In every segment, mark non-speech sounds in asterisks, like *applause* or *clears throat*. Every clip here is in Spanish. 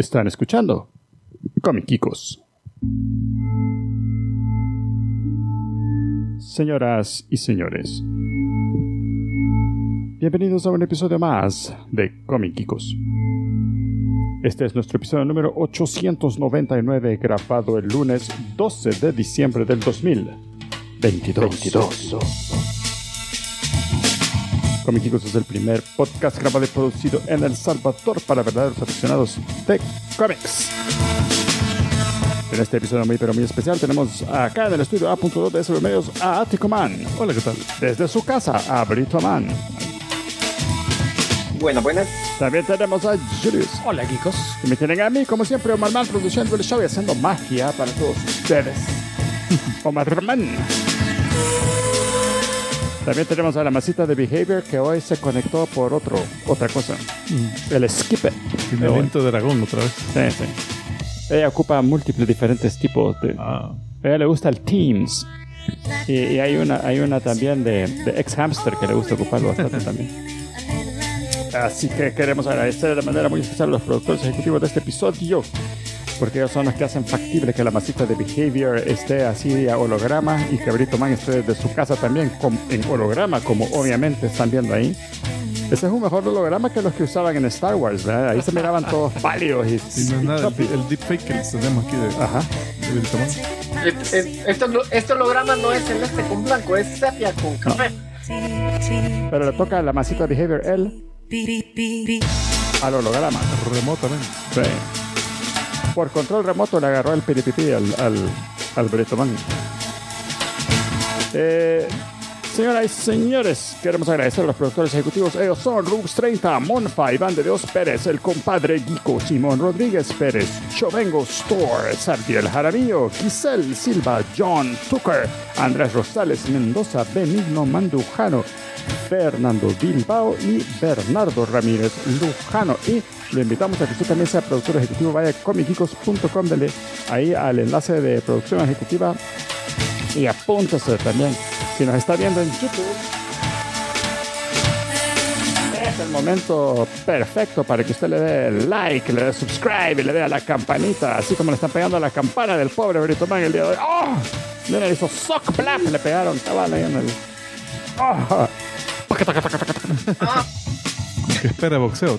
Están escuchando Comiquicos. Señoras y señores, bienvenidos a un episodio más de Comiquicos. Este es nuestro episodio número 899, grabado el lunes 12 de diciembre del 2022. Comiquicos es el primer podcast grabado y producido en El Salvador para verdaderos aficionados de cómics. En este episodio muy pero muy especial tenemos acá en el estudio A.2 de SB Medios a Atico Man. Hola, ¿qué tal? Desde su casa a Brito Man. Buenas, buenas. También tenemos a Julius. Hola, geekos. Y me tienen a mí, como siempre, Omar Man produciendo el show y haciendo magia para todos ustedes. *laughs* Omar Man. También tenemos a la masita de Behavior que hoy se conectó por otro, otra cosa. El Skipper. El evento de dragón otra vez. Sí, sí. Ella ocupa múltiples diferentes tipos de... Ah, A ella le gusta el Teams. Y, y hay una hay una también de, de ex hamster que le gusta ocuparlo bastante *laughs* también. Así que queremos agradecer de manera muy especial a los productores ejecutivos de este episodio. Porque ellos son los que hacen factible que la masita de Behavior esté así a holograma y que Brito Man esté desde su casa también con- en holograma, como obviamente están viendo ahí. Ese es un mejor holograma que los que usaban en Star Wars, ¿verdad? Ahí se miraban todos pálidos y, y no es y nada, el, el deepfake que tenemos aquí de, Ajá. de Benito Man. Et- et- Este, este holograma no es celeste con blanco, es sepia con café. Pero le toca la masita de Behavior él al holograma. Remotamente. Sí. Por control remoto le agarró el piripipí al, al, al señoras y señores, queremos agradecer a los productores ejecutivos. Ellos son Rubs 30, Monfa, Iván de Dios Pérez, el compadre Guico, Simón Rodríguez Pérez, Chovengo Store, Sardiel Jaramillo, Giselle Silva, John Tucker, Andrés Rosales Mendoza, Benigno Mandujano, Fernando Bilbao y Bernardo Ramírez Lujano. Y lo invitamos a que usted también sea productor ejecutivo. Vaya a comicicos.com, dele ahí al enlace de producción ejecutiva y apúntese también. Si nos está viendo en YouTube, es el momento perfecto para que usted le dé like, le dé subscribe y le dé a la campanita, así como le están pegando a la campana del pobre Brito Man el día de hoy. ¡Oh! Miren, hizo sock blap, le pegaron cabal ahí en el. ¡Oh! Que espera boxeo.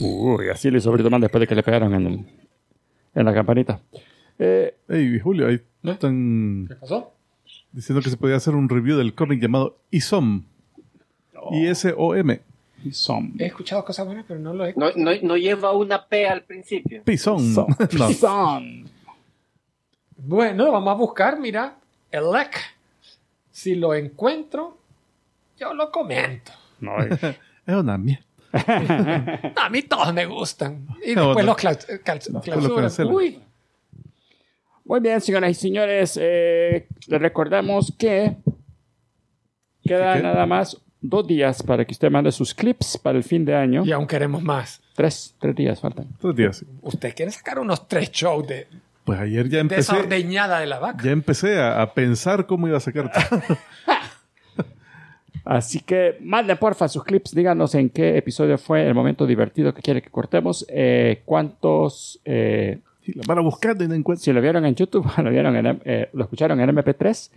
Uy, así le hizo Brito Man después de que le pegaron en, el- en la campanita. Eh, Hey, Julio, ahí ¿Eh? están ¿Qué pasó? diciendo que se podía hacer un review del cómic llamado ISOM. I-S-O-M. y son. He escuchado cosas buenas, pero no lo he... No, no, no lleva una P al principio. Pison. Son. No. Son. Bueno, vamos a buscar, mira, el LEC. Si lo encuentro, yo lo comento. No, eh. *laughs* Es una mierda. *laughs* A mí todos me gustan. Y No, después no. los clau- cal- lo clausuran. cancelan. Uy, Muy bien, señoras y señores, eh, les recordamos que queda ¿Qué? nada más dos días para que usted mande sus clips para el fin de año. y aún queremos más. Tres, tres días faltan. Tres días. Usted quiere sacar unos tres shows de, Pues ayer ya empecé, ordeñada de la vaca. ya empecé a, a pensar cómo iba a sacar. *laughs* Así que manden porfa sus clips, díganos en qué episodio fue el momento divertido que quiere que cortemos, eh, cuántos, eh, *laughs* Y la van a buscar y no encuentran. si lo vieron en YouTube, *laughs* lo, vieron en, eh, lo escucharon en MP3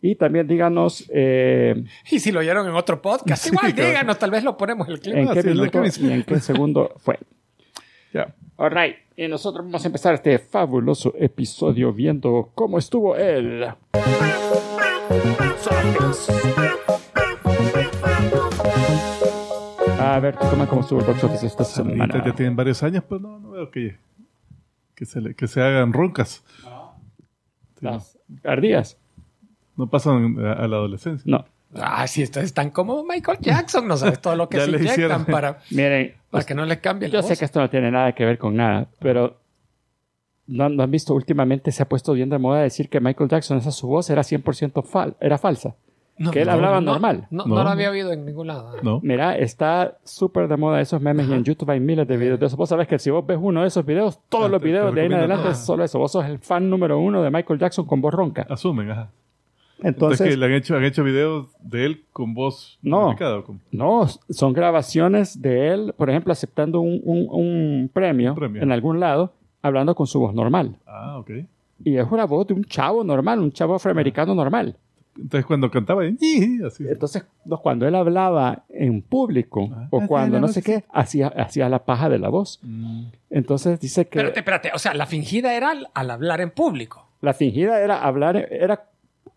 y también díganos eh, Y si lo oyeron en otro podcast, Sí, igual claro. díganos, tal vez lo ponemos el clip. en Ah, qué sí, minuto y en qué segundo fue. *laughs* Ya. Alright, y nosotros vamos a empezar este fabuloso episodio viendo cómo estuvo el. A ver, tú cómo estuvo el box office esta semana. ya tienen varios años, pues no, no veo que, que, se, le- que se hagan roncas. Las ardillas. No pasan a, a la adolescencia. No. Ah, sí, estos están como Michael Jackson, no sabes todo lo que *laughs* se le inyectan hicieron. para, *laughs* Miren, para que no les cambie la yo sé voz. que esto no tiene nada que ver con nada, pero ¿no, no han visto últimamente se ha puesto bien de moda decir que Michael Jackson, esa su voz era 100% fal era falsa. No, que él no, hablaba no, normal. No, No. no lo había oído en ningún lado. No. Mira, está súper de moda esos memes y en YouTube hay miles de videos de eso. Vos sabés que si vos ves uno de esos videos, todos Ah, los videos de ahí en adelante es solo eso. Vos sos el fan número uno de Michael Jackson con voz ronca. Asumen, ajá. Entonces, Entonces, que le han hecho, han hecho videos de él con voz No. no, son grabaciones de él, por ejemplo, aceptando un, un- un premio, Un premio. en algún lado, hablando con su voz normal. Ah, ok. Y es una voz de un chavo normal, un chavo afroamericano normal. Entonces cuando cantaba, "Yi", así. Entonces, no, cuando él hablaba en público Ah. o cuando no sé qué, hacía, hacía la paja de la voz. Mm, Entonces dice que Espérate, espérate. O sea, la fingida era al, al hablar en público. la fingida era hablar, era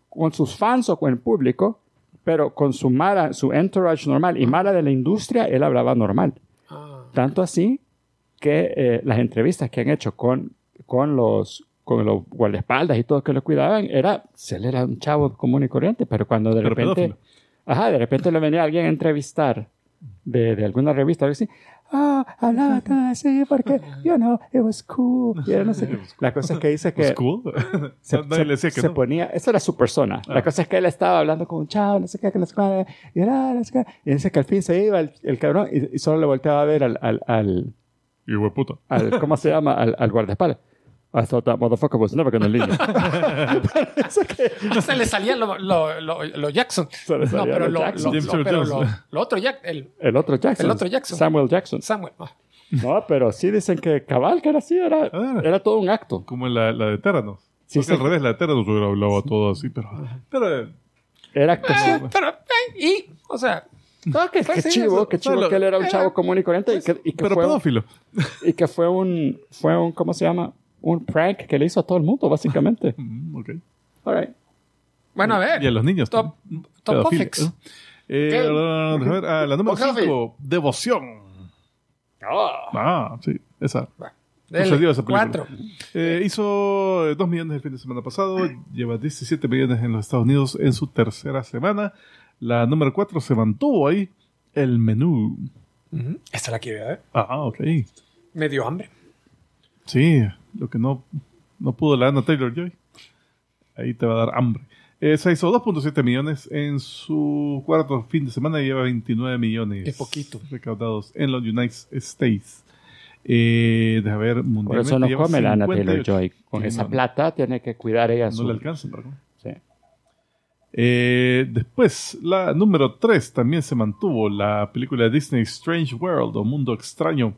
con sus fans o con el público, pero con su Mara, su entourage normal y Mara de la industria, él hablaba normal. Ah. Tanto así que eh, las entrevistas que han hecho con, con los con los guardaespaldas y todos que lo cuidaban, era, pues, él era un chavo común y corriente, pero cuando de Pero repente, pedófilo. ajá, de repente le venía alguien a entrevistar de, de alguna revista, algo así, ah, hablaba todo así porque, you know, it was cool, y era no sé *laughs* qué. La cosa es que dice que was cool. se, *laughs* Nadie se- le decía que se no. ponía, esa era su persona. Ah. La cosa es que él estaba hablando con un chavo, no sé qué, que no sé cuál, y era, no sé qué, y dice que al fin se iba el, el cabrón y, y solo le volteaba a ver al, al, al, Y hueputa. al- ¿cómo se llama? Al, al guardaespaldas. I thought that motherfucker was never gonna leave que- *laughs* Se le salían los lo, lo- lo Jackson. Se le No, pero los lo, Jackson. pero otro Jack, el el otro Jackson. El otro Jackson. Samuel Jackson. Samuel. ah. No, pero sí dicen que cabal, que era así, era, Ah. era todo un acto. Como la, la de Terranos. Sí, Porque sí. al revés, la de Terranos hubiera hablado todo así, pero... Pero... eh, Era actuación. Eh, pero, eh, y, o sea, No, que, Pues que sí, chivo, eso- que chivo que él era un era- chavo común y corriente y que, y que Pero fue, pedófilo. y que fue un, fue un, ¿cómo se llama? Un prank que le hizo a todo el mundo, básicamente. *laughs* Mm, ok. All right. bueno, a ver. Y a los niños. Top, también. top topics. Eh, ver, ah, la número Ojalá. 5, Devoción. Ah, sí, esa. Del Sucedió esa película. cuatro. Eh, hizo 2 millones el fin de semana pasado, lleva 17 millones en los Estados Unidos en su tercera semana. La número 4 se mantuvo ahí, el menú. Ujú. Esta la quiero ver. Ah, ok. Me dio hambre. Sí, lo que no, no pudo la Anna Taylor Joy. Ahí te va a dar hambre. Eh, se hizo 2.7 millones en su cuarto fin de semana y lleva 29 millones. Qué poquito. Recaudados en los United States. Eh, deja ver, Por eso no lleva come la Anna 58. Taylor Joy. Con esa no, plata tiene que cuidar ella No su. le alcanza, ¿verdad? Sí. Eh, después, la número 3 también se mantuvo, la película de Disney Strange World o Mundo Extraño.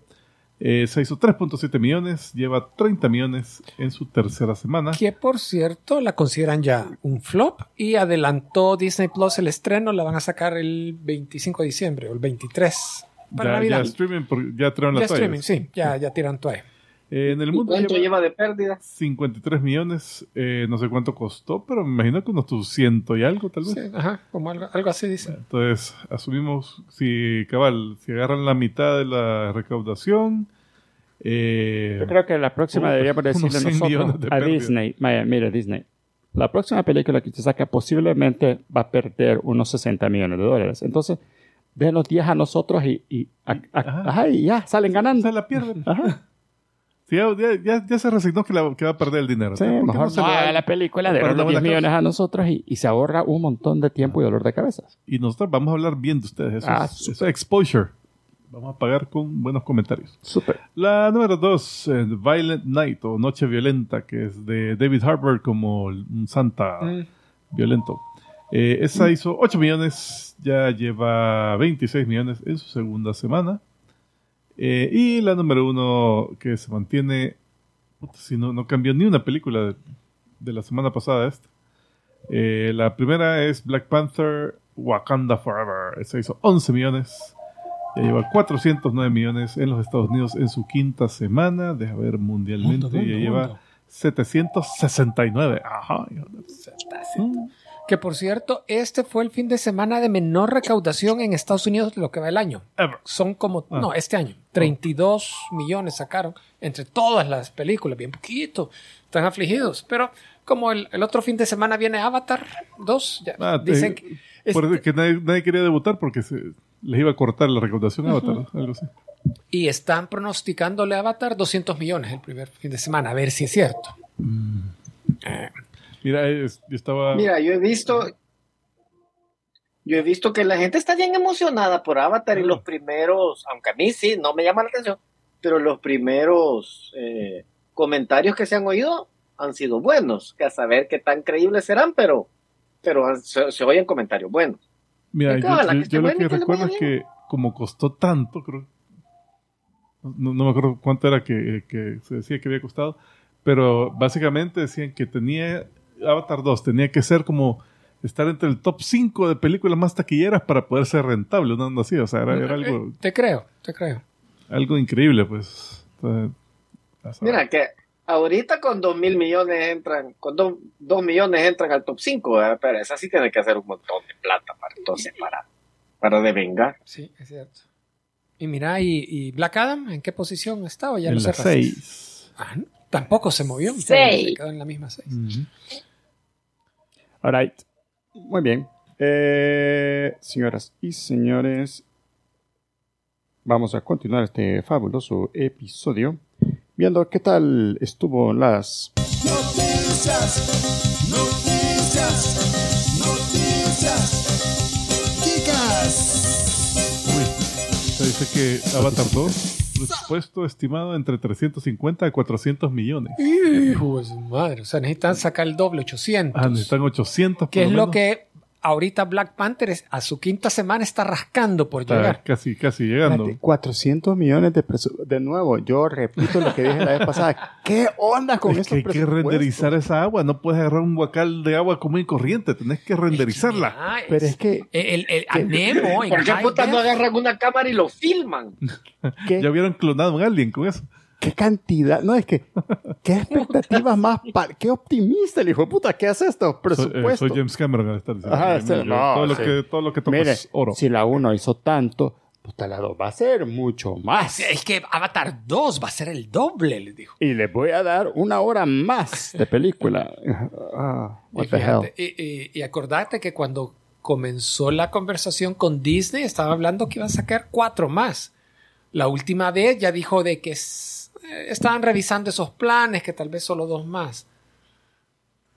Eh, se hizo 3.7 millones, lleva 30 millones en su tercera semana. Que por cierto la consideran ya un flop y adelantó Disney Plus el estreno. La van a sacar el 25 de diciembre o el 23 para Ya, Navidad. ya streaming, por- ya tiraron Ya las streaming, sí, ya, ya tiran toalla. Eh, en el ¿Y mundo cuánto lleva lleva de pérdida? 53 millones, eh, no sé cuánto costó, pero me imagino que unos 200 y algo tal vez. Sí, ajá, como algo, algo así dice. Entonces, asumimos, si cabal, si agarran la mitad de la recaudación, eh, Yo creo que la próxima Puta, deberíamos unos decirle 100 nosotros de a pérdida. Disney. Mira, mira, Disney. La próxima película que usted saca posiblemente va a perder unos 60 millones de dólares. Entonces, denos 10 a nosotros y, y, a- a- Ajá. ajá, y ya, salen ganando. se la pierden. Ajá. Sí, ya, ya- ya- se resignó que, la- que va a perder el dinero. Sí, ¿Por qué mejor no le da- haga la película, una los 10 buena millones a nosotros y, y se ahorra un montón de tiempo y dolor de cabeza. Y nosotros vamos a hablar bien de ustedes. Eso, Ah, es, eso es exposure. Vamos a pagar con buenos comentarios. Súper. La número 2, Violent Night o Noche Violenta, que es de David Harbour como un santa Mm. violento. Eh, esa hizo 8 millones, ya lleva 26 millones en su segunda semana. Eh, y la número 1 que se mantiene, puta, si no, no cambió ni una película de, de la semana pasada esta. Eh, la primera es Black Panther Wakanda Forever. Esa hizo 11 millones. Ya lleva 409 millones en los Estados Unidos en su quinta semana. Deja ver mundialmente. Ya lleva mundo. 769. Ajá. hijo de- Mm. Que por cierto, este fue el fin de semana de menor recaudación en Estados Unidos lo que va el año. Ever. Son como, Ah. no, este año, 32 millones sacaron entre todas las películas, bien poquito, están afligidos. Pero como el, el otro fin de semana viene Avatar 2, ya Ah, te- dicen que, por este- que nadie, nadie quería debutar porque se, les iba a cortar la recaudación a Avatar, algo así. y están pronosticándole a Avatar 200 millones el primer fin de semana, a ver si es cierto. Eh, Mira, es- yo estaba. Mira, yo he visto. Yo he visto que la gente está bien emocionada por Avatar y los primeros, aunque a mí sí, no me llama la atención, pero los primeros eh, comentarios que se han oído han sido buenos, que a saber qué tan creíbles serán, pero pero se, se oyen comentarios buenos. Mira, yo, lo que recuerdo es que como costó tanto, creo, no, no me acuerdo cuánto era que, que se decía que había costado, pero básicamente decían que tenía, Avatar 2 tenía que ser como estar entre el top 5 de películas más taquilleras para poder ser rentable, no así, o sea, era, era algo, Eh, Te creo, te creo. algo increíble, pues. Entonces. Mira, que ahorita con dos mil millones entran, con dos, dos millones entran al top 5, pero esa sí tiene que hacer un montón de plata para entonces para, para devengar. Sí, es cierto. Y mira, ¿y, y Black Adam en qué posición estaba? Ya en cerraste. 6. Ah, no, tampoco se movió. Seis. Se quedó en la misma 6. All right. Muy bien. Eh, señoras y señores, vamos a continuar este fabuloso episodio viendo qué tal estuvo las Noticias, noticias, noticias. Chicas. Uy, se dice que Avatar 2, presupuesto estimado entre 350 a 400 millones. Hijo de su madre. O sea, necesitan sacar el doble, 800. Ah, necesitan 800 que es lo menos. que ahorita Black Panther es- a su quinta semana está rascando por Está llegar. casi, casi llegando. Espérate, 400 millones de presupuesto. De nuevo, yo repito lo que dije la vez pasada. ¿Qué onda con Es que estos hay que presupuestos? renderizar esa agua. No puedes agarrar un guacal de agua común y corriente. Tenés que renderizarla. Ah, Pero es que, El, el, a Nemo en ¿Por qué high puta no agarran una cámara y lo filman? ¿qué, *laughs* Ya hubieran clonado un alien con eso. Qué cantidad? No, es que, ¿qué *laughs* expectativas más? pa- ¿Qué optimista el hijo de puta? ¿Qué hace esto? Soy, eh, Presupuesto. soy James Cameron estar diciendo. Ajá, sí, no, todo, lo que, todo lo que toco Mire, es oro. si la 1 hizo tanto, puta, la 2 va a ser mucho más. Es que Avatar 2 va a ser el doble, les dijo. Y les voy a dar una hora más de película. *laughs* Ah, what Y, the hell. y, y- y acordate que cuando comenzó la conversación con Disney, estaba hablando que iban a sacar cuatro más. La última vez ya dijo de que estaban revisando esos planes, que tal vez solo dos más.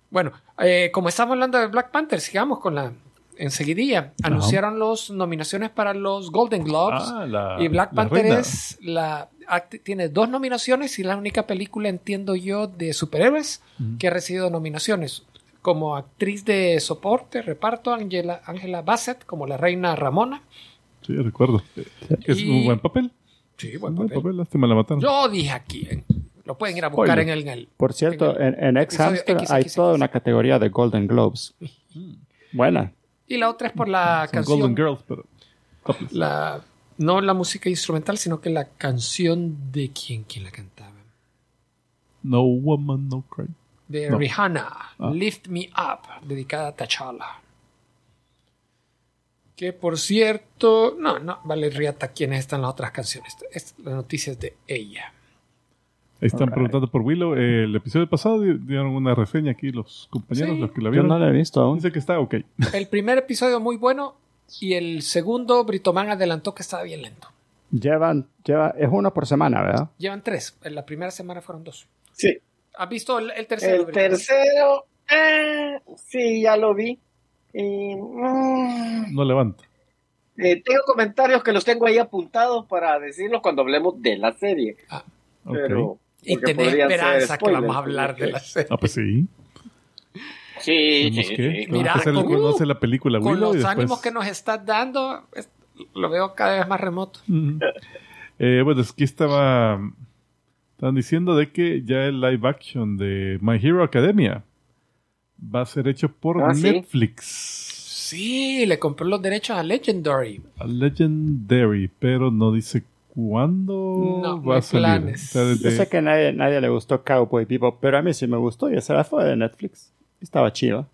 Bueno, eh, como estamos hablando de Black Panther, sigamos con la enseguidilla. Anunciaron las nominaciones para los Golden Globes. Ah, la- y Black la Panther es la tiene dos nominaciones y la única película, entiendo yo, de superhéroes que ha recibido nominaciones. Como actriz de soporte, reparto, Angela, Angela Bassett, como la reina Ramona. Sí, recuerdo. Es Y- un buen papel. Sí, Un buen buen papel. papel. Lástima la mataron. Yo dije aquí, lo pueden ir a buscar en el, en el- Por cierto, en en, en Ex episodio Hamster hay toda una categoría de Golden Globes. Buena. Y la otra es por la Son canción. Golden Girls, pero. La, no la música instrumental, sino que la canción de quién, quién la cantaba. No woman, no cry. de No. Rihanna, Ah. Lift Me Up, dedicada a T'Challa. Que por cierto, no, no, vale riata quiénes están las otras canciones. Es las noticias de ella. Ahí están preguntando por Willow. Eh, el episodio pasado di- dieron una reseña aquí los compañeros, Sí. los que la Yo vieron. no la he visto aún. Dice que está ok. El primer episodio muy bueno y el segundo Britoman adelantó que estaba bien lento. Llevan, lleva, es uno por semana, ¿verdad? Llevan tres. En la primera semana fueron dos. Sí. ¿Has visto el, el tercero? El Britoman? tercero, ah, sí, ya lo vi. Y, mm, No levanta. eh, tengo comentarios que los tengo ahí apuntados para decirlos cuando hablemos de la serie. Ok. Pero, Y tenés esperanza que vamos a hablar de la serie. Ah, pues sí. Sí, sí, que, sí. Mira, con- conoce la película Con Willow y los después... ánimos que nos estás dando, es- lo veo cada vez más remoto. Eh, bueno, es que estaba... Estaban diciendo de que ya el live action de My Hero Academia va a ser hecho por Ah. Netflix. Sí, le compró los derechos a Legendary. A Legendary, pero no dice cuándo No, no va hay a salir. planes. O sea, desde- Yo sé que a nadie, nadie le gustó Cowboy Bebop, pero a mí sí me gustó y esa la fue de Netflix. Estaba chido.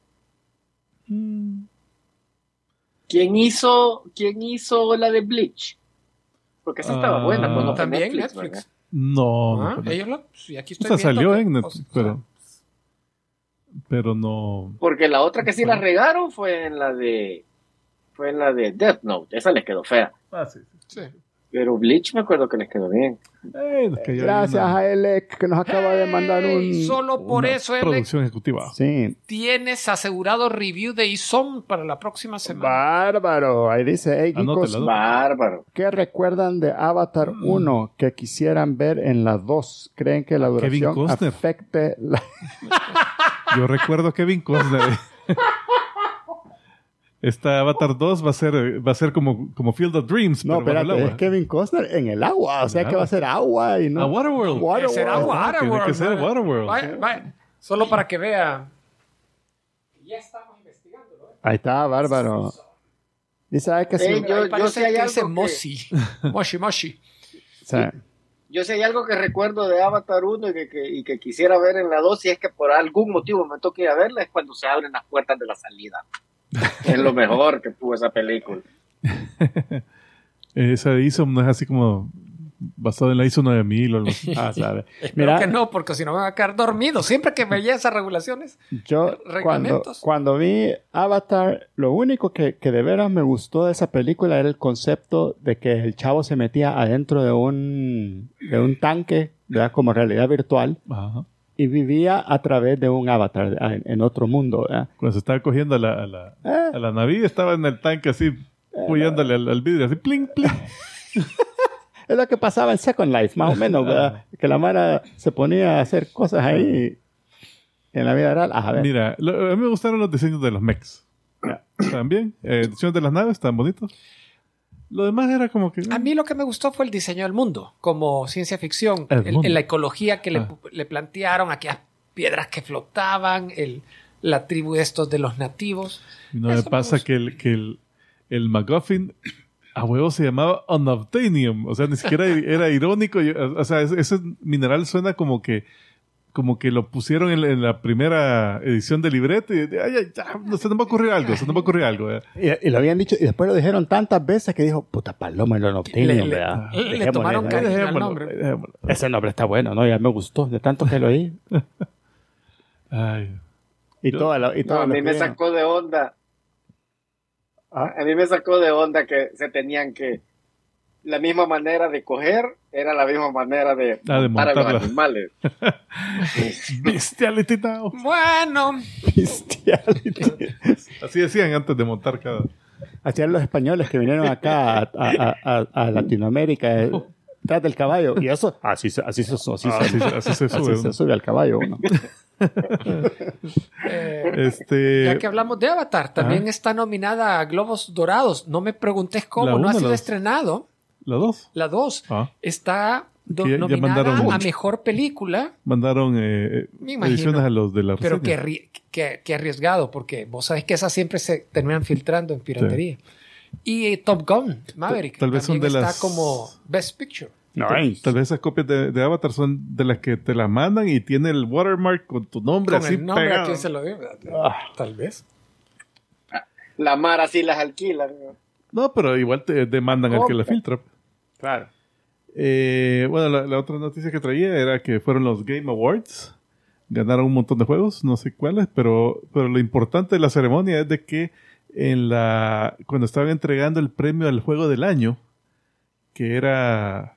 Mm, ¿Quién hizo, ¿Quién hizo la de Bleach? Porque esa estaba Ah, buena. cuando fue También Netflix, Netflix. No, Ah, no, ellos lo, sí, aquí O estoy sea, viendo salió que- en o Netflix, sea, pero... Pero no... Porque la otra que sí la regaron fue en la de fue en la de Death Note. Esa les quedó fea. Ah, sí, sí. Pero Bleach me acuerdo que les quedó bien. Eh, que Gracias una- a Elec que nos acaba de mandar un... solo por una eso, Alex, producción ejecutiva. Sí, tienes asegurado review de ISOM para la próxima semana. bárbaro. Ahí dice, hey, anótelo. Bárbaro. ¿qué recuerdan de Avatar Mm. 1 que quisieran ver en la 2? ¿Creen que la duración afecte la... *laughs* Yo recuerdo a Kevin Costner. *laughs* Esta Avatar 2 va a ser, va a ser como, como Field of Dreams, No, pero espérate, agua. es Kevin Costner en el agua. O sea que va a ser agua y no. A Waterworld. Waterworld. Será Ah, tiene Waterworld. que ser ¿no? Waterworld. Vaya, vaya. Solo para que vea. Ya estamos investigando, ¿no? Ahí está, bárbaro. Y sabes que sí. Yo- sí hay que dice *laughs* Moshi. Moshi, Moshi. o sea, Yo sé, hay algo que recuerdo de Avatar 1 y que, que- y que quisiera ver en la 2, y es que por algún motivo me toque ir a verla, es cuando se abren las puertas de la salida. *laughs* es lo mejor que tuvo esa película. Esa de ISO no es así como basado en la ISO 9000 o algo así. ah, sabe. Espero Mira, que no, porque si no me va a quedar dormido. Siempre que veía esas regulaciones. yo cuando, Reglamentos. cuando vi Avatar, lo único que, que de veras me gustó de esa película era el concepto de que el chavo se metía adentro de un, de un tanque, ¿verdad? como realidad virtual, Ajá. y vivía a través de un avatar en, en otro mundo. ¿verdad? Cuando se estaba cogiendo a la, a la, Eh. a la navilla, estaba en el tanque así, apoyándole al, al vidrio, así, pling, pling. *laughs* Es lo que pasaba en Second Life, más o menos, *laughs* ¿verdad? Que la Mara se ponía a hacer cosas ahí en la vida real. Ah, a ver. Mira, lo- a mí me gustaron los diseños de los mechs. También, eh, diseños de las naves, tan bonitos. Lo demás era como que... A mí lo que me gustó fue el diseño del mundo, como ciencia ficción, El el- la ecología que le, Ah. le plantearon, aquellas piedras que flotaban, el, la tribu de estos de los nativos. No me Eso me pasa gusta. que el, que el, el McGuffin a huevo se llamaba Unobtainium. O sea, ni siquiera *laughs* era irónico. Yo- o sea, ese, ese mineral suena como que como que lo pusieron en, la- en la primera edición del libreto y ay, ay, ya, no se nos va a ocurrir algo, se nos va a ocurrir algo. Y, y lo habían dicho, y después lo dijeron tantas veces que dijo, puta paloma, lo Le- obtienen, le- ¿verdad? le Dejémosle, tomaron ¿no? cariño. al nombre. dejémoslo. Ese nombre está bueno, ¿no? Ya me gustó, de tanto que lo oí. *laughs* Ay, Y Yo- todo lo, y No, todo a mí me sacó de onda. Ah. A mí me sacó de onda que se tenían que. La misma manera de coger era la misma manera de, Ah, de montar a los animales. *laughs* Bestiality now. Bueno, Bestiality. Así decían antes de montar cada. Hacían los españoles que vinieron acá a, a- a- a Latinoamérica, eh, tras del caballo. Y eso, así, se- así, se- así, Ah, se- así, se- así se así sube. se sube al caballo uno. Eh, Este, ya que hablamos de Avatar, también está nominada a Globos Dorados. No me preguntes cómo, no ha sido estrenado. ¿La dos? La 2 Ah. está do- ya- nominada a Mejor Película, Mandaron eh, Me imagino. ediciones a los de la pero que, arri- que, que arriesgado, porque vos sabés que esas siempre se terminan filtrando en piratería. Y eh, Top Gun, Maverick, Tal vez son de está las- como Best Picture. Nice. Tal vez esas copias de, de Avatar son de las que te las mandan y tiene el watermark con tu nombre Con así el nombre pegado. aquí se lo dio. Ah. Tal vez. La mar así las alquilan. No, pero igual te demandan al que la filtra. Claro. Eh, bueno, la, la otra noticia que traía era que fueron los Game Awards. Ganaron un montón de juegos, no sé cuáles, pero, pero lo importante de la ceremonia es de que en la cuando estaban entregando el premio al juego del año, que era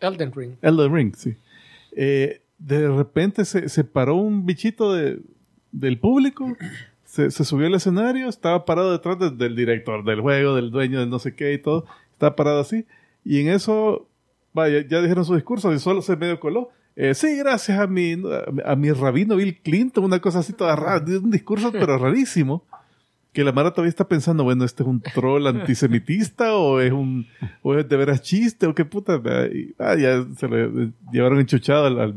Elden Ring. Elden Ring, sí. Eh, de repente se, se paró un bichito de, del público, se, se subió al escenario, estaba parado detrás de- del director del juego, del dueño del no sé qué y todo, estaba parado así, y en eso, vaya, ya dijeron su discurso y solo se medio coló. Eh, sí, gracias a mi, a mi rabino Bill Clinton, una cosa así toda rara, un discurso *laughs* pero rarísimo. Que la Mara todavía está pensando, bueno, ¿este es un *laughs* troll antisemitista o es un o es de veras chiste o qué puta? Y, ah, ya se le llevaron enchuchado al, al.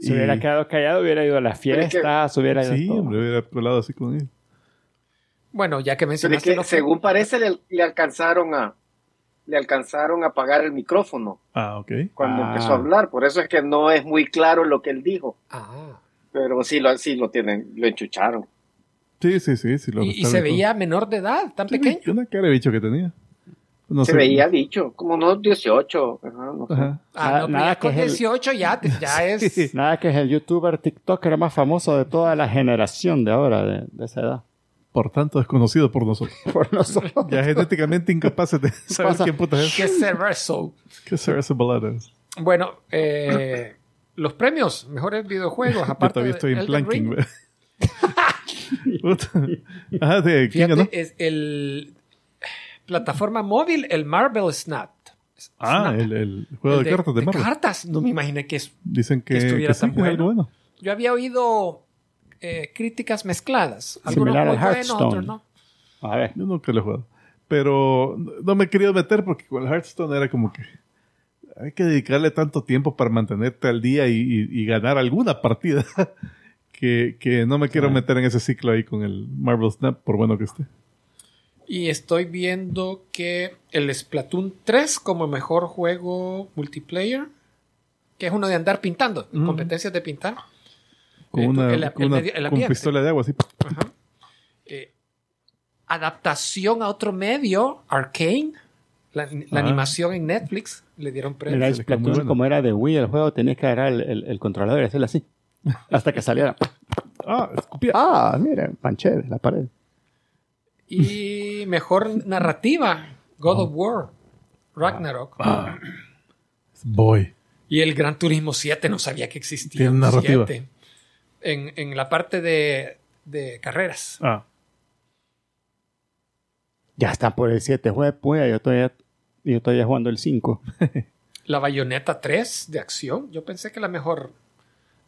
Si Y- hubiera quedado callado, hubiera ido a las Pero es que- fiestas, hubiera ido a Sí, todo. hombre, hubiera colado así con él. Bueno, ya que es mencionaste que según parece le, le alcanzaron a le alcanzaron a apagar el micrófono Ah, ok. cuando Ah. empezó a hablar. Por eso es que no es muy claro lo que él dijo. Ah. Pero sí lo, sí lo tienen, lo enchucharon. Sí, sí, sí. sí lo Y, y se veía menor de edad, tan Sí, pequeño. Una cara de bicho que tenía. No Se sé. veía dicho, como unos 18. ajá, no sé. Ajá. Ah, Nada- no, nada con que es el- 18 ya, te- ya *laughs* es... Nada que es el youtuber TikToker más famoso de toda la generación de ahora, de, de esa edad. Por tanto, desconocido por nosotros. *laughs* Por nosotros. Ya genéticamente incapaces de *laughs* saber Pasa. quién puta es. ¿Qué será ese balada es? Bueno, eh, los premios, mejores videojuegos, Yo aparte todavía de estoy en Elden planking. Ring. Ajá, de quién ganó. Fíjate, es el plataforma móvil, el Marvel Snap. Ah, Snap. el, el juego El de, cartas de Marvel. cartas, no me imaginé que es. Dicen que, que estuviera que sí, tan que es algo bueno. bueno. Yo había oído eh, críticas mezcladas. Algunos Similar muy al buenos, Hearthstone. otros no. A ver. Yo nunca lo he jugado. Pero no me he querido meter porque con el Hearthstone era como que hay que dedicarle tanto tiempo para mantenerte al día y, y- y ganar alguna partida *laughs* que, que no me quiero Claro. meter en ese ciclo ahí con el Marvel Snap, por bueno que esté. Y estoy viendo que el Splatoon 3 como mejor juego multiplayer, que es uno de andar pintando, Mm. competencias de pintar. Con Eh, una, el- con el una- medio- el con ambiente. pistola de agua así. Ajá. Eh, adaptación a otro medio, Arcane, la, la Ah. animación en Netflix, le dieron premio. Muy Splatoon, bueno. como era de Wii el juego, tenías que agarrar el, el- el controlador y hacerlo así. Hasta que saliera. Ah, escupía. Ah, mira, panché de la pared. Y mejor narrativa, God of War, Ragnarok. Ah. Boy. Y el Gran Turismo 7, no sabía que existía. Tiene narrativa. 7. En, en la parte de, de carreras. Ah, Ya está por el 7 jueves, pues yo todavía, yo todavía jugando el 5. La Bayonetta 3 de acción. Yo pensé que la mejor,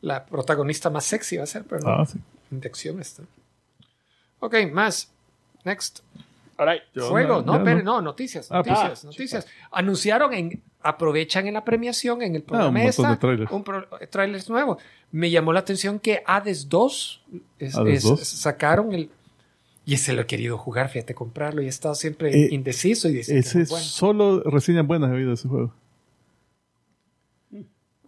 la protagonista más sexy va a ser, pero no. ah, sí. De acción está. Ok, más. Next. Yo Juego, no, no, pero no. no, noticias, Ah, pues, noticias, noticias. Anunciaron en, aprovechan en la premiación, en el Ah, programa un montón esta, de trailers. un pro- trailers nuevo. Me llamó la atención que Hades 2, es- Hades es- 2. sacaron el... Y ese lo he querido jugar, fíjate, comprarlo. Y he estado siempre Eh, indeciso y Ese es bueno. solo reseñas buenas he oído de ese juego.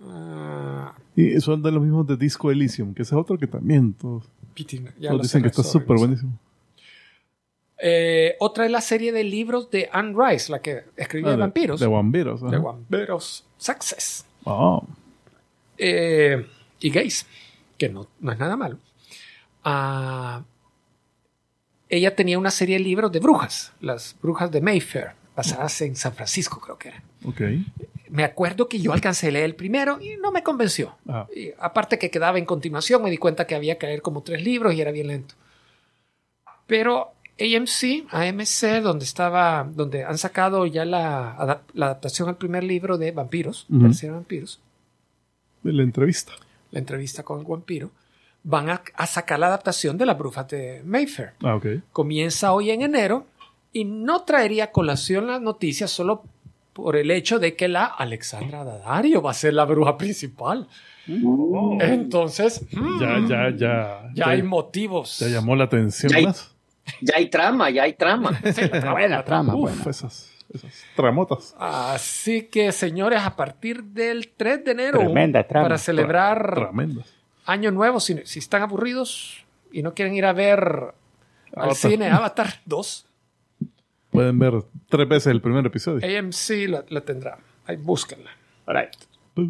Ah, Y son de los mismos de Disco Elysium, que ese es otro que también todos, piti, ya todos lo dicen que está súper buenísimo. Eh, otra es la serie de libros de Anne Rice, la que escribió Ah, de de- vampiros. De vampiros. ajá. de vampiros. Success. Eh, y gays, que no, no es nada malo. Ah, ella tenía una serie de libros de brujas, las brujas de Mayfair, basadas en San Francisco, creo que era. Me acuerdo que yo alcancé a leer el primero y no me convenció. Ah, Y aparte que quedaba en continuación, me di cuenta que había que leer como tres libros y era bien lento. Pero AMC, AMC, donde estaba, donde han sacado ya la, la adaptación al primer libro de vampiros, de vampiros, de la entrevista. la entrevista con el vampiro, van a, a sacar la adaptación de las brujas de Mayfair. Ah. Comienza hoy en enero y no traería colación las noticias solo por el hecho de que la Alexandra Daddario va a ser la bruja principal. Entonces, mm, Ya, ya, ya. ya hay motivos. ya llamó la atención Ya hay- más. Ya hay trama, ya hay trama. *laughs* Sí, la trama, Buena la trama, Uf, buena. esas, esas tramotas. Así que, señores, a partir del 3 de enero, Tremenda trama. para celebrar. Año Nuevo, si, si están aburridos y no quieren ir a ver al Avatar. cine Avatar 2, Pueden ver tres veces el primer episodio. AMC la, la tendrá. Ahí búsquenla. Alright.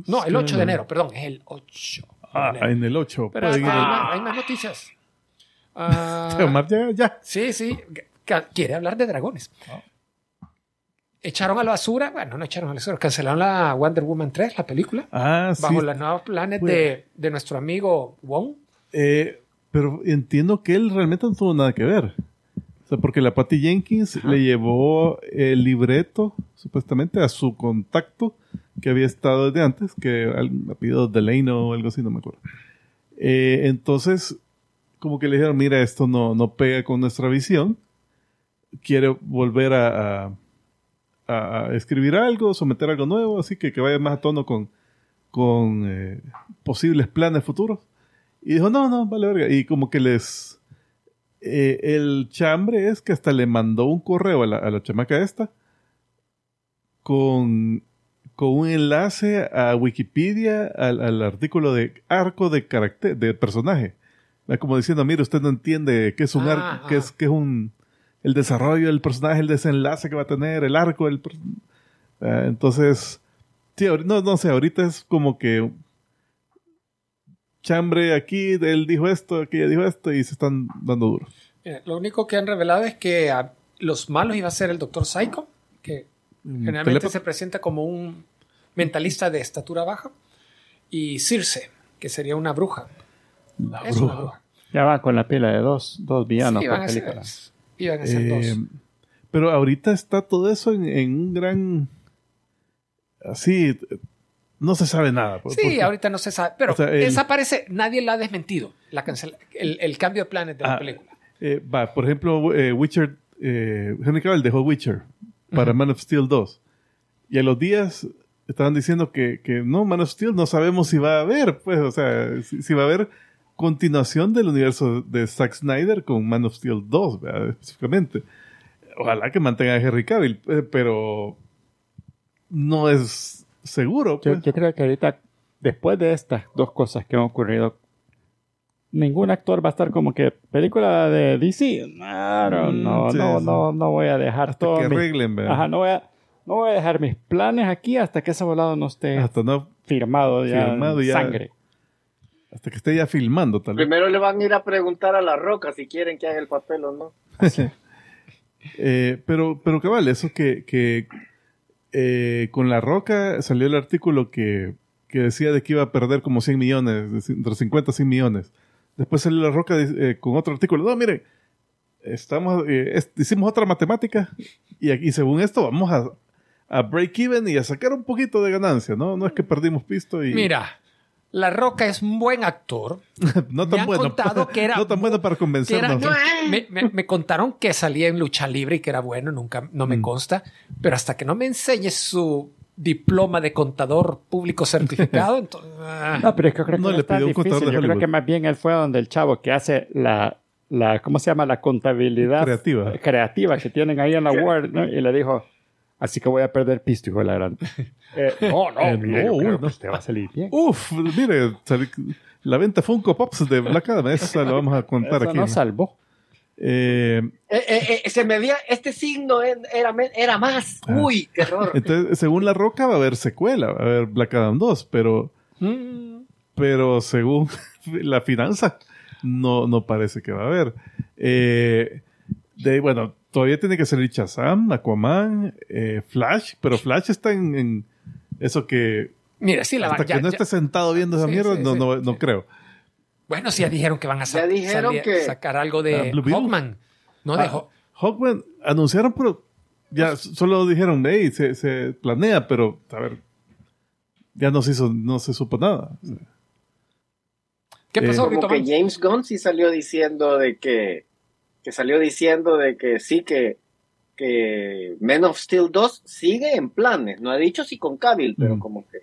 No, el 8 de enero, perdón, es el 8. de Ah, en el 8. Pero hay, más, hay más noticias. *laughs* Ah, Omar, ya, ya. sí, sí. Quiere hablar de dragones. Ah. Echaron a la basura, bueno, no echaron a la basura, cancelaron la Wonder Woman 3, la película, Ah, sí. bajo los nuevos planes de, de nuestro amigo Wong. Eh, pero entiendo que él realmente no tuvo nada que ver. O sea, porque la Patty Jenkins le llevó el libreto, supuestamente, a su contacto que había estado desde antes, que ha pedido Delano o algo así, no me acuerdo. Eh, entonces, como que le dijeron, mira, esto no, no pega con nuestra visión. Quiere volver a, a- a- a escribir algo, someter algo nuevo, así que que vaya más a tono con, con eh, posibles planes futuros. Y dijo, no, no, vale verga. Y como que les... eh, el chambre es que hasta le mandó un correo a la, a la chamaca esta con, con un enlace a Wikipedia al, al artículo de arco de carácter, de personaje. Va Como diciendo, mire, usted no entiende qué es un Ah, arco, qué ah. es, qué es un... El desarrollo del personaje, el desenlace que va a tener, el arco del... Ah, entonces, sí, no, no sé, ahorita es como que chambre aquí, él dijo esto, aquella dijo esto y se están dando duro. Lo único que han revelado es que a los malos iba a ser el Doctor Psycho, que generalmente Telépato. se presenta como un mentalista de estatura baja, y Circe, que sería una bruja. La Es una bruja. Ya va con la pila de dos, dos villanos Sí, por iban a ser, película. iban a ser Eh, dos. pero ahorita está todo eso en, en un gran... Así, no se sabe nada. Sí, porque- ahorita no se sabe. Pero O sea, el- esa parece, nadie la ha desmentido, la cancela- el, el cambio de planes de la Ah, película. eh, va, por ejemplo, eh, Witcher, eh, Henry Cavill dejó Witcher para Man of Steel 2. Y a los días estaban diciendo que, que no, Man of Steel no sabemos si va a haber, pues, o sea, si, si va a haber continuación del universo de Zack Snyder con Man of Steel 2, ¿verdad? específicamente. Ojalá que mantenga a Henry Cavill, pero no es seguro. Yo, Pues. yo creo que ahorita, después de estas dos cosas que han ocurrido, ningún actor va a estar como que película de DC. No, no, Mm, no, sí, no, sí. no, no voy a dejar Hasta todo. que mi- arreglen, ¿verdad? Ajá, no voy a, no voy a dejar mis planes aquí hasta que ese volado no esté Hasta, no, firmado ya, Firmado en ya. sangre. hasta que esté ya filmando, tal vez. Primero le van a ir a preguntar a La Roca si quieren que haga el papel o no. *laughs* Eh, pero, pero cabal, eso que, que eh, con La Roca salió el artículo que, que decía de que iba a perder como 100 millones, entre 50 y 100 millones. Después salió La Roca eh, con otro artículo. No, mire, estamos, eh, hicimos otra matemática y según esto, vamos a, a break even y a sacar un poquito de ganancia, ¿no? No es que perdimos pisto y Mira, La Roca es un buen actor. *laughs* no me tan han bueno, contado que era *laughs* no tan bueno para era- convencernos. ¿no? me, me- me contaron que salía en lucha libre y que era bueno, nunca no me Mm. consta, pero hasta que no me enseñe su diploma de contador público certificado, *laughs* entonces, ah, No, pero es que creo que No, no, le pidió un contador difícil. de Yo creo que más bien él fue donde el chavo que hace la, la ¿cómo se llama? La contabilidad Creativa. creativa que tienen ahí en la Word, ¿no? Y le dijo, así que voy a perder pisto, hijo de la gran. *laughs* Eh, no, no, Eh, mire, no, yo creo no. que usted va a salir bien. Uf, mire, la venta Funko Pops de Black Adam, esa lo vamos a contar Eso aquí. no ¿no? salvó. Eh, Eh, eh, eh, se me veía, este signo era, era más. Ah. Uy, qué error. entonces, según La Roca va a haber secuela, va a haber Black Adam 2, pero, mm, pero según *laughs* la finanza, no, no parece que va a haber. Eh, de, bueno, todavía tiene que salir Shazam, Aquaman, eh, Flash, pero Flash está en, en eso que mira, sí, la hasta ya- que no ya- esté sentado viendo esa Sí, mierda, sí, no, sí, no, sí. no creo. Bueno, sí, ya dijeron que van a sa- salir- que- sacar algo de Beetle. Hawkman. No Ah, de Haw- Hawkman anunciaron, pero ya s- solo dijeron, hey, se, se planea, pero a ver, ya no se hizo, no se supo nada. ¿Qué Eh, pasó, Como Rito que? James Gunn sí salió diciendo de que, que salió diciendo de que sí que, que Men of Steel 2 sigue en planes. No ha dicho si con Cavill, pero Mm. como que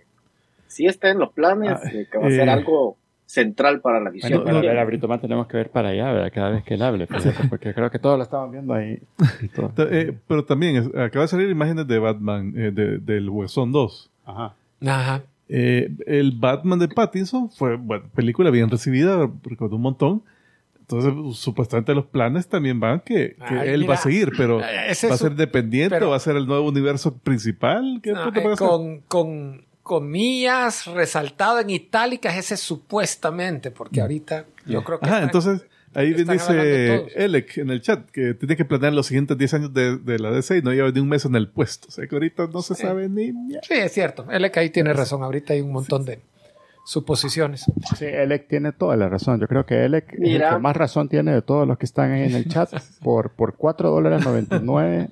sí está en los planes Ah, de que va a ser eh, algo central para la visión. Bueno, no, para ver a Brito Man tenemos que ver para allá, ¿verdad? Cada vez que él hable, porque creo que todos lo estamos viendo ahí. *laughs* eh, pero también es- acaba de salir imágenes de Batman, eh, de- del Huesón 2. Ajá. Ajá. Eh, el Batman de Pattinson fue, bueno, película bien recibida, recaudó un montón. Entonces, supuestamente los planes también van que, que Ay, él mira, va a seguir, pero eh, va a ser dependiente, pero- va a ser el nuevo universo principal. ¿Qué No, eh, con, con comillas resaltado en itálicas ese supuestamente, porque ahorita yo creo que Ajá, están- entonces ahí bien dice. Elec en el chat que tiene que planear los siguientes 10 años de, de la DC y no lleva ni un mes en el puesto. O sea que ahorita no se Sí. sabe ni. Sí, es cierto. Él ahí tiene razón. Ahorita hay un montón de suposiciones. Sí, Elec tiene toda la razón. Yo creo que Elec es el Mira. que más razón tiene de todos los que están ahí en el chat. *laughs* Por, por 4 dólares 99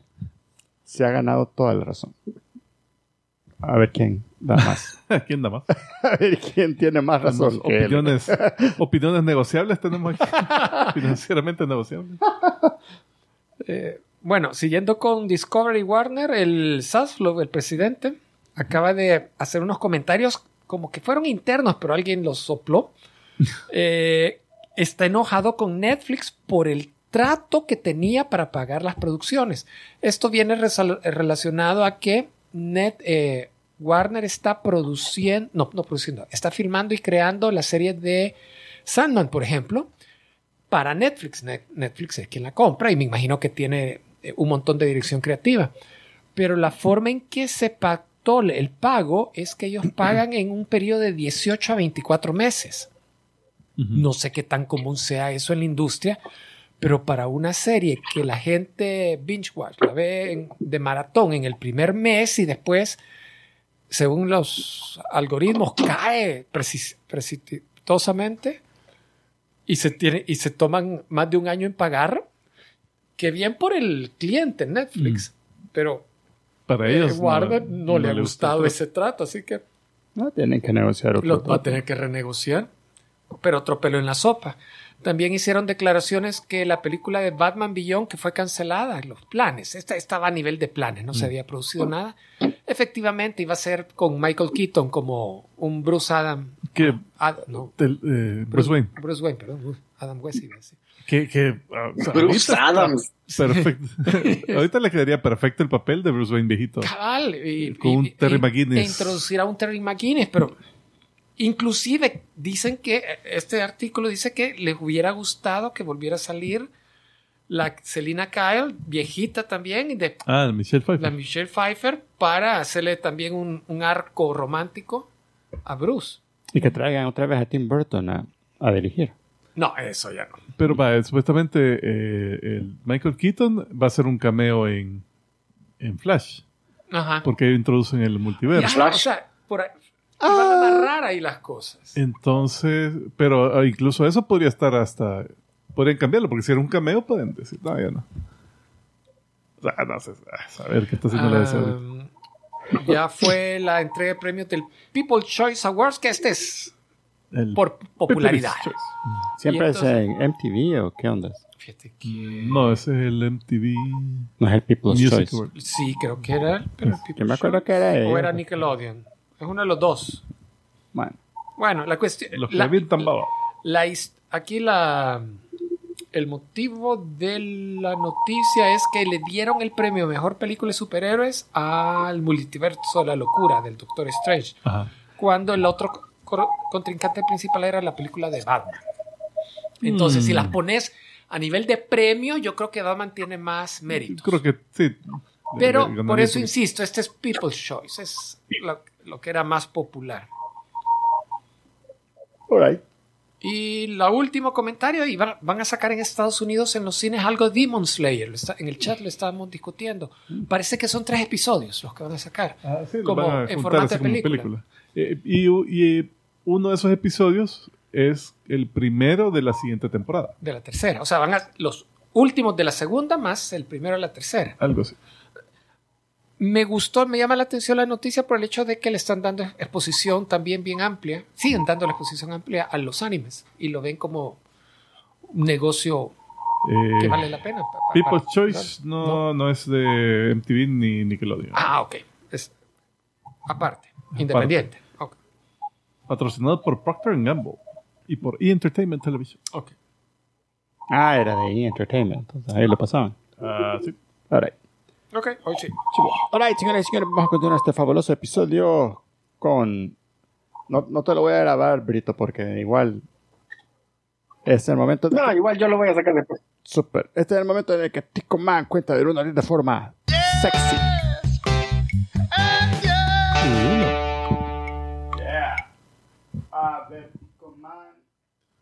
se ha ganado toda la razón. A ver quién da más. *laughs* ¿Quién da más? *laughs* A ver quién tiene más razón. que opiniones, opiniones negociables tenemos aquí. Financieramente negociables. Eh, bueno, siguiendo con Discovery Warner, el Zaslav, el presidente, acaba de hacer unos comentarios como que fueron internos, pero alguien los sopló. *laughs* Eh, está enojado con Netflix por el trato que tenía para pagar las producciones. Esto viene relacionado a que Net, eh, Warner está produciendo, no, no produciendo, está filmando y creando la serie de Sandman, por ejemplo, para Netflix. Net- Netflix es quien la compra y me imagino que tiene eh, un montón de dirección creativa. Pero la forma en que se el pago es que ellos *clears throat* pagan en un periodo de 18 a 24 meses. No sé qué tan común sea eso en la industria, pero para una serie que la gente binge watch la ve en- de maratón en el primer mes y después, según los algoritmos, cae precipitosamente y se, tiene, y se toman más de un año en pagar, que bien por el cliente Netflix, pero Para eh, ellos. Warner no, le ha gusta gustado ese trato, así que No tienen que negociar otro. Lo va a tener que renegociar, pero otro pelo en la sopa. También hicieron declaraciones que la película de Batman Beyond, que fue cancelada, los planes, esta estaba a nivel de planes, no se había producido nada. Efectivamente, iba a ser con Michael Keaton como un Bruce Adam. Que, Ad- no, del, eh, Bruce Wayne. Bruce Wayne, perdón, Adam West iba a decir. Que, que, ah, Bruce Adams. Perfecto. *laughs* ahorita le quedaría perfecto el papel de Bruce Wayne viejito. Cabal, y, Con un Terry y- McGuinness. E introducir a un Terry McGuinness, pero inclusive dicen que este artículo dice que les hubiera gustado que volviera a salir la Selina Kyle, viejita también, y de Ah, Michelle Pfeiffer. la Michelle Pfeiffer, para hacerle también un, un arco romántico a Bruce. Y que traigan otra vez a Tim Burton a, a dirigir. No, eso ya no. Pero va, supuestamente eh, el Michael Keaton va a hacer un cameo en, en Flash. Ajá. Porque introducen el multiverso. Ya, Flash. o sea, por ahí, van a amarrar ahí las cosas. Entonces, pero ah, incluso eso podría estar hasta. Podrían cambiarlo, porque si era un cameo, pueden decir, no, ya no. O sea, no sé, ah, saber qué está haciendo la DC ahorita. Um, ya fue la entrega de premios del People's Choice Awards, que este es El por popularidad. Choice. ¿Siempre es en MTV o qué onda? Fíjate que... No, ese es el MTV No es el People's Music Choice. Sí, creo que era. Pero el People's Yo me acuerdo Choice. que era O ella. era Nickelodeon. Es uno de los dos. Bueno, Bueno, la cuestión... Los que la- la his- aquí la... El motivo de la noticia es que le dieron el premio Mejor Película de Superhéroes al Multiverso de la Locura del Doctor Strange. Ajá. cuando el otro contrincante principal era la película de Batman. Entonces, Mm. si las pones a nivel de premio, yo creo que Batman tiene más méritos. Creo que sí. Pero por eso insisto, este es People's Choice, es lo, lo que era más popular. alright. Y la último comentario, y van, van a sacar en Estados Unidos en los cines algo de Demon Slayer. Lo está- en el chat lo estábamos discutiendo. Parece que son tres episodios los que van a sacar. Ah, sí, como a en formato de película. Eh, y, y uno de esos episodios es el primero de la siguiente temporada. De la tercera. O sea, van a los últimos de la segunda más el primero de la tercera. Algo así. Me gustó, me llama la atención la noticia por el hecho de que le están dando exposición también bien amplia, siguen dando la exposición amplia a los animes y lo ven como un negocio Eh, que vale la pena. pa- pa- People's para- Choice no, no es de MTV ni Nickelodeon. Ah, ok. Es aparte, independiente. Patrocinado por Procter Gamble y por E! Entertainment Television. ok. Ah, era de E! Entertainment. Entonces ahí lo pasaban. Ah, sí. Alright. Ok, hoy sí. Alright, señoras y señores, vamos a continuar este fabuloso episodio con... No, no te lo voy a grabar, Brito, porque igual es el momento de... No, igual yo lo voy a sacar después. Super. Este es el momento en el que Tico Man cuenta de una de forma sexy.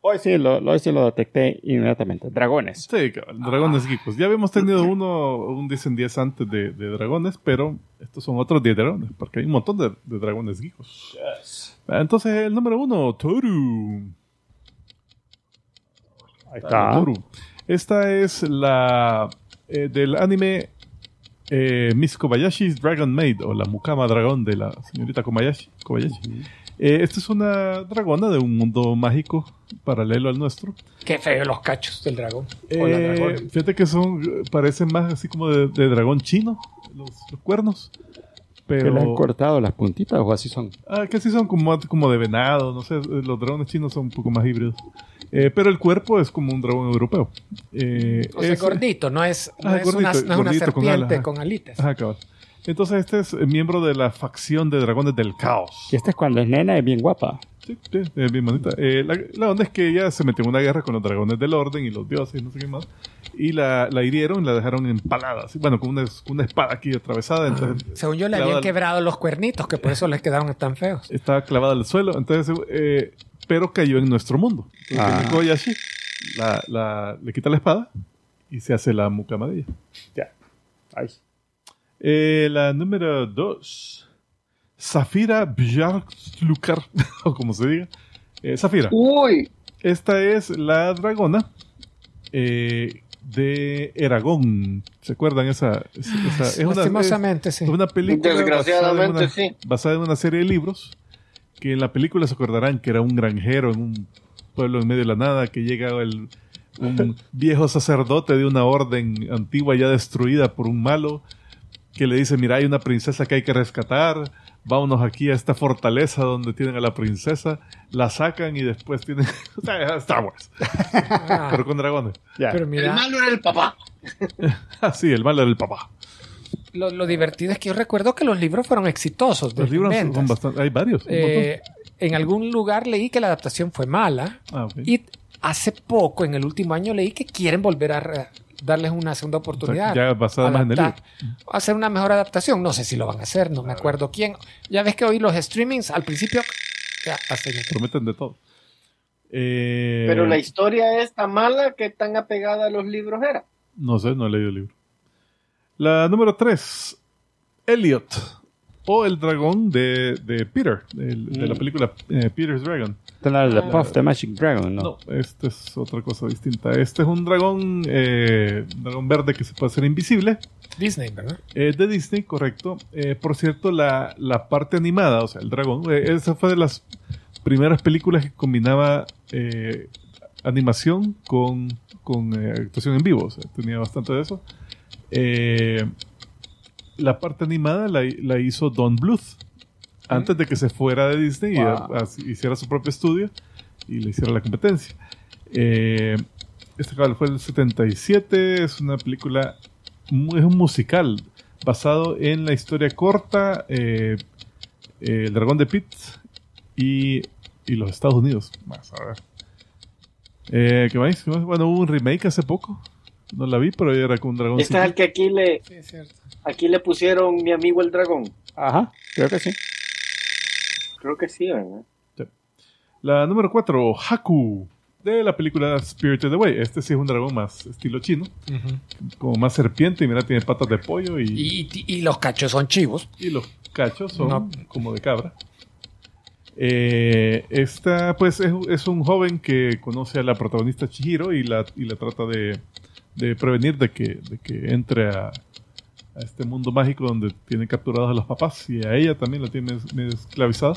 Hoy sí, lo, hoy sí lo detecté inmediatamente. Dragones. Sí, Dragones Geekos. Ya habíamos tenido uno, un 10 en 10 antes de, de dragones, pero estos son otros 10 dragones, porque hay un montón de, de dragones geekos. Ah, Entonces, el número uno, Toru. Ahí Ah, está. Toru. Esta es la eh, del anime eh, Miss Kobayashi's Dragon Maid, o la Mukama Dragón de la señorita Kobayashi. Kobayashi. Eh, esta es una dragona de un mundo mágico paralelo al nuestro. Qué feo los cachos del dragón. O la Eh, dragona. fíjate que son, parecen más así como de, de dragón chino, los, los cuernos. ¿Que Pero le han cortado las puntitas o así son? ah, que sí son como, como de venado, no sé, los dragones chinos son un poco más híbridos. Eh, pero el cuerpo es como un dragón europeo. Eh, O sea, es- gordito, no es, no Ah, es gordito, una, no es una gordito con serpiente alas, con, alitas. Ajá, cabal. Entonces este es miembro de la facción de dragones del caos. Y esta es cuando es nena y bien guapa. Sí, sí, es bien bonita. Eh, la, la onda es que ella se metió en una guerra con los dragones del orden y los dioses y no sé qué más. Y la, la hirieron y la dejaron empalada. así, bueno, con una, una espada aquí atravesada. Entonces, Según yo le habían al- quebrado los cuernitos, que por eso les quedaron tan feos. Estaba clavada al suelo. Entonces, eh, pero cayó en nuestro mundo. Ah. Ah. Kobayashi la, la- le quita la espada y se hace la mucama de ella. Ya. Ay. Eh, la número 2. Zafira Bjarklukar, *laughs* o como se diga. Eh, Zafira. Uy, Esta es la dragona eh, de Eragón. ¿Se acuerdan esa? esa- es una, Lastimosamente, sí. es una película Desgraciadamente, basada en una, sí. basada en una serie de libros que en la película se acordarán que era un granjero en un pueblo en medio de la nada, que llega el, un viejo sacerdote de una orden antigua ya destruida por un malo, que le dice, mira, hay una princesa que hay que rescatar, vámonos aquí a esta fortaleza donde tienen a la princesa, la sacan y después tienen... *laughs* Star Wars, Ah, pero con dragones. Ya. pero El mira, malo era el papá. *laughs* Ah, sí, el malo era el papá. lo, lo divertido es que yo recuerdo que los libros fueron exitosos. Los libros ventas. son bastante... Hay varios. un Eh, en algún lugar leí que la adaptación fue mala. Ah, y hace poco, en el último año, leí que quieren volver a darles una segunda oportunidad. ya basada más en el Adaptar- Hacer una mejor adaptación. No sé si lo van a hacer, no me acuerdo quién. Ya ves que hoy los streamings al principio ya esto. Prometen de todo. Eh, Pero la historia es tan mala que tan apegada a los libros era. No sé, no he leído el libro. La número 3, Elliot, o el dragón de, de Peter, de la Mm. película eh, Peter's Dragon. La de Puff the Magic Dragon, ¿no? No, este es otra cosa distinta. Este es un dragón, eh, un dragón verde que se puede hacer invisible. Disney, ¿verdad? Eh, de Disney, correcto. Eh, por cierto, la, la parte animada, o sea, el dragón, eh, esa fue de las primeras películas que combinaba eh, animación con, con eh, actuación en vivo. O sea, tenía bastante de eso. Eh, la parte animada la, la hizo Don Bluth antes de que se fuera de Disney y Wow. a- a- hiciera su propio estudio y le hiciera la competencia. Eh, este cabal fue el 77, es una película, es un musical basado en la historia corta eh, eh, El Dragón de Pitt y, y los Estados Unidos. Más, a ver. Eh, ¿Qué más? ¿Qué más? Bueno, hubo un remake hace poco. No la vi, pero era con un dragón. Este es el que aquí le, Sí, es cierto. aquí le pusieron mi amigo el dragón. Ajá, creo que sí. Creo que sí, ¿verdad? La número 4, Haku, de la película Spirited Away. Este sí es un dragón más estilo chino, como más serpiente. Y mira, tiene patas de pollo y, y, y- y los cachos son chivos. y los cachos son No. como de cabra. Eh, esta, pues, es, es un joven que conoce a la protagonista Chihiro y la, y la trata de, de prevenir de que, de que entre a, a este mundo mágico donde tiene capturados a los papás y a ella también la tiene esclavizada.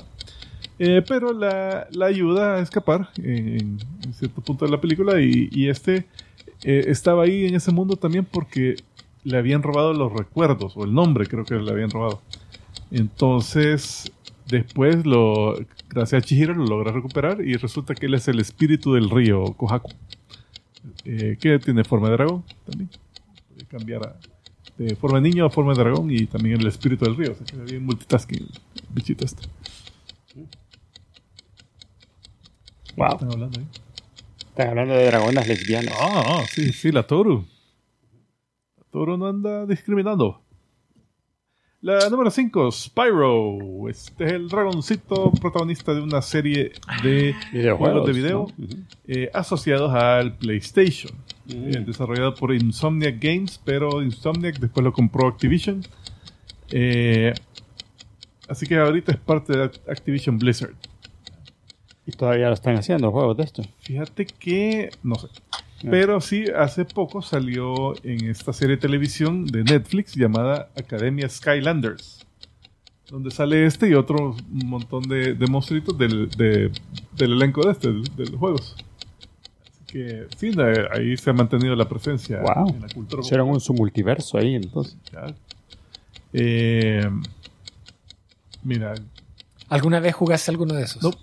Eh, pero la, la ayuda a escapar en, en cierto punto de la película y, y este eh, estaba ahí en ese mundo también porque le habían robado los recuerdos o el nombre creo que le habían robado. Entonces después lo gracias a Chihiro lo logra recuperar y resulta que él es el espíritu del río Kohaku eh, que tiene forma de dragón también puede cambiar a- de forma de niño a forma de dragón y también el espíritu del río o sea que bien multitasking bichito este Wow. están hablando ahí? Están hablando de dragonas lesbianas. Ah, ah, sí, sí, la Toru. La Toru no anda discriminando. La número 5, Spyro. Este es el dragoncito protagonista de una serie de juegos de video eh, asociados al PlayStation. Mm. Eh, desarrollado por Insomniac Games, pero Insomniac después lo compró Activision. Eh, así que ahorita es parte de Activision Blizzard. Y todavía lo están haciendo, juegos de esto. Fíjate que, no sé. Pero sí, hace poco salió en esta serie de televisión de Netflix llamada Academia Skylanders. Donde sale este y otro montón de, de monstruitos del, de- del elenco de este, de, los juegos. Así que sí, de- ahí se ha mantenido la presencia Wow. en la cultura. Hicieron un su multiverso ahí, entonces. Eh, mira, ¿Alguna vez jugaste alguno de esos? No. Yo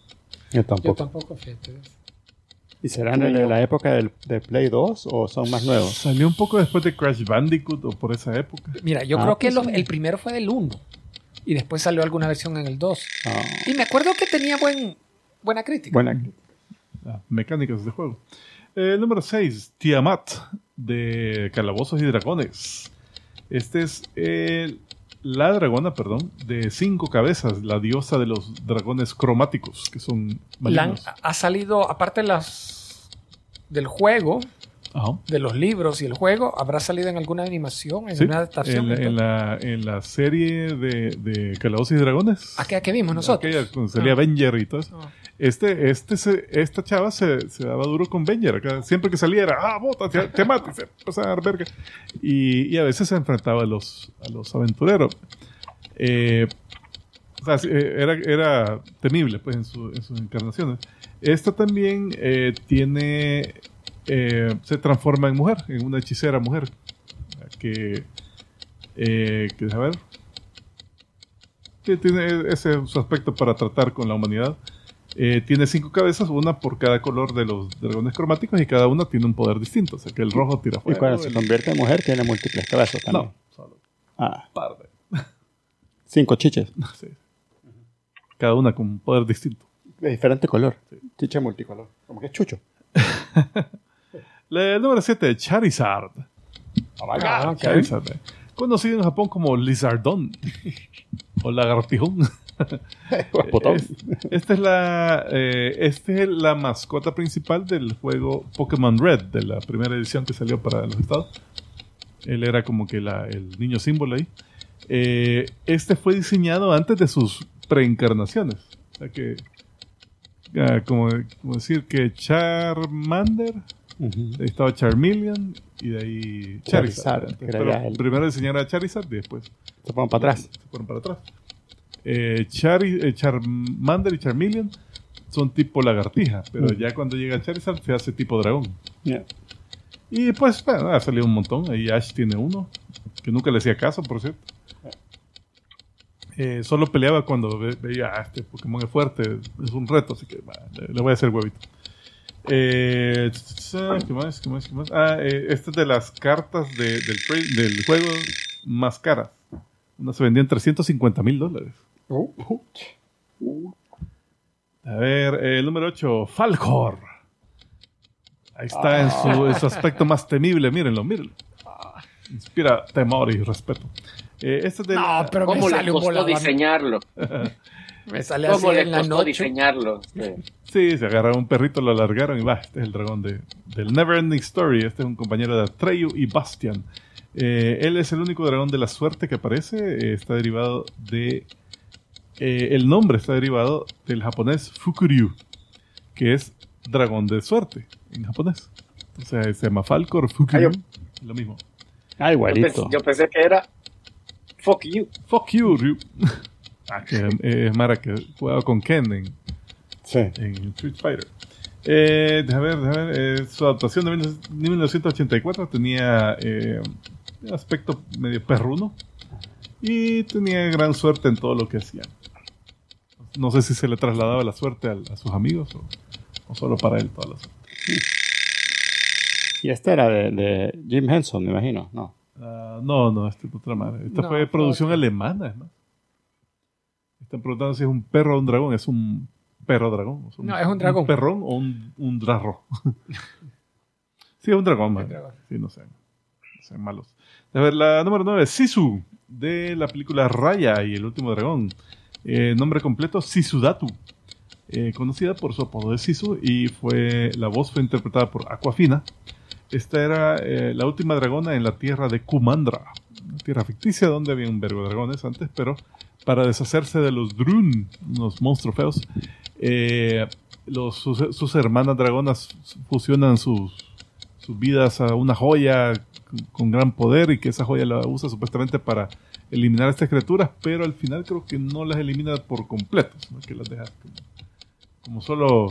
Yo tampoco. tampoco, fíjate. ¿Y serán de la época del, de Play 2 o son más nuevos? salió un poco después de Crash Bandicoot o por esa época. Mira, yo Ah, creo que pues el primero fue del 1 y después salió alguna versión en el 2. Ah, Y me acuerdo que tenía buen, buena crítica. buena. las mecánicas de juego. Eh, número 6, Tiamat, de Calabozos y Dragones. Este es eh, la dragona, perdón, de cinco cabezas, la diosa de los dragones cromáticos, que son han- malignos. ha salido, aparte las del juego, Ajá. de los libros y el juego, ¿habrá salido en alguna animación, en Sí, una adaptación? en, la, en, la, en la serie de, de Calabozos y Dragones. Aquella que vimos nosotros. Aquella con salía Ah. Avenger y todo eso. Ah. Este, este, se- esta chava se, se daba duro con Benjer. acá. Siempre que salía era, ah, bota, te, te mato", y se empezaba a dar verga. Y, y a veces se enfrentaba a los, a los aventureros. Eh, O sea, eh, era, era temible pues, en, su- en sus encarnaciones. Esta también eh, tiene. Eh, se transforma en mujer, en una hechicera mujer. Que. Eh, que a ver. que tiene ese su aspecto para tratar con la humanidad. Eh, tiene cinco cabezas, una por cada color de los dragones cromáticos y cada una tiene un poder distinto. O sea que el rojo tira Y fuego. cuando se convierte en mujer tiene múltiples cabezas también. No, solo Ah, par de. *laughs* cinco chiches. sí. Cada una con un poder distinto. De diferente color. Chiche multicolor. Como que es chucho. *laughs* La número 7, Charizard. Ah, ok. Charizard, eh. Conocido en Japón como Lizardon. *laughs* o Lagartijón. *laughs* Putón. Es- esta es la eh, este es la mascota principal del juego Pokémon Red, de la primera edición que salió para los estados. Él era como que la- el niño símbolo ahí. Eh, este fue diseñado antes de sus preencarnaciones. O sea que, ah, como, como decir que Charmander, Ujú. ahí estaba Charmeleon y de ahí Charizard, Pero el- primero diseñaron a Charizard y después Se ponen para atrás. se fueron para atrás. Eh, Chari- eh, Charmander y Charmeleon son tipo lagartija, pero ya cuando llega Charizard se hace tipo dragón. Yeah. Y pues bueno, ha salido un montón. Ahí Ash tiene uno, que nunca le hacía caso, por cierto. Eh, solo peleaba cuando ve- veía, ah, este Pokémon es fuerte, es un reto, así que bah, le voy a hacer huevito. Eh, ¿Qué más? ¿Qué más? ¿Qué más? Ah, eh, esta es de las cartas de- del, juego más caras. Una se vendía en 350 mil dólares. A ver, eh, el número 8, Falcor. Ahí está en, su, en su aspecto más temible, mírenlo, mírenlo. Inspira temor y respeto. Eh, este es de No, la- pero me ¿Cómo le sale costó volador. diseñarlo? *laughs* Me sale así ¿Cómo le en la costó noche. diseñarlo? Sí. Sí, se agarraron un perrito, lo alargaron y va, este es el dragón de, del Never Ending Story. Este es un compañero de Atreyu y Bastian. Eh, él es el único dragón de la suerte que aparece. eh, está derivado de. eh, el nombre está derivado del japonés Fukuryu, que es dragón de suerte en japonés. O sea, se llama Falcor Fukuryu. Ah, Lo mismo. Ah, Yo, igualito. pensé, yo pensé que era fuck you. Fuck you, Ryu. *laughs* ah, que eh, es Mara que jugaba con Ken en, Sí. en Street Fighter. Eh, déjame ver, déjame ver. eh, su adaptación de 19- 1984 tenía eh, un aspecto medio perruno y tenía gran suerte en todo lo que hacía. No sé si se le trasladaba la suerte al- a, sus amigos o, o solo para él toda la suerte. Y este era de, de Jim Henson, me imagino. No. Ah, no, no, esta es otra madre. Esta No, fue producción otra. alemana, además. Están preguntando si es un perro o un dragón. Es un perro dragón. O sea, No, es un dragón. perrón o un, un drarro. *laughs* sí, es un dragón, man. dragón. Sí, no sean, no sean malos. A ver, la número 9, Sisu, de la película Raya y el último dragón. Eh, nombre completo, Sisudatu. Eh, conocida por su apodo de Sisu y fue la voz fue interpretada por Aquafina. Esta era eh, la última dragona en la tierra de Kumandra, una tierra ficticia donde había un verbo de dragones antes, pero para deshacerse de los Drun, unos monstruos feos, eh, los, sus, sus hermanas dragonas fusionan sus, sus vidas a una joya con, gran poder y que esa joya la usa supuestamente para eliminar a estas criaturas, pero al final creo que no las elimina por completo, que las deja como, solo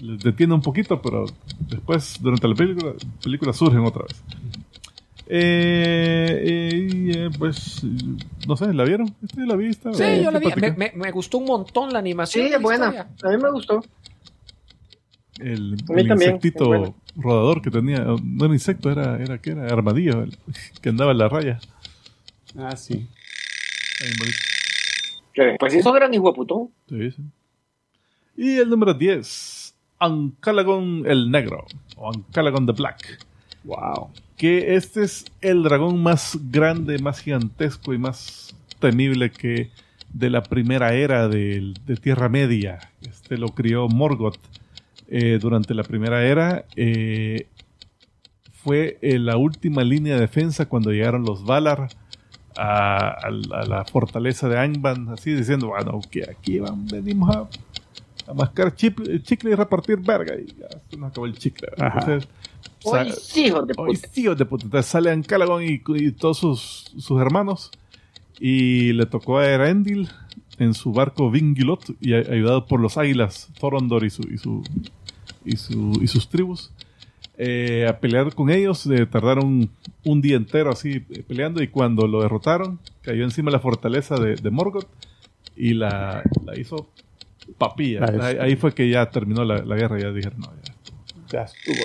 les detiene un poquito, pero después, durante la película surgen otra vez. Eh, eh, eh, pues, no sé, ¿la vieron? ¿Este la vista? Sí, Eh, yo la vi. Me, me- me gustó un montón la Sí, animación. y es buena. historia. A mí me gustó. El, insectito bueno. rodador que tenía, no era insecto, era, era ¿qué era? Armadillo, el *laughs* que andaba en la raya. Ah, sí. Ahí bonito. Que después hizo gran hijo de putón. Sí, sí. Y el número 10, Ancalagon el Negro, o Ancalagon the Black. Wow. Que este es el dragón más grande, más gigantesco y más temible que de la primera era de, Tierra Media. Este lo crió Morgoth eh, durante la primera era. eh, fue eh, la última línea de defensa cuando llegaron los Valar a, a la- a la fortaleza de Angband, así diciendo, bueno, que aquí van, venimos a, a mascar chip- chicle y repartir verga. Y ya se nos acabó el chicle. Ajá. Hoy sí, hijos de Hoy puta. sí, hijos de puta. Entonces sale Ancalagon y, y todos sus, sus hermanos. Y le tocó a Erendil en su barco Vingilot y a- ayudado por los águilas Thorondor y, su, y, su, y, su- y sus tribus eh, a pelear con ellos. eh, tardaron un día entero así eh, peleando y cuando lo derrotaron cayó encima la fortaleza de, de Morgoth y la, la hizo papilla. La ahí, ahí fue que ya terminó la, la guerra. Ya dijeron, no, ya, Ya estuvo.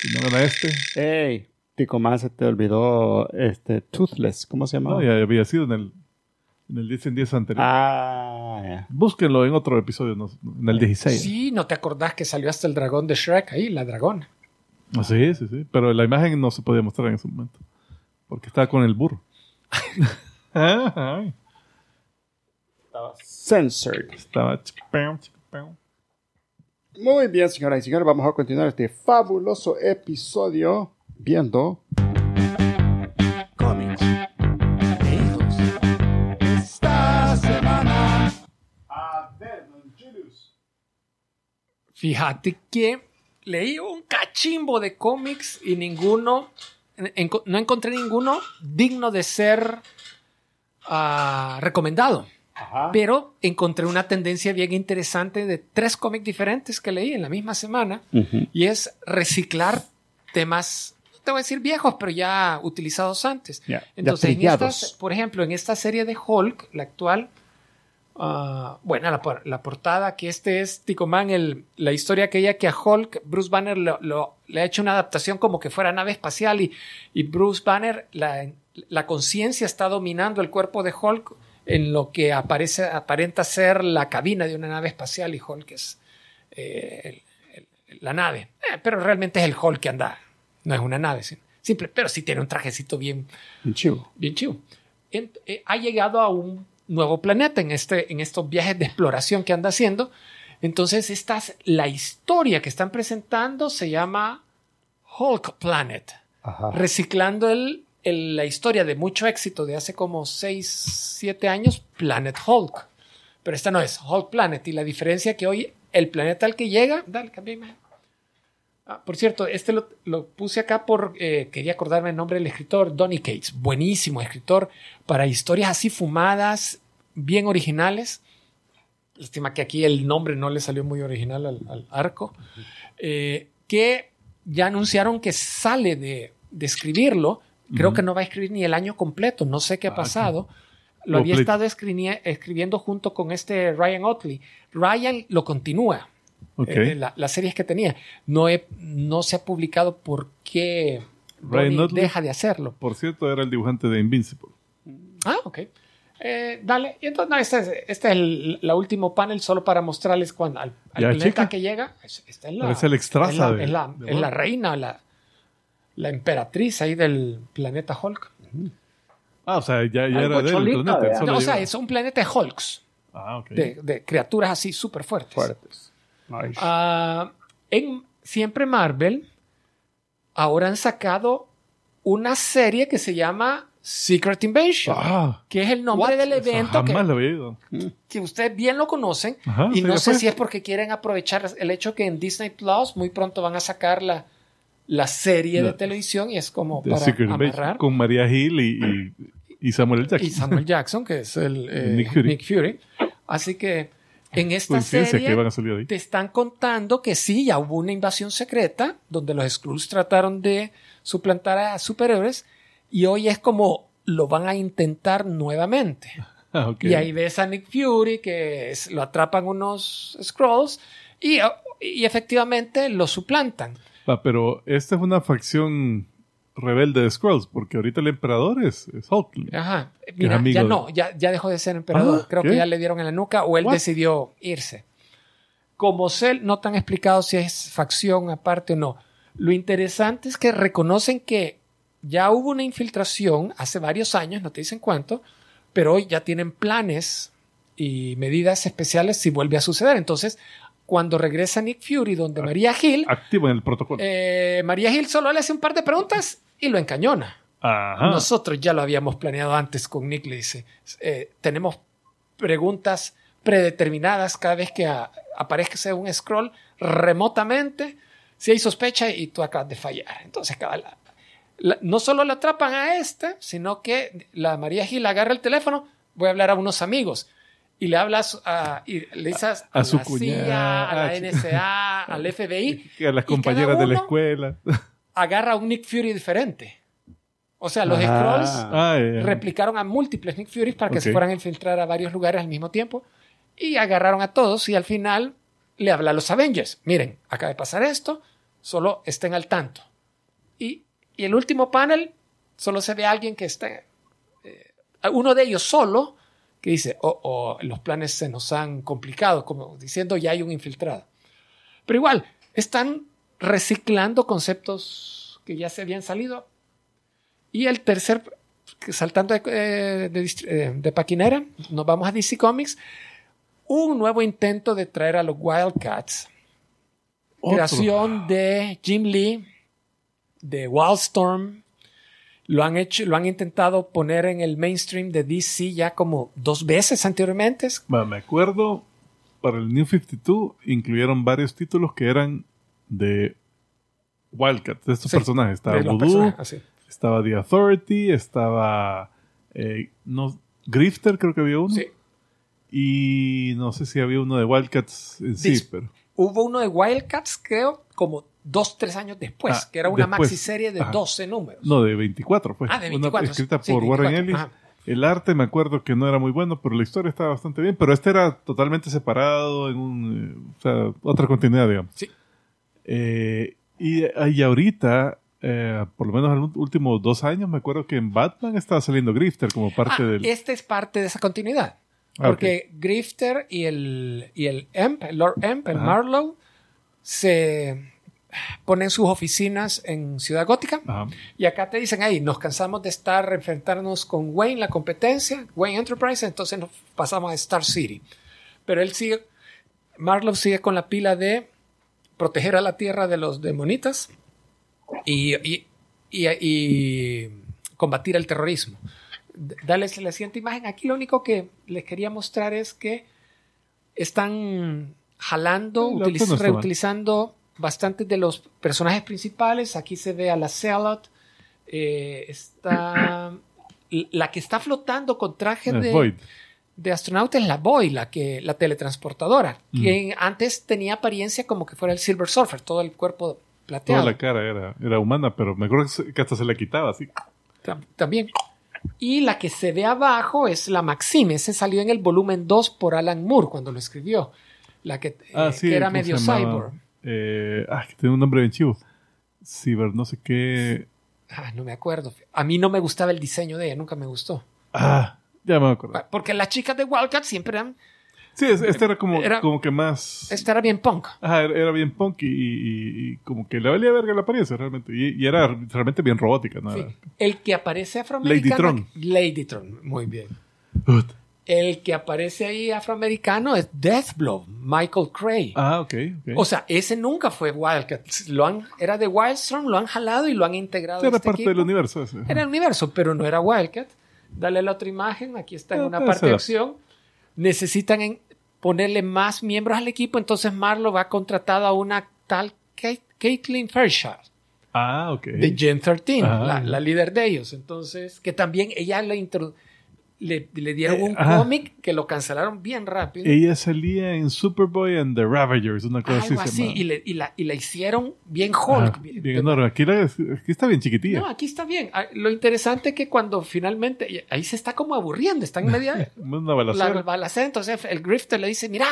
Si no gana este, Ey, Tico más se te olvidó este Toothless, ¿cómo se llama? no, ya había sido en el, en el 10 en 10 anterior. Ah, ya. Búsquenlo en otro episodio, no- en el 16. Sí, ¿no te acordás que salió hasta el dragón de Shrek ahí, la dragona? Ah, Sí, sí, sí. Pero la imagen no se podía mostrar en ese momento. Porque estaba con el burro. *laughs* Ay, Censored. estaba chipeo, chipeo. Muy bien, señoras y señores, vamos a continuar este fabuloso episodio viendo cómics leídos esta semana. A ver, don Julius. Fíjate que leí un cachimbo de cómics y ninguno, en- en- no encontré ninguno digno de ser ah, recomendado. Ajá. Pero encontré una tendencia bien interesante de tres cómics diferentes que leí en la misma semana y es reciclar temas, no te voy a decir viejos, pero ya utilizados antes. Entonces, en trillados. estas, por ejemplo, en esta serie de Hulk, la actual, ah, bueno, la, la portada, que este es Ticoman, el, la historia aquella que a Hulk, Bruce Banner lo- lo- le ha hecho una adaptación como que fuera nave espacial y, y Bruce Banner, la, la conciencia está dominando el cuerpo de Hulk en lo que aparece, aparenta ser la cabina de una nave espacial y Hulk es eh, el- el- la nave. Eh, pero realmente es el Hulk que anda, no es una nave, sí. simple, pero sí tiene un trajecito bien, chivo. bien chivo. En- eh, ha llegado a un nuevo planeta en, este, en estos viajes de exploración que anda haciendo. Entonces, esta es la historia que están presentando se llama Hulk Planet, Ajá. reciclando el, la historia de mucho éxito de hace como 6, 7 años, Planet Hulk. Pero esta no es Hulk Planet y la diferencia que hoy el planeta al que llega, dale, imagen. Ah, por cierto, este lo, lo puse acá por, eh, quería acordarme el nombre del escritor, Donny Cates, buenísimo escritor para historias así fumadas, bien originales. Lástima que aquí el nombre no le salió muy original al, al arco. Eh, que ya anunciaron que sale de, de escribirlo. Creo Ujú. que no va a escribir ni el año completo. No sé qué ha Ah, pasado. Lo había estado escribi- escribiendo junto con este Ryan Otley. Ryan lo continúa. Ok. eh, la- las series que tenía. No, he- no se ha publicado por qué Ryan Otley. deja de hacerlo. Por cierto, era el dibujante de Invincible. Ah, ok. Eh, dale. Y entonces, no, este es, este es el la último panel solo para mostrarles cuando al, al planeta chica. que llega. Es- Esta es la, Parece el extraza es la, de- es la- de es la reina, la, la emperatriz ahí del planeta Hulk. Ah, o sea, ya, era de él el cholita, planeta. No, o sea, es un planeta de Hulks, Ah, ok. de, de criaturas así súper fuertes. Fuertes. Nice. Ah, en siempre Marvel, ahora han sacado una serie que se llama Secret Invasion, Ah, que es el nombre del evento que, lo que ustedes bien lo conocen. Ajá, y no sé fue. si es porque quieren aprovechar el hecho que en Disney Plus muy pronto van a sacar la, la serie de televisión y es como The para Secret amarrar. Con María Hill y, y, y Samuel. Jackson. Y Samuel Jackson, que es el eh, Nick Fury. Nick Fury. Así que en esta serie que van a salir ahí. te están contando que sí, ya hubo una invasión secreta donde los Skrulls trataron de suplantar a superhéroes y hoy es como lo van a intentar nuevamente. *laughs* Ah, ok. Y ahí ves a Nick Fury que es- lo atrapan unos Skrulls y, y efectivamente lo suplantan. Ah, pero esta es una facción rebelde de Skrulls, porque ahorita el emperador es, es Hulk. Ajá. Mira, ya no, ya, ya dejó de ser emperador. Ah, Creo ¿qué? que ya le dieron en la nuca o él What? decidió irse. Como Cell, no te han explicado si es facción aparte o no. Lo interesante es que reconocen que ya hubo una infiltración hace varios años, no te dicen cuánto, pero hoy ya tienen planes y medidas especiales si vuelve a suceder. Entonces, cuando regresa Nick Fury, donde María Hill, Activo en el protocolo. eh, María Hill solo le hace un par de preguntas y lo encañona. Ajá. Nosotros ya lo habíamos planeado antes con Nick, le dice. Eh, tenemos preguntas predeterminadas cada vez que a- aparezca un scroll remotamente. Si hay sospecha y tú acabas de fallar. Entonces, cada- la- la- no solo le atrapan a este, sino que la María Gil agarra el teléfono, voy a hablar a unos amigos. Y le hablas a, y le dices a, A su la cuñada, CIA, a la. NSA, *laughs* al FBI, a las compañeras de la escuela. *laughs* agarra un Nick Fury diferente. O sea, los Ah. Scrolls Ah, replicaron a múltiples Nick Furies para que se fueran a infiltrar a varios lugares al mismo tiempo y agarraron a todos y al final le habla a los Avengers. Miren, acaba de pasar esto, solo estén al tanto. Y, y el último panel solo se ve a alguien que está, eh, uno de ellos solo, que dice, oh, oh, los planes se nos han complicado, como diciendo ya hay un infiltrado. Pero igual, están reciclando conceptos que ya se habían salido. Y el tercer, saltando de, eh, de dist- eh, de paquinera, nos vamos a DC Comics. Un nuevo intento de traer a los Wildcats. Otro. Creación de Jim Lee, de Wildstorm. Lo han hecho, lo han intentado poner en el mainstream de DC ya como dos veces anteriormente. Me acuerdo, para el New 52 incluyeron varios títulos que eran de Wildcat, de estos Sí, personajes. Estaba Voodoo, personajes, estaba The Authority, estaba eh, no, Grifter, creo que había uno. Sí. Y no sé si había uno de Wildcats en sí, pero. Hubo uno de Wildcats, creo, como dos, tres años después, Ah, que era una después. maxiserie de Ajá. 12 números. No, de 24 fue. Ah, de Una 24, escrita sí, por Warren 24, Ellis. ajá. El arte me acuerdo que no era muy bueno, pero la historia estaba bastante bien. Pero este era totalmente separado en un, eh, o sea, otra continuidad, digamos. Sí. Eh, y, y ahorita, eh, por lo menos en los últimos dos años, me acuerdo que en Batman estaba saliendo Grifter como parte Ah, del. Este es parte de esa continuidad. Ah, Porque Grifter y el, y el Emp, el Lord Emp, el. Marlowe, se ponen sus oficinas en Ciudad Gótica. Ajá. Y acá te dicen, ahí, nos cansamos de estar, enfrentarnos con Wayne, la competencia, Wayne Enterprise, entonces nos pasamos a Star City. Pero él sigue, Marlowe sigue con la pila de proteger a la Tierra de los demonitas y, y, y- y combatir el terrorismo. D- Darles la siguiente imagen. Aquí lo único que les quería mostrar es que están jalando, utiliz- reutilizando bastantes de los personajes principales. Aquí se ve a la Zealot. eh, está *clears throat* la que está flotando con traje Eh, de, astronauta es la Boy, la que la teletransportadora, Mm. que antes tenía apariencia como que fuera el Silver Surfer, todo el cuerpo Toda plateado. la cara era, era humana, pero me acuerdo que hasta se la quitaba así. Tam- También. Y la que se ve abajo es la Maxime. Ese salió en el volumen 2 por Alan Moore cuando lo escribió. La que, eh, que era ¿cómo medio cyborg. Eh, ah, que tiene un nombre bien chivo. Cyber, no sé qué. Ah, no me acuerdo. A mí no me gustaba el diseño de ella, nunca me gustó. Ah, ya me acuerdo. Porque las chicas de Wildcat siempre eran. Sí, es- este era como, Era- como que más. Esta era bien punk. Ajá, era, era bien punk y, y- y como que le valía verga la apariencia realmente. Y, y era realmente bien robótica, ¿no? Sí. El que aparece afroamericano. Ladytron. Ladytron, muy bien. Ut. El que aparece ahí afroamericano es Deathblow, Michael Cray. Ah, ok, ok. O sea, ese nunca fue Wildcat. Lo han, era de Wildstorm, lo han jalado y lo han integrado. era este parte equipo. del universo ese. Era el universo, pero no era Wildcat. Dale la otra imagen, aquí está en Ah, una parte de acción. Necesitan en- ponerle más miembros al equipo, entonces Marlo va contratado a una tal Kate- Caitlin Fairchild Ah, ok. de Gen 13, Ajá. la, la líder de ellos. Entonces, que también ella le, introdu- le, le dieron Eh, un cómic que lo cancelaron bien rápido. Ella salía en Superboy and the Ravagers, una cosa algo así. así, y, le- y la, y la hicieron bien Hulk. Ajá, bien enorme. Aquí, la- aquí está bien chiquitilla. No, aquí está bien. Ah, Lo interesante es que cuando finalmente, ahí se está como aburriendo, está en *laughs* media Una balacera. la balacera, entonces el grifter le dice, mira,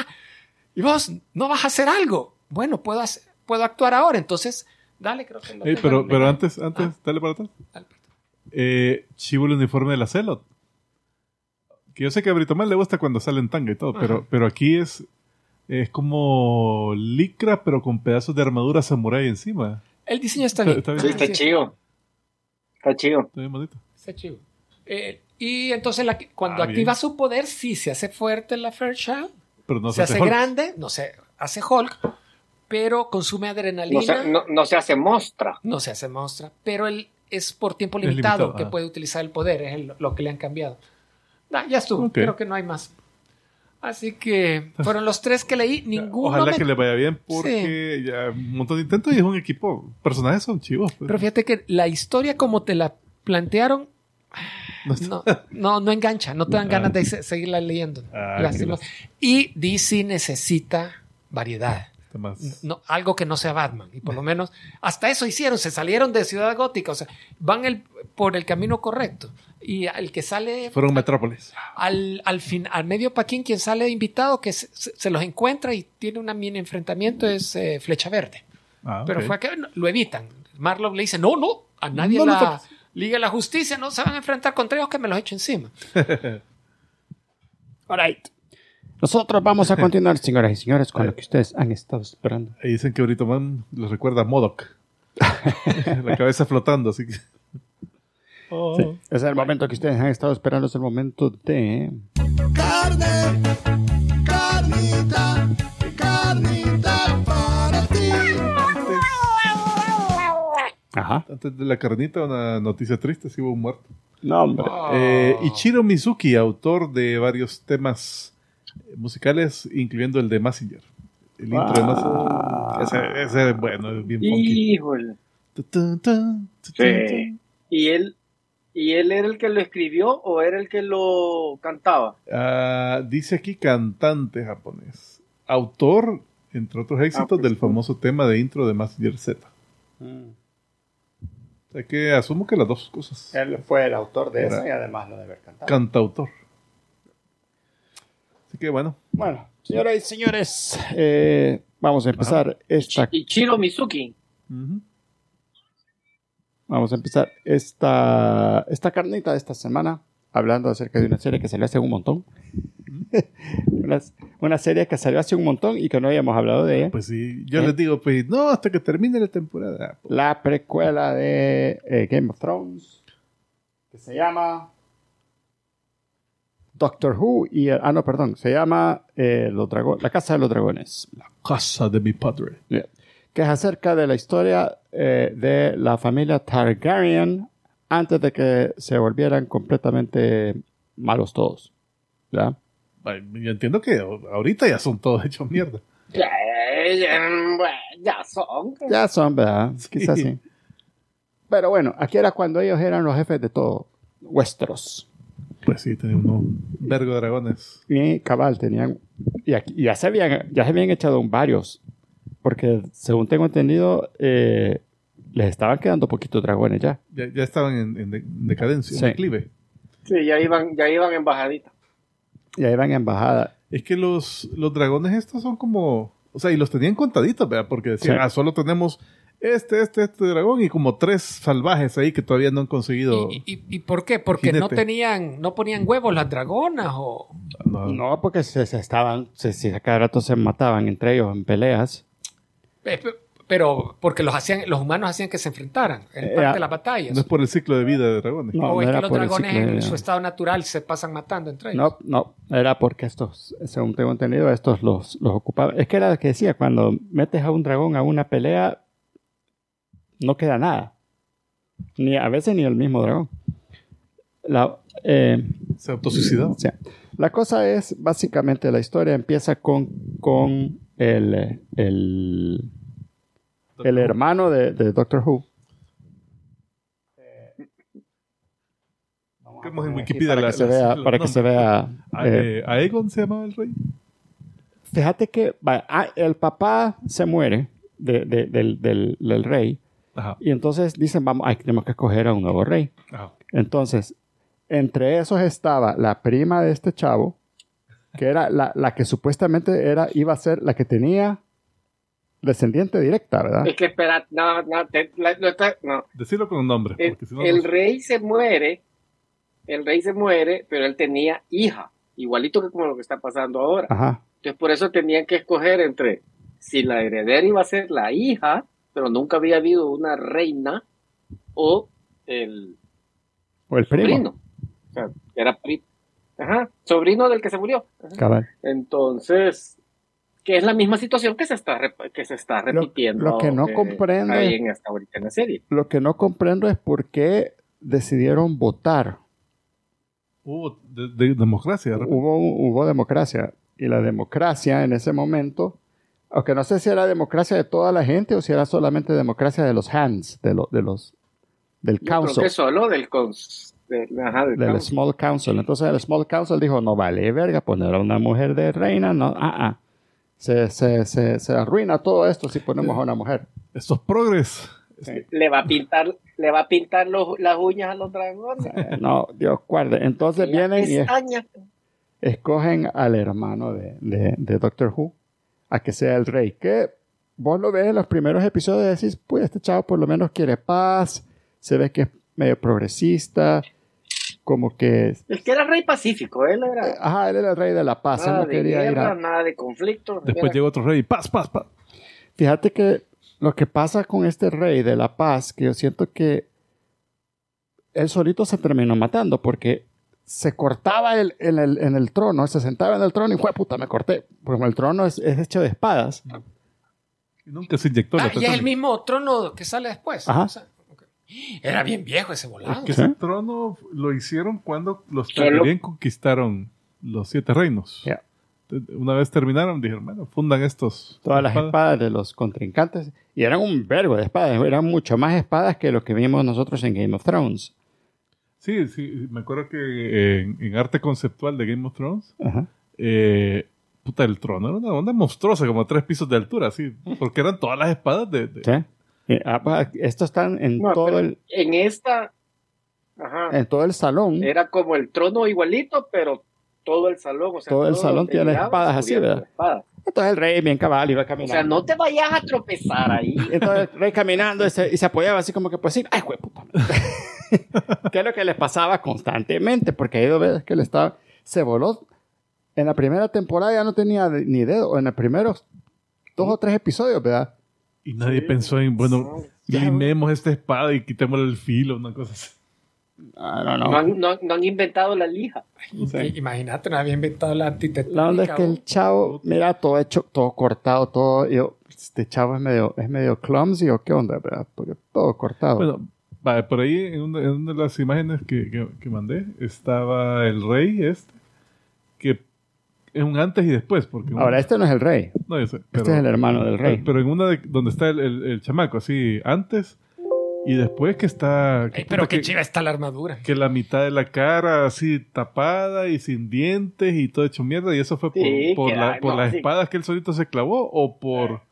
y vos no vas a hacer algo. Bueno, puedo, hacer- puedo actuar ahora, entonces, dale, creo que lo Ey, pero, pero antes, antes, Ah. dale para atrás. Dale, Eh, chivo el uniforme de la Celot. Que yo sé que a Brito Mal le gusta cuando sale en tanga y todo, pero, Ajá. pero aquí es, es como licra, pero con pedazos de armadura samurai encima. El diseño está Está- bien. está bien. Sí, está Sí, chido. Está chido. Está bien bonito. Está chido. Eh, y entonces la cuando Ah, bien. activa su poder, sí se hace fuerte la Fairchild, Pero no se hace Hulk. grande, no se hace Hulk, pero consume adrenalina. No se, no, no se hace mostra. no se hace monstruo, pero él es por tiempo limitado, limitado, que ah. puede utilizar el poder, es el- lo que le han cambiado. Ah, ya estuvo, Ok. creo que no hay más. Así que fueron los tres que leí, ninguno Ojalá me- que le vaya bien porque ya un montón de intentos y es un equipo. Personajes son chivos. pues. Pero fíjate que la historia como te la plantearon, No, no, no engancha, no te dan ganas de se- seguirla leyendo. Ah, Y DC necesita variedad. No, algo que no sea Batman. Y por lo menos hasta eso hicieron, se salieron de Ciudad Gótica, o sea, van el, por el camino correcto. Y el que sale Fueron Metrópolis. al, al, fin, al medio Paquín, quien sale invitado, que se, se- los encuentra y tiene un mini enfrentamiento, es eh, Flecha Verde. Ah, Pero fue que no, lo evitan. Marlowe le dice, no, no, a nadie No la. Liga de la Justicia no se van a enfrentar contra ellos que me los echo encima. *laughs* All right. Nosotros vamos a *laughs* continuar, señoras y señores, con lo que ustedes han estado esperando. Ahí dicen que Brito Man les recuerda a Modoc. *laughs* La cabeza flotando, así que. Oh. Sí, ese es el momento que ustedes han estado esperando, es el momento de... Carne, carnita, carnita para ti. Ajá. Antes de la carnita, una noticia triste: si hubo un muerto. No, hombre. Eh, Ichiro Mizuki, autor de varios temas musicales, incluyendo el de Messenger. El intro de Ah. Messenger. Ese, ese es bueno, es bien funky. Híjole. Tu, tu, tu, tu, tu, Sí. ¿Y él, ¿Y él era el que lo escribió o era el que lo cantaba? Ah, dice aquí cantante japonés. Autor, entre otros éxitos, pues, del sí. famoso tema de intro de Messenger Z. Mm. O sea que asumo que las dos cosas. Él fue el autor de eso y además lo de haber cantado. Cantautor. Así que bueno, Bueno, señoras y señores, eh, vamos a empezar esta, Ichiro Mizuki. ujú. Vamos a empezar esta, esta carnita de esta semana hablando acerca de una serie que salió hace un montón. *laughs* una, una serie que salió hace un montón y que no habíamos hablado de ella. pues sí, yo ¿Eh? les digo, pues no, hasta que termine la temporada. Pues, La precuela de eh, Game of Thrones que se llama Doctor Who y ah no perdón se llama eh, los drago- la casa de los dragones La casa de mi padre. Yeah. Que es acerca de la historia eh, de la familia Targaryen antes de que se volvieran completamente malos todos. ¿ya? Yo entiendo que ahorita ya son todos hechos mierda. Ya, son. Ya son, ¿verdad? Sí. Quizás sí. Pero bueno, aquí era cuando ellos eran los jefes de todo, Westeros. Pues sí, tenemos un vergo de dragones. Y cabal, tenían. Y, aquí- y ya, se habían, ya se habían echado varios. Porque según tengo entendido, eh, les estaban quedando poquitos dragones ya. Ya, ya estaban en, en de- decadencia, en declive. Sí, ya iban, ya iban en bajadita. Ya iban en bajada. Es que los, los dragones estos son como... O sea, y los tenían contaditos, ¿verdad? Porque decían, Sí. ah, solo tenemos este, este, este dragón y como tres salvajes ahí que todavía no han conseguido... ¿Y, y, y por qué? Porque no tenían, no ponían huevos las dragonas o... No, No, porque se, se estaban. Se, se- a cada rato se mataban entre ellos en peleas. Eh, pe- Pero porque los hacían, los humanos hacían que se enfrentaran en Eh, parte ah, de las batallas. no es por el ciclo de vida de dragones. No, o no es era que los dragones en su estado natural se pasan matando entre ellos. No, no, era porque estos, según tengo entendido, estos los, los ocupaban. Es que era lo que decía, cuando metes a un dragón a una pelea, no queda nada. Ni a veces ni el mismo dragón. La, eh, Se autosuicidó. o sea, la cosa es, básicamente, la historia empieza con, con el, el, el hermano de, de Doctor Who. Busquemos en Wikipedia para la- que se vea, para que se vea A- eh, eh, Aegon se llamaba el rey. Fíjate que va, ah, el papá se muere de- de- del, del- del rey Ajá. y entonces dicen, vamos, ay, tenemos que escoger a un nuevo rey. Ajá. Entonces, entre esos estaba la prima de este chavo, que era la, la que supuestamente era, iba a ser la que tenía descendiente directa, ¿verdad? Es que espera, no, no, te- la- lo está- no. Decirlo con un nombre. El, Porque si no, el no- rey se muere, el rey se muere, pero él tenía hija, igualito que como lo que está pasando ahora. Ajá. Entonces por eso tenían que escoger entre si la heredera iba a ser la hija, pero nunca había habido una reina, o el O el primo. sobrino. O sea, era pri- Ajá, sobrino del que se murió. Entonces, que es la misma situación que se está, rep- que se está Lo- repitiendo. lo que no eh, comprendo en esta ahorita en la serie. Lo que no comprendo es por qué decidieron votar. Hubo de- de- democracia. hubo, hubo democracia. Y la democracia en ese momento, aunque no sé si era democracia de toda la gente o si era solamente democracia de los hands, de, lo- de los del Yo creo council. que solo del cons- del, ajá, del del council. Small Council. Entonces el Small Council dijo, no vale verga poner a una mujer de reina, no, ah, ah. Se, se, se, se arruina todo esto si ponemos a una mujer. Estos progres. Le va a pintar, le va a pintar los- las uñas a los dragones. Eh, no, Dios guarde. Entonces vienen y es- pestañas. escogen al hermano de, de, de Doctor Who a que sea el rey. Que vos lo ves en los primeros episodios y decís, pues este chavo por lo menos quiere paz, se ve que es medio progresista, como que... Es que era rey pacífico, él era. Ajá, él era el rey de la paz, él Nada no de quería ir guerra, a... nada de conflicto. Después era- llegó otro rey. Paz, paz, paz. Fíjate que lo que pasa con este rey de la paz, que yo siento que él solito se terminó matando porque se cortaba el- en, el, en el trono, se sentaba en el trono y fue puta, me corté. Porque el trono es, es hecho de espadas. Y nunca se inyectó Ah, y es el mismo trono que sale después. Ajá. O sea. Era bien viejo ese volado. Que ¿Sí? ese trono lo hicieron cuando los Targaryen conquistaron los siete reinos. Ya. Entonces, Una vez terminaron, dijeron, bueno, fundan estos. Todas las espadas. de los contrincantes. Y eran un vergo de espadas. Eran mucho más espadas que lo que vimos nosotros en Game of Thrones. Sí, sí, me acuerdo que en, en arte conceptual de Game of Thrones, Ajá. eh, puta, el trono era una onda monstruosa, como tres pisos de altura, así, porque eran todas las espadas de... de- ¿Sí? Y, ah, pues, estos están en, No, todo el, En esta. Ajá. en todo el salón. Era como el trono igualito, pero todo el salón. O sea, Todo el salón tiene espadas así, ¿verdad? espadas. Entonces el rey bien cabal iba O caminando. sea, no te vayas a tropezar ahí. *laughs* Entonces el rey caminando y se, y se apoyaba así como que pues sí, ay, güey, puta. *laughs* ¿Qué es lo que le pasaba constantemente? Porque hay dos veces que él estaba, se voló. En la primera temporada ya no tenía ni dedo, o en los primeros dos o tres episodios, ¿verdad? Y nadie Sí. pensó en, bueno, limemos esta espada y quitémosle el filo, una cosa así. No, no- no han inventado la lija. Sí. Imagínate, no había inventado la antitetánica. La onda es que el chavo, mira, todo hecho, todo cortado, todo. Yo, este chavo es medio, es medio clumsy o qué onda, ¿verdad? Porque todo cortado. Bueno, va, por ahí en una, en una de las imágenes que, que- que mandé estaba el rey este, es un antes y después, porque... un- Ahora, este no es el rey. no, yo sé, Este es el hermano del rey. Pero en una de, donde está el, el- el chamaco, así, antes y después que está... que Ey, pero qué que- chiva está la armadura. que la mitad de la cara así tapada y sin dientes y todo hecho mierda y eso fue por, Sí, por, que la- ay, por no, las sí. espadas que él solito se clavó o por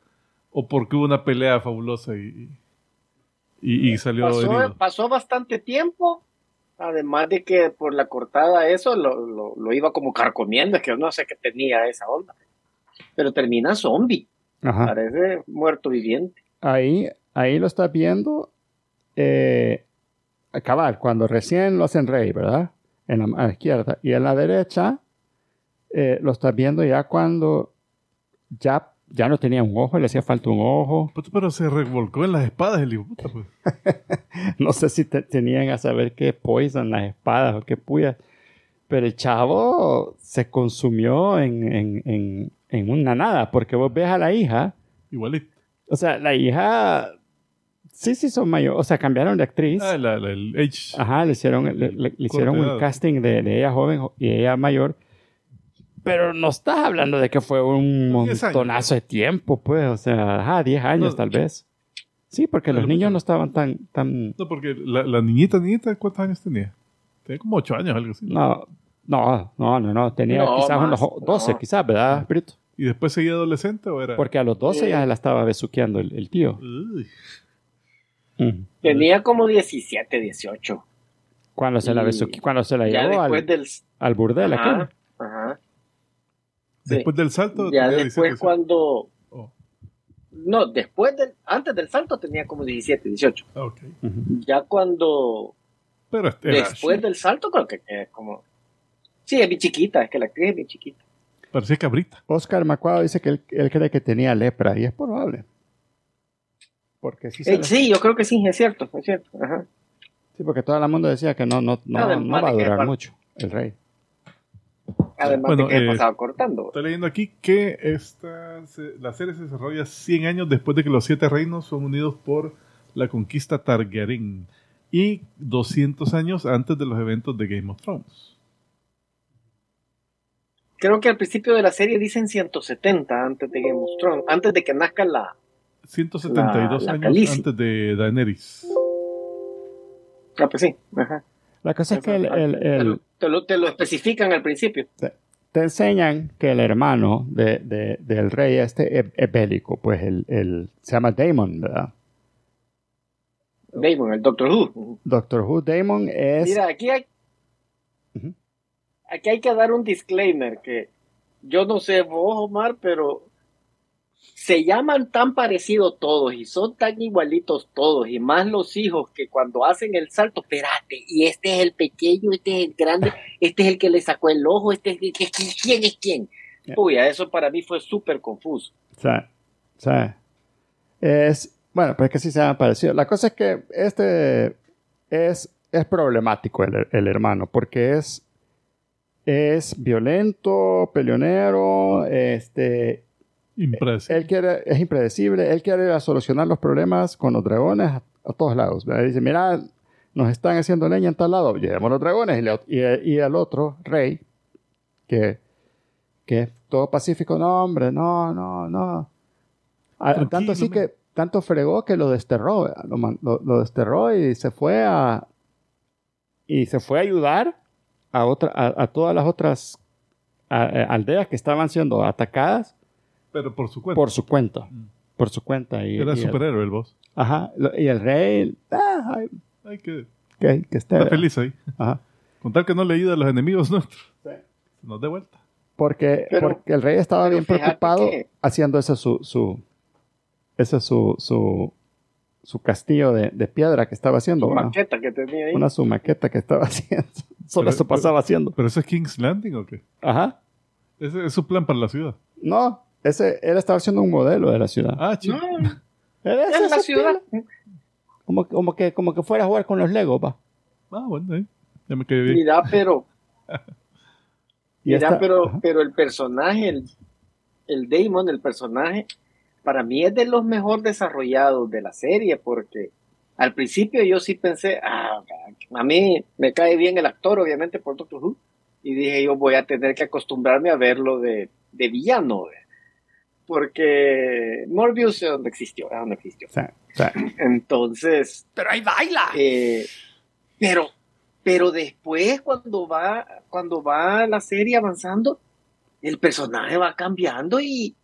o porque hubo una pelea fabulosa y y, y salió Pasó, herido. pasó bastante tiempo. Además de que por la cortada eso lo, lo, lo iba como carcomiendo. Es que yo no sé qué tenía esa onda. Pero termina zombie. Ajá. Parece muerto viviente. Ahí, ahí lo estás viendo. Eh, cabal, cuando recién lo hacen rey, ¿verdad? En la, a la izquierda. Y en la derecha eh, lo estás viendo ya cuando ya, ya no tenía un ojo, le hacía falta un ojo. Puta, Pero se revolcó en las espadas el hijo puta, pues. *laughs* No sé si te- tenían a saber qué poison las espadas o qué puyas. Pero el chavo se consumió en, en, en, en una nada, porque vos ves a la hija, Igualito. o sea, la hija, sí, sí son mayores, o sea, cambiaron de actriz. Ah, la- la- el H. Ajá, le hicieron, le, le- le hicieron un casting de, de ella joven y ella mayor. Pero no estás hablando de que fue un 10 años. montonazo de tiempo, pues, o sea, ajá, 10 años No, tal vez. Sí, porque los niños no estaban tan, tan, No, porque la, la niñita, niñita, ¿cuántos años tenía? Tenía como 8 años, algo así. No, no, no, no, no. Tenía No, quizás más, unos o- 12, no. quizás, ¿verdad, Brito? ¿Y después seguía adolescente o era...? Porque a los 12 Sí. ya la estaba besuqueando el, el tío. Uy. Mm. Tenía como 17, 18. Cuando se la besuqueó, cuando se la llevó después al, del. al burdel, aquel. Ajá, Sí. Después del salto Ya después 17, cuando. Oh, No, después del. Antes del salto tenía como 17, 18. ah, ok. Ujú. Ya cuando. Pero este era Después del salto, creo que es como. Sí, es bien chiquita, es que la actriz es bien chiquita. Parecía cabrita. Oscar Macuado dice que él, él cree que tenía lepra y es probable. Porque sí, se Eh, sí, yo creo que sí, es cierto, es cierto. Ajá. sí, porque todo el mundo decía que no, no, no, Además no va a durar mucho el rey. Además Bueno, de que he eh, pasado cortando. Estoy leyendo aquí que esta, la serie se desarrolla 100 años después de que los siete reinos son unidos por la conquista Targaryen y 200 años antes de los eventos de Game of Thrones. Creo que al principio de la serie dicen 170 antes de Game of Thrones, antes de que nazca la. 172 La- la años antes de Daenerys. Ah, pues sí. Ajá. La cosa es que el, el- Te, el- lo, te lo- te lo especifican al principio. te enseñan que el hermano de, de- del rey este es, es bélico, pues el, el- se llama Damon, ¿verdad? Damon, el Doctor Who. Doctor Who Damon es... Mira, aquí hay, aquí hay que dar un disclaimer que yo no sé vos, Omar, pero se llaman tan parecidos todos y son tan igualitos todos y más los hijos que cuando hacen el salto, espérate, y este es el pequeño, este es el grande, este es el que le sacó el ojo, este es el que, ¿quién es quién? Ya. Uy, a eso para mí fue súper confuso. O sea, es... Bueno, pues que sí se llama parecido. La cosa es que este es, es problemático el, el hermano, porque es, es violento, peleonero, este, Impredecible. él quiere, es impredecible, él quiere solucionar los problemas con los dragones a, a todos lados. ¿verdad? Dice, mira, nos están haciendo leña en tal lado, llevemos los dragones. Y, le- y, y el otro, rey, que, que es todo pacífico, no, hombre, no, no, no. A- Tranquilo, tanto así que, tanto fregó que lo desterró, lo, lo- lo desterró y se fue a, y se fue a ayudar a, otra, a, a todas las otras aldeas que estaban siendo atacadas Pero por su cuenta. por su cuenta. Mm. Por su cuenta. Y, Era y el, superhéroe el boss. ajá, lo- y el rey, ah, ay, que que, que esté. estar feliz ahí. Ajá. Con tal que no le ayuda a los enemigos *laughs* nuestros. Sí. Nos dé vuelta. Porque, Pero- porque el rey estaba bien preocupado que- haciendo ese su, su, ese su, su, su castillo de, de piedra que estaba haciendo. Su ¿verdad? maqueta que tenía ahí. Una su maqueta que estaba *laughs* haciendo. Solo Pero- eso pasaba haciendo. ¿Pero ese es King's Landing o qué? Ajá. Ese es su plan para la ciudad. No, ese, él estaba haciendo un modelo de la ciudad. Ah, chido. No, Él es la ciudad. Como, como, que, como que fuera a jugar con los Legos, va. Ah, bueno, ahí. Ya me quedé bien. Mira, pero, *laughs* mira, esta- pero, ajá. pero el personaje, el, el Damon, el personaje, para mí es de los mejor desarrollados de la serie, porque al principio yo sí pensé, ah, a mí me cae bien el actor, obviamente, por Doctor Who, y dije, yo voy a tener que acostumbrarme a verlo de, de villano, ¿ve? Porque Morbius es donde existió, es donde existió. Entonces, Pero ahí baila. eh, pero, pero después cuando va, cuando va la serie avanzando, el personaje va cambiando y,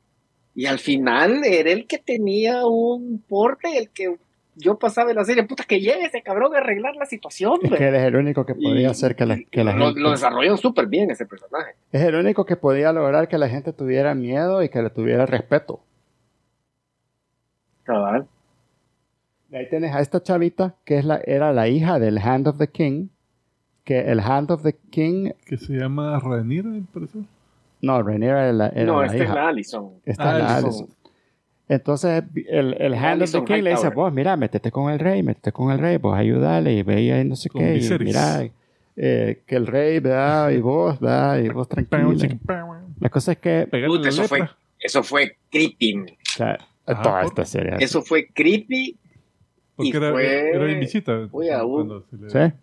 y al final era el que tenía un porte, el que yo pasaba en la serie, puta, que llegue ese cabrón a arreglar la situación. es que él es el único que podía Y- hacer que la, que la lo, gente... lo desarrollan súper bien ese personaje. Es el único que podía lograr que la gente tuviera miedo y que le tuviera respeto. Cabal. Y ahí tienes a esta chavita que es la, era la hija del Hand of the King. Que el Hand of the King, Que se llama Rhaenyra, al parecer. no, Rhaenyra era la, era no, la esta es hija. la Allison. Esta es la Allison. Allison. Entonces el, el Hand of the Allison King le dice, vos mira, métete con el rey, métete con el rey, vos ayúdale y ve ahí no sé Con qué. Y mira, eh, que el rey, ¿verdad? Y vos, ¿verdad? Y vos tranquilo. La cosa es que Puta, eso fue, eso fue creepy. o sea, Ajá, toda por- esta serie. Eso fue creepy. Porque y era, fue- era bien visita. Uy, aún. le- ¿Sí?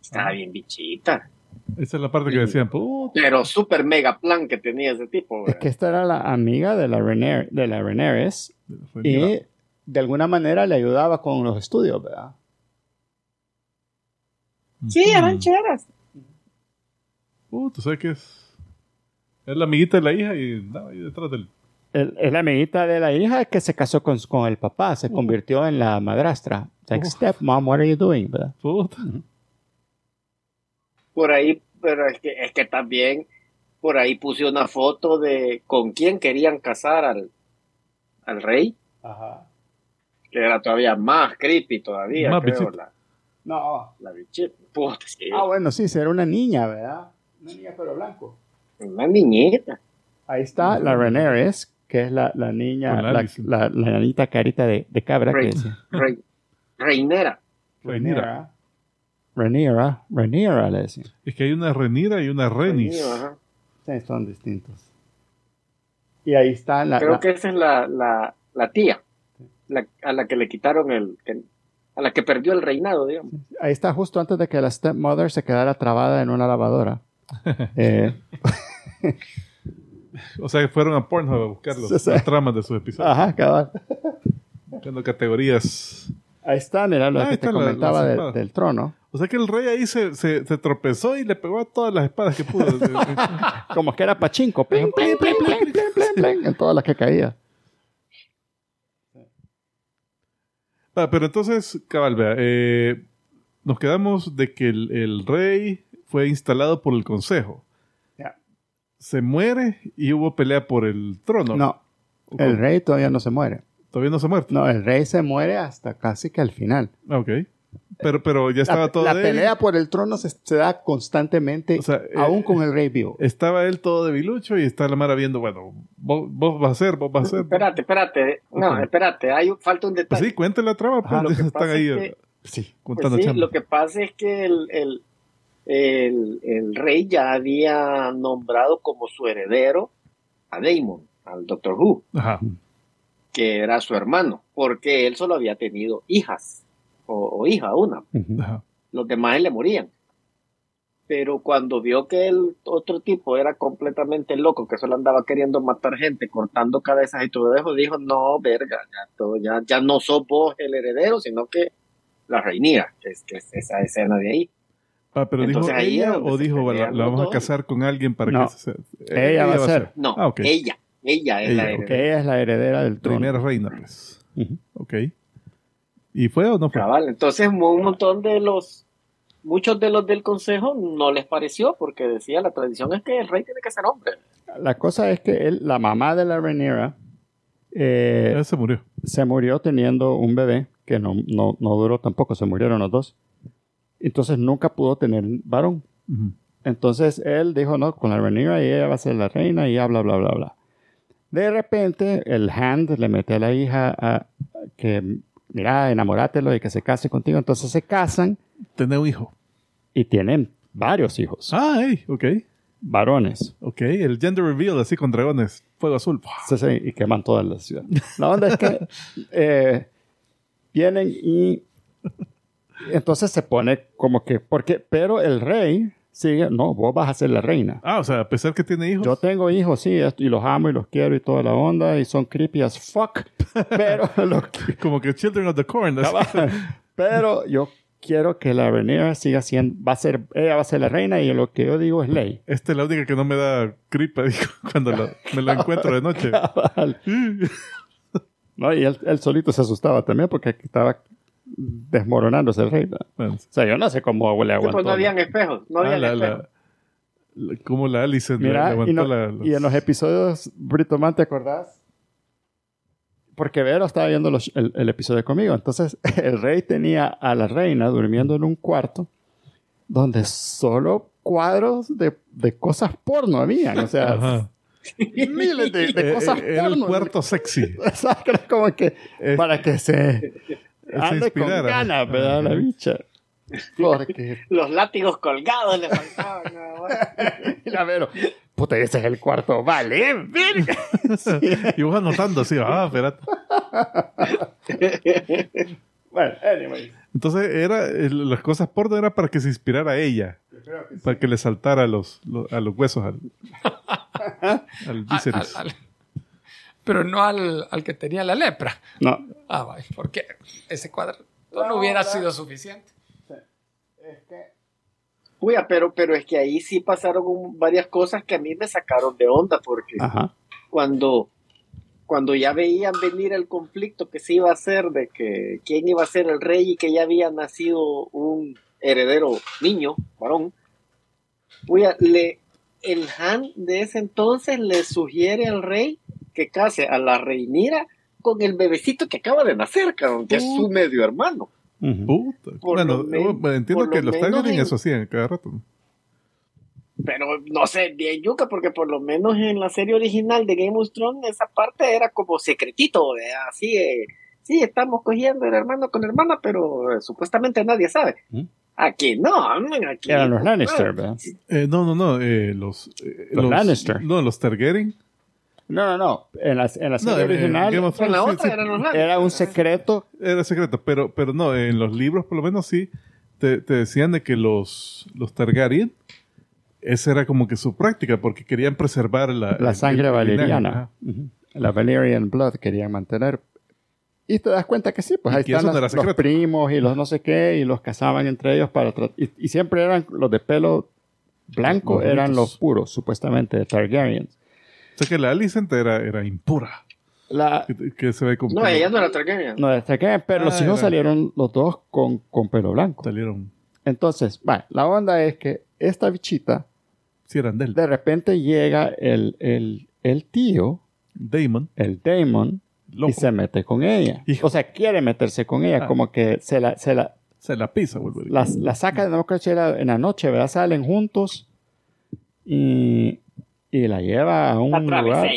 Estaba bien bichita. Esa es la parte que decían, puta, Pero super mega plan que tenía ese tipo. Es ¿verdad? que esta era la amiga de la, Rhaenyra- de la Rhaenyra. y de alguna manera le ayudaba con los estudios, ¿verdad? Sí, eran chéveras. Uh, tú sabes que es. Es la amiguita de la hija y nada, ahí detrás del. El- Es la amiguita de la hija que se casó con, con el papá, se convirtió en la madrastra. Like, Uf. stepmom, what are you doing? ¿verdad? Puta. Por ahí, pero es que, es que también por ahí puse una foto de con quién querían casar al, al rey, que era todavía más creepy todavía, Más creo, la, No. la bichita. Puta, es que Ah, bueno, sí, era una niña, ¿verdad? Una niña pero blanco. una niñita. Ahí está la Rhaenyra, que es la, la niña, la, la, la carita de, de cabra que Rey, decía. rey- reinera. Rhaenyra. Rhaenyra. Rhaenyra le decía. Es que hay una Renira y una Renis. Reinera, ajá. Sí, son distintos. Y ahí está la... Creo la- que esa es la, la, la tía, la- a la que le quitaron el, que- a la que perdió el reinado, digamos. Ahí está justo antes de que la stepmother se quedara trabada en una lavadora. *laughs* Eh, *laughs* O sea, que fueron a Pornhub a buscar los, *laughs* las tramas de sus episodios. ajá, cabal. Buscando categorías. Ahí está, mira lo ahí que te comentaba de- del trono. O sea que el rey ahí se, se, se tropezó y le pegó a todas las espadas que pudo. *laughs* Como que era pachinko. En todas las que caía. Ah, pero entonces, cabal, vea, eh, nos quedamos de que el, el rey fue instalado por el consejo. Se muere y hubo pelea por el trono. No, ¿O el rey todavía no se muere. Todavía no se ha muerto. No, el rey se muere hasta casi que al final. Ah, ok. Pero, pero ya estaba la, todo la débil. pelea por el trono se, se da constantemente, O sea, eh, aún con el rey vivo. Estaba él todo debilucho y está la Mara viendo, bueno, vos, vos vas a hacer, vos vas a hacer. Espérate, espérate. No, Ok. espérate. Hay, un- falta un Pues detalle. sí, cuente la trama, pues, Ajá, lo que están pasa ahí es que- Sí. Pues contando sí, chamba. lo que pasa es que el, el, el, el rey ya había nombrado como su heredero a Damon, al Doctor Who, Ajá. Que era su hermano, porque él solo había tenido hijas, o, o hija, una. Ajá. Los demás le morían. Pero cuando vio que el otro tipo era completamente loco, que solo andaba queriendo matar gente, cortando cabezas y todo eso, dijo, no, verga, ya, todo, ya, ya no sos vos el heredero, sino que la reinía, que es, que es esa escena de ahí. Ah, pero dijo Entonces, ahí es ella o dijo, la, la vamos a dos. casar con alguien para No. que se... Ella va a ser. No, Ah, ok. ella, ella es Ella, la heredera. Ella es la heredera del trono. Primera reina, pues. Ujú. Ok. ¿Y fue o no fue? Cabal, entonces un montón de los, muchos de los del consejo no les pareció porque decía la tradición es que el rey tiene que ser hombre. La cosa es que él, la mamá de la Rhaenyra eh, se murió. se murió teniendo un bebé que no, no, no duró tampoco, se murieron los dos. Entonces nunca pudo tener varón. Ujú. Entonces él dijo, no, con la Rhaenyra y ella va a ser la reina y ya bla, bla, bla, bla. De repente el Hand le mete a la hija a, que, mira, enamorátelo y que se case contigo. Entonces se casan Tener un hijo. y tienen varios hijos, Ah, hey, ok. varones. Ok, el gender reveal así con dragones. Fuego azul. Sí, sí, y queman toda la ciudad. La onda es que *laughs* eh, vienen y entonces se pone como que, porque, pero el rey sigue, no, vos vas a ser la reina. Ah, o sea, a pesar que tiene hijos. Yo tengo hijos, sí, y los amo y los quiero y toda la onda, y son creepy as fuck, *laughs* pero, lo que- *laughs* Como que Children of the Corn. *laughs* pero yo quiero que la Rhaenyra siga siendo, va a ser, ella va a ser la reina y lo que yo digo es ley. Esta es la única que no me da gripa, cuando lo- me la encuentro de noche. No, y él, él solito se asustaba también porque estaba desmoronándose el rey. ¿verdad? Bueno, O sea, yo no sé cómo le Sí, aguantó. pues no habían espejos, no ah, habían la, espejos. la- la- como la Alice Mira, le aguantó y, no- la- los- y en los episodios, Brito Man, ¿te acordás? Porque Vero estaba viendo los- el, el episodio conmigo. Entonces, *laughs* el rey tenía a la reina durmiendo en un cuarto donde solo cuadros de, de cosas porno habían. O sea, Ajá. miles de, de Eh, cosas eh, Era el porno. cuarto sexy. *laughs* O sea, que era como que Eh, para que se ande con inspirara. ganas, ¿verdad? La bicha. Porque *laughs* Los látigos colgados le faltaban. la *laughs* Vero, puta, ese es el cuarto, vale, verga. *laughs* y vos anotando así, ah, espérate. Bueno, anyway. Entonces, era, las cosas porno era para que se inspirara a ella. Para que le saltara a los, los- a los huesos al, al Al- Viserys. al- al- pero no al, al que tenía la lepra. No, Ah, vaya, porque ese cuadro no, hubiera sido suficiente. Uy, pero, pero es que ahí sí pasaron un- varias cosas que a mí me sacaron de onda porque ajá. cuando, cuando ya veían venir el conflicto que se iba a hacer de que quién iba a ser el rey y que ya había nacido un heredero niño, varón, uy, le, el Han de ese entonces le sugiere al rey que case a la reinira con el bebecito que acaba de nacer, cabrón, que es su medio hermano. Bueno, bueno, entiendo que lo los Targaryen en- eso hacían cada rato. Pero no sé, bien yuca, porque por lo menos en la serie original de Game of Thrones esa parte era como secretito, ¿verdad? así, eh, sí, estamos cogiendo el hermano con hermana, pero eh, supuestamente nadie sabe. ¿Mm? Aquí no, man, aquí. Eran los Lannister, ¿verdad? Eh, no, no, no. eh, los, eh, Los Lannister. No, los Targaryen. No, no, no. En la, en la No, serie eh, original En la Thrones, otra sí, eran sí, los era un secreto. era secreto, pero, pero no, en los libros por lo menos sí te, te decían de que los, los Targaryen, esa era como que su práctica, porque querían preservar la, La sangre el valeriana. La Valerian Blood querían mantener. Y te das cuenta que sí, pues ahí están no las- los primos y los no sé qué, y los casaban entre ellos para y, y siempre eran los de pelo blanco, Los eran los puros, supuestamente, de Targaryens. O sea que la Alicent era, era impura. La, Que, que se ve como No, ella no era Targaryen. no, de Targaryen, pero los Ah, hijos era. salieron los dos con, con pelo blanco. salieron. Entonces, va, la onda es que esta bichita, Sí, eran del de repente llega el, el, el tío, Damon. el Damon, Loco. y se mete con ella. Hijo. O sea, quiere meterse con ella, Ah. como que se la, se la, Se la pisa, vuelve. la, la saca, si era en la noche, ¿verdad? Salen juntos y, y la lleva a un La lugar,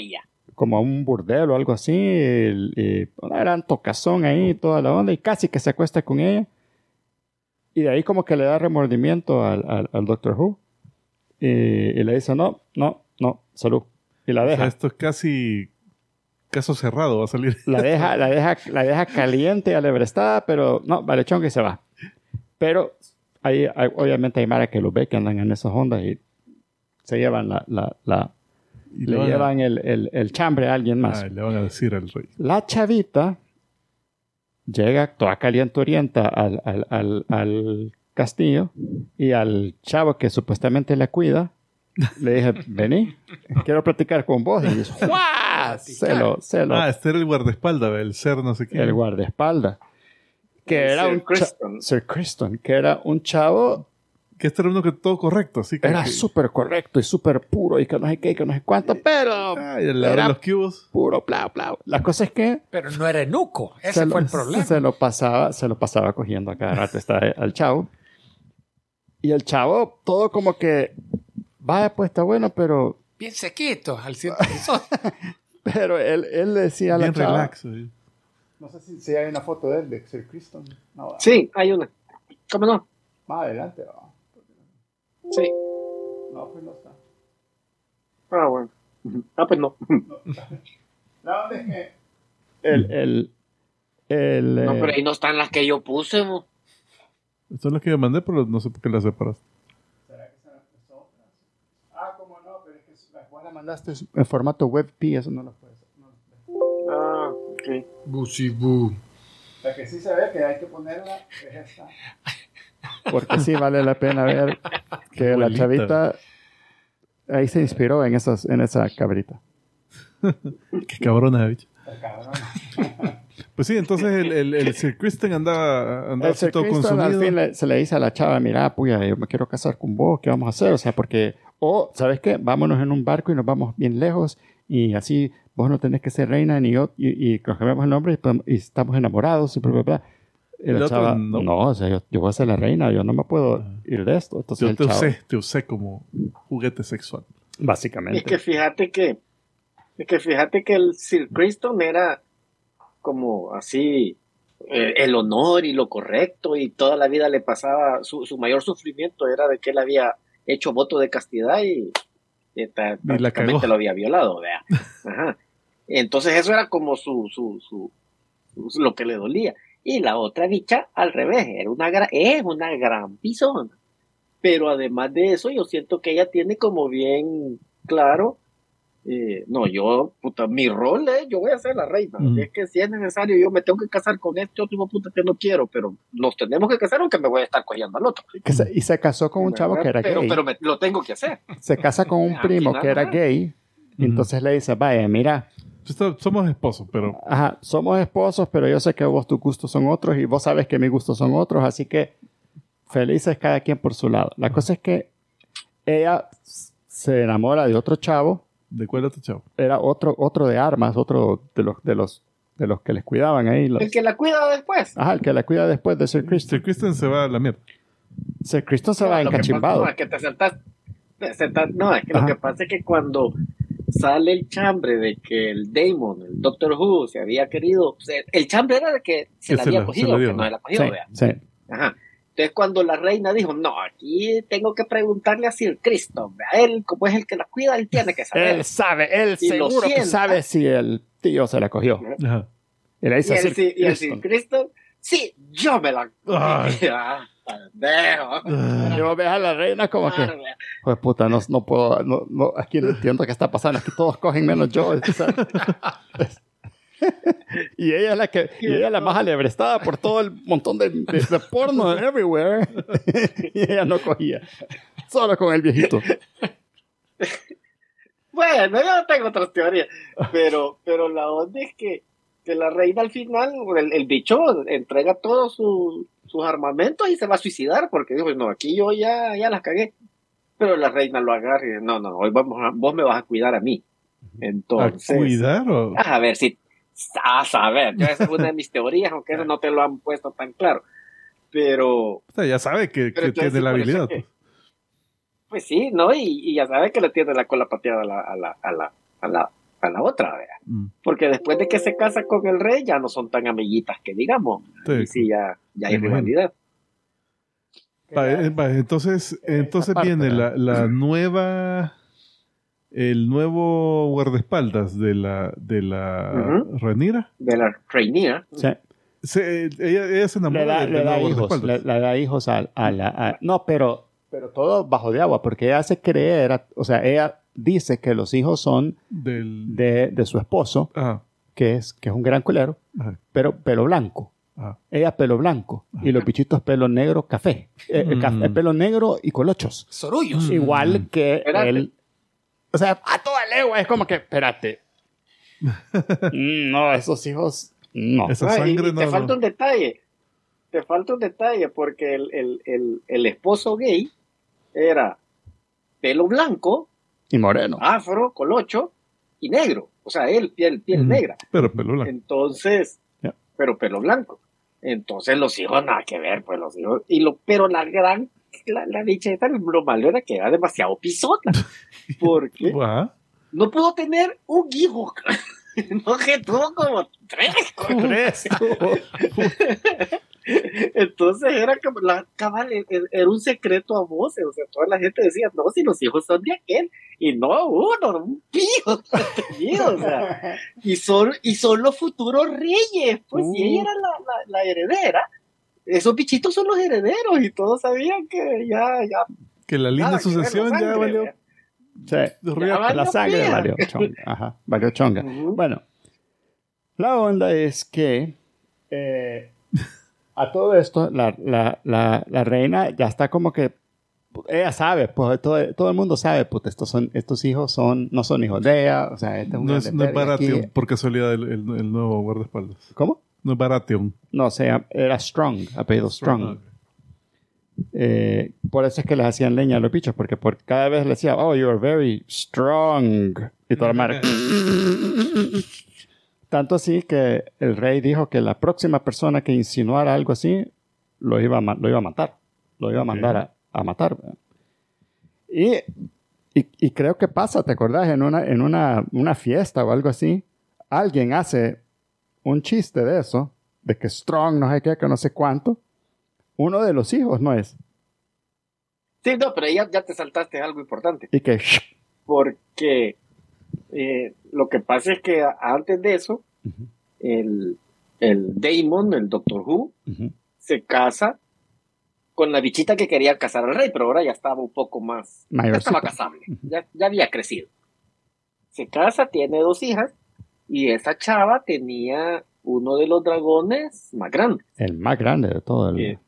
como a un burdel o algo así, y, y una gran tocazón ahí, toda la onda, y casi que se acuesta con ella. Y de ahí como que le da remordimiento al, al, al Doctor Who. Y, y le dice, no, no, no, salud. Y la O sea, deja. esto es casi caso cerrado, va a salir. *laughs* La deja, la deja, la deja caliente y alebrestada, pero no, vale chon que se va. Pero ahí, hay- obviamente hay Mara que lo ve que andan en esas ondas y se llevan la, la, la- Y le a- llevan el, el, el chambre a alguien más. Ah, le van a decir al rey. La chavita llega toda calientorienta al, al, al, al castillo y al chavo que supuestamente la cuida le dije, *laughs* vení, quiero platicar con vos. Y dice, ¡Juá! Se lo, se lo Ah, este era el guardaespaldas, el ser no sé qué. el guardaespaldas. Que era Sir un. Sir Criston, que era un chavo, Que este era uno que todo correcto, así que. era que- súper correcto y súper puro y que no sé qué, y que no sé cuánto, pero Ay, era los cubos. puro, bla, bla. La cosa es que Pero no era enuco. Ese se fue lo, el problema. se lo pasaba, se lo pasaba cogiendo a cada rato está, al chavo. Y el chavo, todo como que, vaya, pues está bueno, pero, Bien sequito, al son. *laughs* pero él, él le decía a la Bien chava, relax. eh. no sé si, si hay una foto de él, de Sir Criston. No, Sí, hay una. ¿Cómo no? más adelante, va. Sí. no, pues no está. Ah, bueno. Ah, pues no. La onda es que el, el, el, No, eh, pero ahí no están las que yo puse. mo. Son las que yo mandé, pero no sé por qué las separaste. Ah, como no, pero es que las vos la mandaste en formato WebP, eso no lo puedes. No, Ah, ok. Busibú. la que sí se ve que hay que ponerla es esta. Porque sí vale la pena ver que la chavita ahí se inspiró en, esas, en esa cabrita. Qué cabrona, bicho. Pues sí, entonces el, el, el Sir Kristen andaba, andaba El así Sir todo Criston al consumido. fin le- se le dice a la chava, mira, puya, yo me quiero casar con vos, ¿qué vamos a hacer? O sea, porque, o, ¿sabes qué? Vámonos en un barco y nos vamos bien lejos y así vos no tenés que ser reina ni yo, y, y nos cambiamos el nombre y, y estamos enamorados y bla, bla, bla. El otro chava, no. no. o sea, yo, yo voy a ser la reina, yo no me puedo ir de esto. Entonces Yo el te usé, te usé como juguete sexual. básicamente. Es que fíjate que, es que fíjate que el Sir Criston era como así eh, el honor y lo correcto y toda la vida le pasaba, su, su mayor sufrimiento era de que él había hecho voto de castidad y, y prácticamente lo había violado, vea. *laughs* Ajá. Entonces eso era como su, su, su, su- lo que le dolía. Y la otra bicha al revés, era una es una gran pisona. Pero además de eso, yo siento que ella tiene como bien claro, eh, no, yo, puta, mi rol es, yo voy a ser la reina. Ujú. Es que si es necesario, yo me tengo que casar con este otro puta que no quiero, pero nos tenemos que casar aunque me voy a estar cogiendo al otro. Que se- y se casó con un chavo que era pero, gay. Pero me- lo tengo que hacer. se casa con un *laughs* primo que era gay. Y entonces le dice, vaya, mira, somos esposos, pero Ajá, somos esposos, pero yo sé que vos tus gustos son otros y vos sabes que mis gustos son otros, así que felices cada quien por su lado. La cosa es que ella se enamora de otro chavo, ¿de cuál otro chavo? era otro, otro de armas, otro de los, de los, de los que les cuidaban ahí. los- El que la cuida después. Ajá, el que la cuida después de Sir Sir Christian. Se va a la mierda. Sir Christian se va No, lo que pasa- encachimbado. No, es que te sentas, te sentas- no, es que Ajá. lo que pasa es que cuando sale el chambre de que el Damon, el Doctor Who, se había querido, o sea, el chambre era de que se la había cogido, la dio, que no la cogió, Sí, vea. sí. Ajá. Entonces cuando la reina dijo, no, aquí tengo que preguntarle a Sir Cristo, vea, él como es el que la cuida, él tiene que saber. Él sabe, él Y lo seguro que sabe si el tío se la cogió. Ajá. Y le y dice a el, Sir Sir- y el Christian, Sir Cristo, sí, yo me la... *laughs* Pendejo. Ah, Y vos ves a la reina como que. Pues puta, no, no puedo, no, no, aquí no entiendo qué está pasando, aquí todos cogen menos yo. y *laughs* y ella es la que y ella es la más alebrestada por todo el montón de, de, de porno everywhere. *laughs* y ella no cogía. Solo con el viejito. Bueno, yo tengo otras teorías, pero, pero la onda es que, que la reina al final, el, el bicho entrega todos su- sus armamentos y se va a suicidar porque dijo, no, aquí yo ya, ya las cagué. Pero la reina lo agarra y dice, no, no, hoy vamos a- vos me vas a cuidar a mí. ¿A Entonces, cuidar o...? a ver si, a saber, yo esa es una de mis teorías, aunque eso no te lo han puesto tan claro. Pero, O sea, ya sabe que, que tiene la habilidad. que- pues. pues sí, ¿no? Y, y ya sabe que le tiene la cola pateada a la, a la, a la, a la, a la otra, ¿verdad? Mm, Porque después de que se casa con el rey, ya no son tan amiguitas que digamos. sí. Y sí, ya, ya hay rivalidad. Va, va, entonces, entonces parte, viene la, la *laughs* nueva, el nuevo guardaespaldas de la, de la. Renira. De la. Sí. Se, ella, ella se enamora Le da, del le da nuevo hijos. Le, da hijos a, a la. a- no, pero, pero todo bajo de agua, porque ella hace creer, o sea, ella dice que los hijos son Del, de, de su esposo, ajá, que es, que es un gran culero, ajá, pero pelo blanco. ajá. Ella pelo blanco y los bichitos pelo negro café. Eh, café- Mm. el pelo negro y colochos. Sorullos. Igual que Espérate. él. O sea, a toda legua es como que, espérate. *laughs* Mm, no, esos hijos. No. Esa y- sangre y no... te no- falta un detalle. Te falta un detalle porque el, el, el, el esposo gay era pelo blanco, Y moreno. afro, colocho y negro. O sea, él, piel, piel negra. Pero pelo blanco. Entonces, pero pelo blanco. Entonces los hijos nada que ver, pues los hijos. Y lo, pero la gran, la, la bicheta, lo malo era que era demasiado pisota. *laughs* Porque no pudo tener un hijo. *laughs* No, que tuvo como tres. Tres. *laughs* Entonces era como la cabal, e- e- era un secreto a voces. O sea, toda la gente decía, no, si los hijos son de aquel. Y no, uno, un *laughs* tenido, o sea, y son, y son los futuros reyes. Pues si ella era la, la, la heredera, esos bichitos son los herederos. Y todos sabían que ya, ya. Que la la sucesión ya sangre, valió. ¿verdad? Sí. Río- valió La sangre valió chonga. Ajá, valió chonga. Ujú. Bueno, la onda es que eh, a todo esto, la, la, la, la reina ya está como que. Ella sabe, pues todo, todo el mundo sabe, pues estos, son, estos hijos son, no son hijos de ella. O sea, este es un No es, no es. Baratheon, por casualidad, el, el- el nuevo guardaespaldas. ¿Cómo? No es Baratheon. No, o sea, era Strong, apellido Strong. Ah, ok. Eh, por eso es que les hacían leña a los bichos, porque por cada vez le decía, oh, you're very strong. Y toda la madre. *laughs* Tanto así que el rey dijo que la próxima persona que insinuara algo así, lo iba a, ma- lo iba a matar. Lo iba a mandar a, a matar. Y, y, y creo que pasa, ¿te acordás? En una, en una, una fiesta o algo así, alguien hace un chiste de eso, de que strong, no sé qué, que no sé cuánto. Uno de los hijos no es. Sí, no, pero ya, ya te saltaste algo importante. Y que porque eh, lo que pasa es que antes de eso, el, el Damon, el Doctor Who, se casa con la bichita que quería casar al rey, pero ahora ya estaba un poco más, ya estaba casable, ya, ya había crecido. Se casa, tiene dos hijas, y esa chava tenía uno de los dragones más grandes. El más grande de todo. El, Eh,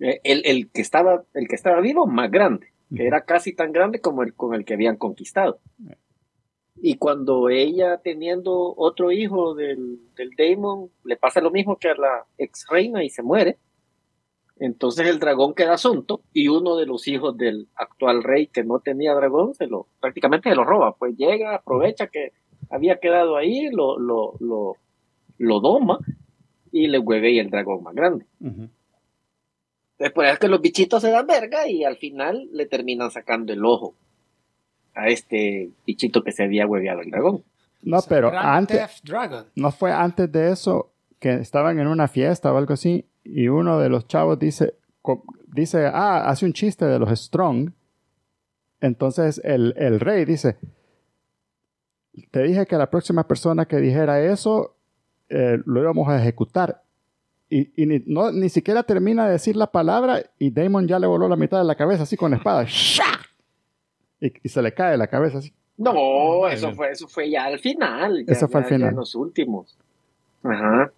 eh, el, el que estaba, el que estaba vivo, más grande, que era casi tan grande como el con el que habían conquistado. Y cuando ella, teniendo otro hijo del, del Daemon, le pasa lo mismo que a la ex reina y se muere, entonces el dragón queda asunto y uno de los hijos del actual rey que no tenía dragón se lo prácticamente se lo roba. Pues llega, aprovecha que había quedado ahí, lo, lo, lo, lo doma y le hueve el dragón más grande. Ujú. Después es que los bichitos se dan verga y al final le terminan sacando el ojo a este bichito que se había hueveado el dragón. No, pero Grand antes, no fue antes de eso que estaban en una fiesta o algo así y uno de los chavos dice, dice, ah, hace un chiste de los strong. Entonces el, el rey dice, te dije que la próxima persona que dijera eso eh, lo íbamos a ejecutar. Y, y ni, no, ni siquiera termina de decir la palabra y Damon ya le voló la mitad de la cabeza así con la espada. ¡Sha! Y, y se le cae la cabeza así. No, Ay, eso fue, eso fue ya al final. ya- Eso fue al ya- final. en los últimos. Ajá.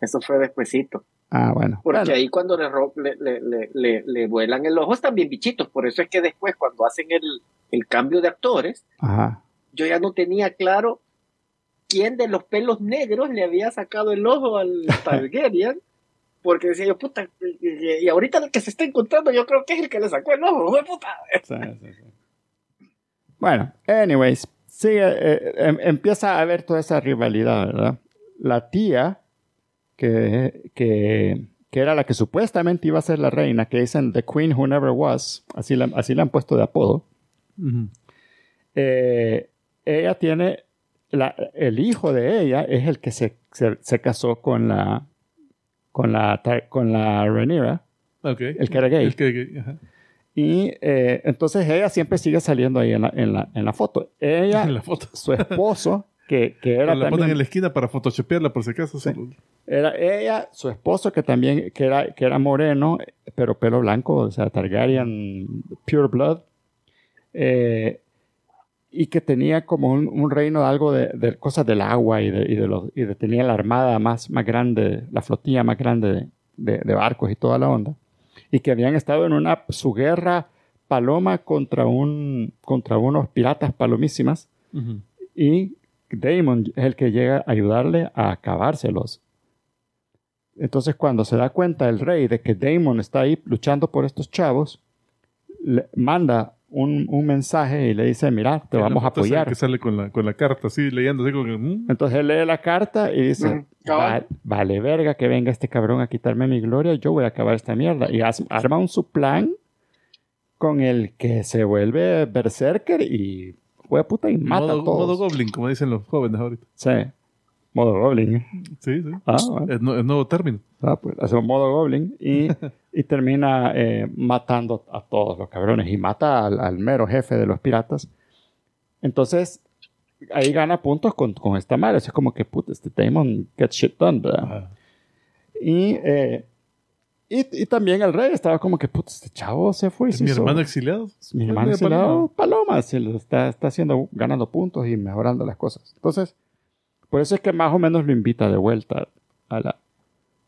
Eso fue despuesito. Ah, bueno. Porque Bueno, ahí cuando le, le, le, le, le- vuelan el ojo están bien bichitos. Por eso es que después, cuando hacen el, el cambio de actores, Ajá. yo ya no tenía claro quién de los pelos negros le había sacado el ojo al *laughs* Targaryen. Porque decía yo, puta, y, ahorita el que se está encontrando, yo creo que es el que le sacó el ojo, *laughs* ¡jue puta. Sí, sí, sí. Bueno, anyways, sigue, eh, em- empieza a haber toda esa rivalidad, ¿verdad? La tía, que, que, que era la que supuestamente iba a ser la reina, que dicen The Queen Who Never Was, así la, así han puesto de apodo, eh, ella tiene, la- el hijo de ella es el que se, se, se casó con la, con la, con la Rhaenyra, el que era gay. El que era gay, ajá. Y eh, entonces ella siempre sigue saliendo ahí en la, en la, en la foto. Ella, *laughs* En la foto. su esposo, que, que era la ponen también, en la esquina para photoshopearla por si acaso. Sí. era ella, su esposo que también, que era, que era moreno, pero pelo blanco, o sea, Targaryen, pure blood, eh, y que tenía como un, un reino de algo de, de cosas del agua y de, y de los, y de- tenía la armada más, más grande, la flotilla más grande de, de- de barcos y toda la onda, y que habían estado en una, su guerra paloma contra un, contra unos piratas palomísimas, y Damon es el que llega a ayudarle a acabárselos. Entonces, cuando se da cuenta el rey de que Damon está ahí luchando por estos chavos, le manda un, un mensaje y le dice, mira, te vamos a apoyar. Que sale con la, con la carta así, leyendo así como que, mm, Entonces él lee la carta y dice, Ujú, cabal. "Va- vale verga que venga este cabrón a quitarme mi gloria, yo voy a acabar esta mierda. Y haz- arma un su plan con el que se vuelve berserker y fue puta y mata modo, a todos. modo goblin, como dicen los jóvenes ahorita. Sí, modo goblin. Sí, sí. Ah, bueno. Es, es nuevo término. Ah, pues hace un modo goblin y, *laughs* y termina eh, matando a todos los cabrones y mata al, al mero jefe de los piratas. Entonces, ahí gana puntos con, con esta madre. Es como que, puta, este Damon get shit done, ¿verdad? Ajá. Y, eh, y, y también el rey estaba como que, puta, este chavo se fue y Es se mi hizo- hermano exiliado. mi hermano Paloma. exiliado, Paloma, se lo está, está haciendo, ganando puntos y mejorando las cosas. Entonces, por eso es que más o menos lo invita de vuelta a la,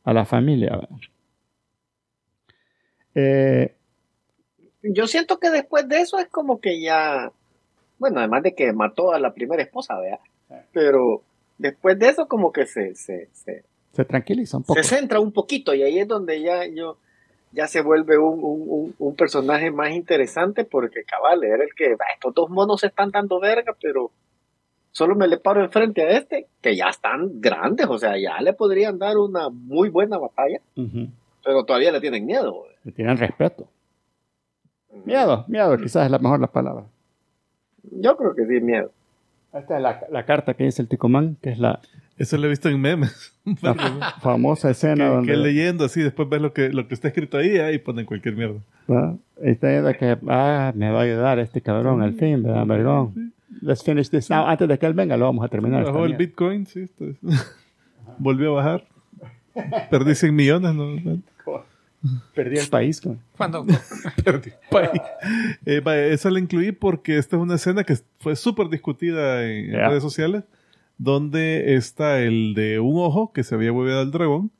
a la familia. Eh, Yo siento que después de eso es como que ya, bueno, además de que mató a la primera esposa, ¿verdad? Pero después de eso como que se, se, se, se tranquiliza un poco. se centra un poquito y ahí es donde ya yo ya se vuelve un, un, un, un personaje más interesante porque cabal era el que "Ah, estos dos monos se están dando verga pero solo me le paro enfrente a este que ya están grandes o sea ya le podrían dar una muy buena batalla pero todavía le tienen miedo Le tienen respeto. Miedo, miedo, quizás es la mejor la palabra. yo creo que sí miedo Esta es la, la carta que dice el Ticomán, que es la, Eso lo he visto en memes. *laughs* la famosa escena que, donde que leyendo así, después ves lo que, lo que está escrito ahí ah, y ponen cualquier mierda. ¿verdad? Ahí está diciendo que ah, me va a ayudar este cabrón al fin, ¿verdad, vergón? Let's finish this now. Antes de que él venga, lo vamos a terminar. Bajó el. Bitcoin, sí. esto es- *laughs* Volvió a bajar. Perdí 100 millones, ¿no? Perdí el país. güey. Cuando *laughs* Perdí el país. Eh, vaya, esa la incluí porque esta es una escena que fue súper discutida en, redes sociales, donde está el de un ojo que se había hueveado al dragón,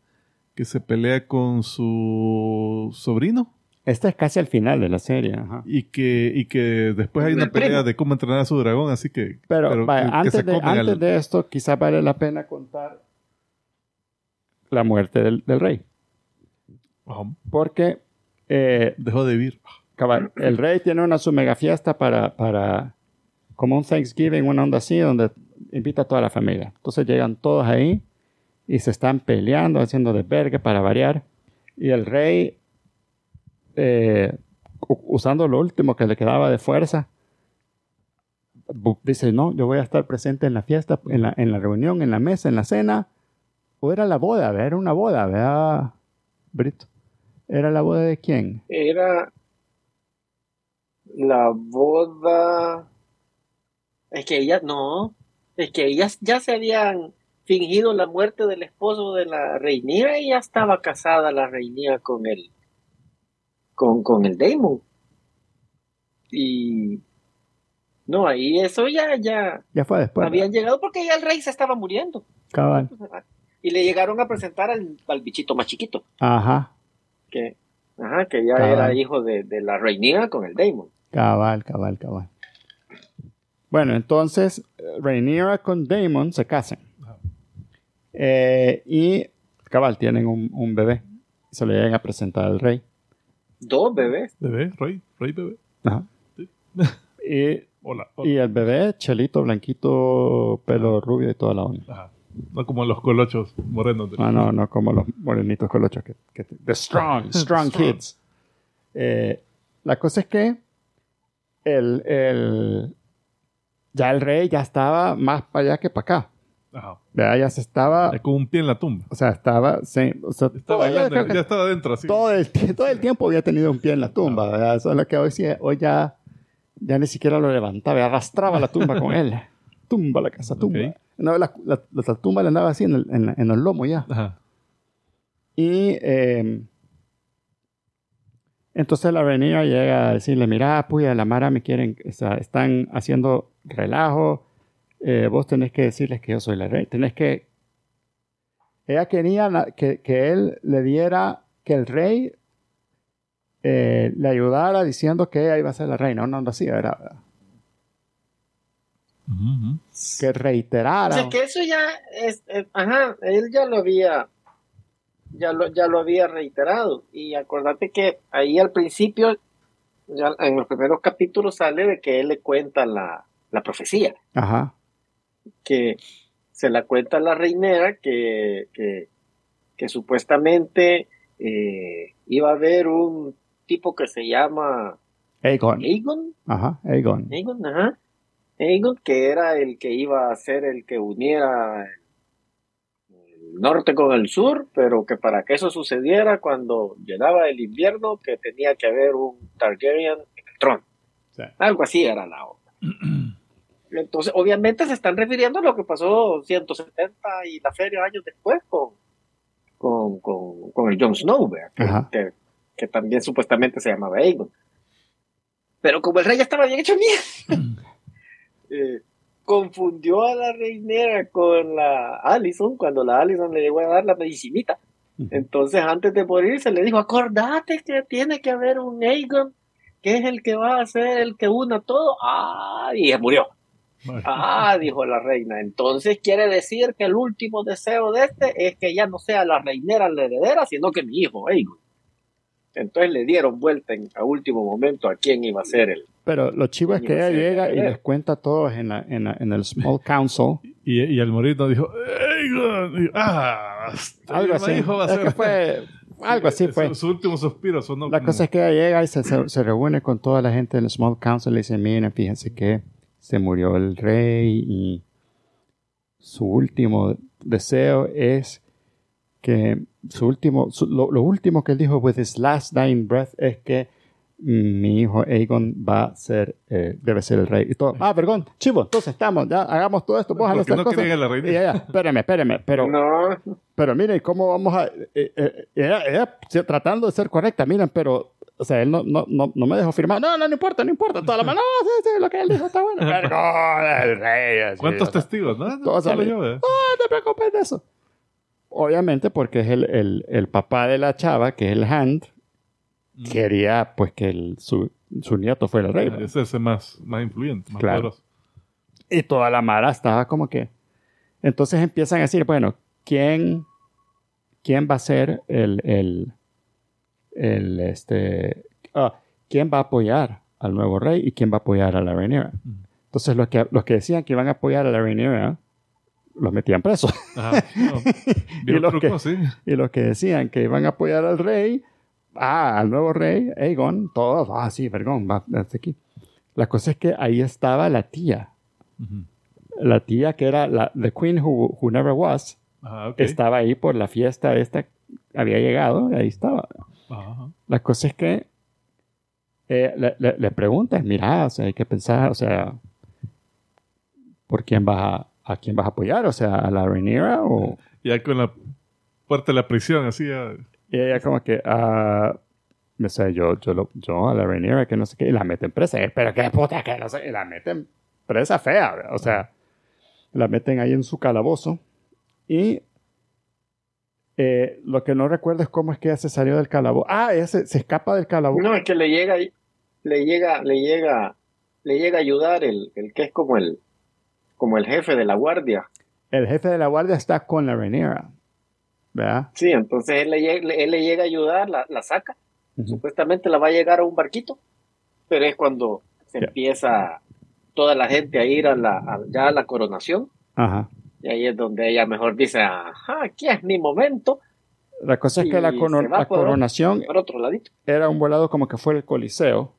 que se pelea con su sobrino Esta es casi al final de la serie. ajá. y que, y que después hay una pelea de cómo entrenar a su dragón, así que... Pero, vaya, que- que antes, se de, antes al- de esto, quizás vale la pena contar la muerte del, del rey. Ajá. Porque eh, Dejó de vivir. cabal, el rey tiene una su mega fiesta para, para, como un Thanksgiving, una onda así, donde invita a toda la familia. Entonces llegan todos ahí y se están peleando, haciendo de verga para variar. Y el rey, eh, usando lo último que le quedaba de fuerza, dice, no, yo voy a estar presente en la fiesta, en la, en la reunión, en la mesa, en la cena. O era la boda, era una boda, ¿verdad, Brito? ¿Era la boda de quién? era la boda es que ellas no es que ellas ya se habían fingido la muerte del esposo de la reinía y ya estaba casada la reinía con el con, con el Damon y no ahí eso ya ya Ya fue después. habían llegado porque ya el rey se estaba muriendo Cabal. y y le llegaron a presentar al, al bichito más chiquito, Ajá, que, ajá, que ya Cabal. era hijo de, de la Rhaenyra con el Daemon. cabal, cabal, cabal. Bueno, entonces Rhaenyra con Daemon se casan. Eh, y cabal, tienen un, un bebé. Se le llegan a presentar al rey. Dos bebés. Bebé, rey, rey bebé. Ajá. Sí. *laughs* Y, *laughs* Hola. hola. y el bebé, chelito, blanquito, pelo rubio y toda la onda. Ajá. No como los colochos morenos. de- No, no, no como los morenitos colochos. Que, que, the strong, *laughs* strong Strong. kids. Eh, la cosa es que el, el, ya el rey ya estaba más para allá que para acá. Ajá. ¿verdad? Ya se estaba, Con un pie en la tumba. o sea, estaba, sí, o sea, yo bailando, que ya estaba adentro así. todo, el, todo el tiempo había tenido un pie en la tumba, ¿verdad? Eso es lo que hoy, sí- hoy ya, ya ni siquiera lo levantaba, arrastraba la tumba con él. *laughs* Tumba la casa, tumba. Ok. No, la, la- la tumba le andaba así en el, en, en el lomo ya. Ajá. Y eh, entonces la avenida llega a decirle, mira, puya, la Mara me quieren, o sea, están haciendo relajo, eh, vos tenés que decirles que yo soy la reina, tenés que... Ella quería que, que él le diera, que el rey eh, le ayudara diciendo que ella iba a ser la reina, no, no, así era, ujú. que reiterara. O sea, que eso ya es, es- ajá, él ya lo había, ya lo, ya lo había reiterado. Y acordate que ahí al principio, ya en los primeros capítulos sale de que él le cuenta la, la profecía, Ajá, que se la cuenta la reinera que, que, que supuestamente eh, iba a haber un tipo que se llama Aegon, Aegon, ajá, Aegon. Aegon, ajá. Aegon, que era el que iba a ser el que uniera el norte con el sur, pero que para que eso sucediera cuando llegaba el invierno, que tenía que haber un Targaryen en el trono. Sí. Algo así era la obra. *clears throat* Entonces, obviamente se están refiriendo a lo que pasó 170 y la feria años después con, con, con, con el Jon Snow, que, que- también supuestamente se llamaba Aegon. Pero como el rey ya estaba bien hecho mierda, *laughs* eh, confundió a la reinera con la Allison cuando la Allison le llegó a dar la medicinita. Entonces, antes de morirse, le dijo: Acordate que tiene que haber un Aegon que es el que va a ser el que una todo. Ah, y se murió. Vale. *laughs* Ah, dijo la reina. Entonces quiere decir que el último deseo de este es que ya no sea la reinera la heredera, sino que mi hijo, Aegon. Entonces le dieron vuelta en, a último momento a quién iba a ser el. Pero lo chivo es que ella llega y les cuenta a todos en, la- en, la- en el Small Council. Y, morir nos dijo, "Aegon". Y, ah, este Algo así. hijo va a Es ser- que fue algo así Su- fue. Su, último suspiro sonó La como- cosa es que ella llega y se, se- se reúne con toda la gente del Small Council y le dice, miren, fíjense que se murió el rey y su último deseo es que su último, su- lo, lo último que él dijo with his last dying breath es que mi hijo Aegon va a ser, eh, debe ser el rey. Y todo, ah, perdón, chivo, entonces estamos, ya hagamos todo esto, Porque estas no cosas. a la reina. Y ella, espérame, espérame, pero... No, Pero miren, ¿cómo vamos a...? eh, eh, ella, ella sí, tratando de ser correcta, miren, pero... O sea, él no, no, no, no me dejó firmar. No, no, no importa, no importa. Toda la mano, no, sí, sí, lo que él dijo está bueno. *laughs* Pero, el rey. así, ¿Cuántos o sea, testigos? No, no, saben. yo, ¿eh? No te preocupes de eso. Obviamente porque es el, el, el papá de la chava, que es el Hand, quería pues que el- su, su nieto fuera el rey. ¿verdad? Es ese más, más influyente, más Claro. poderoso. Y toda la mara estaba como que... Entonces empiezan a decir, bueno, ¿quién, quién va a ser el, el, el este, ah, quién va a apoyar al nuevo rey y quién va a apoyar a la reinera? Entonces los que, los que decían que iban a apoyar a la reinera, los metían presos. Ajá. No. *laughs* Y los truco, que- sí. y los que decían que iban a apoyar al rey, ah, al nuevo rey, Aegon, todos, ah, sí, vergón, va hasta aquí. La cosa es que ahí estaba la tía, Ujú. la tía que era la the queen who, who never was, Ajá, ok. estaba ahí por la fiesta esta, había llegado, ahí estaba. Ajá. La cosa es que eh, le, le, le preguntas, mira, o sea, hay que pensar, o sea, ¿por quién vas a, a quién vas a apoyar? O sea, ¿a la Rhaenyra o...? Ya con la puerta de la prisión, así ya. Y ella como que, ah, o sea, yo, yo, lo- yo a la Rhaenyra que no sé qué, y la meten presa, eh, pero qué puta que no sé, y la meten presa fea, o sea, la meten ahí en su calabozo y Eh, lo que no recuerdo es cómo es que ella se salió del calabozo. Ah, ella se, se escapa del calabozo. No, es que le llega, le llega, le llega, le llega a ayudar el, el que es como el, como el jefe de la guardia. El jefe de la guardia está con la Rhaenyra. ¿Verdad? Sí, entonces él le, llega- él le llega a ayudar, la, la saca. Supuestamente la va a llegar a un barquito, pero es cuando se empieza toda la gente a ir a la, a- ya a la coronación. Ajá. Y ahí es donde ella mejor dice, ajá, aquí es mi momento, La cosa es que la, la coronación por otro ladito. era un volado como que fue el Coliseo,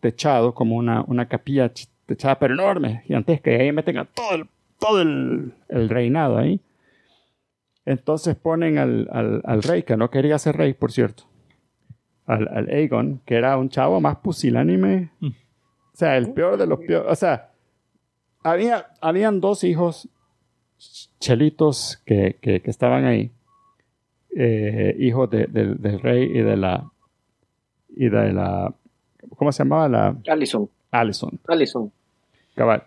techado, como una, una capilla ch- techada, pero enorme, gigantesca, y ahí meten a todo el, todo el, el reinado ahí. Entonces ponen al, al, al rey, que no quería ser rey, por cierto, al, al Aegon, que era un chavo más pusilánime, Mm. o sea, el peor de los peores, o sea, había, habían dos hijos chelitos que, que, que estaban ahí, eh, hijos de- del- del rey y de la y de la ¿cómo se llamaba? la Allison, Allison Allison. cabal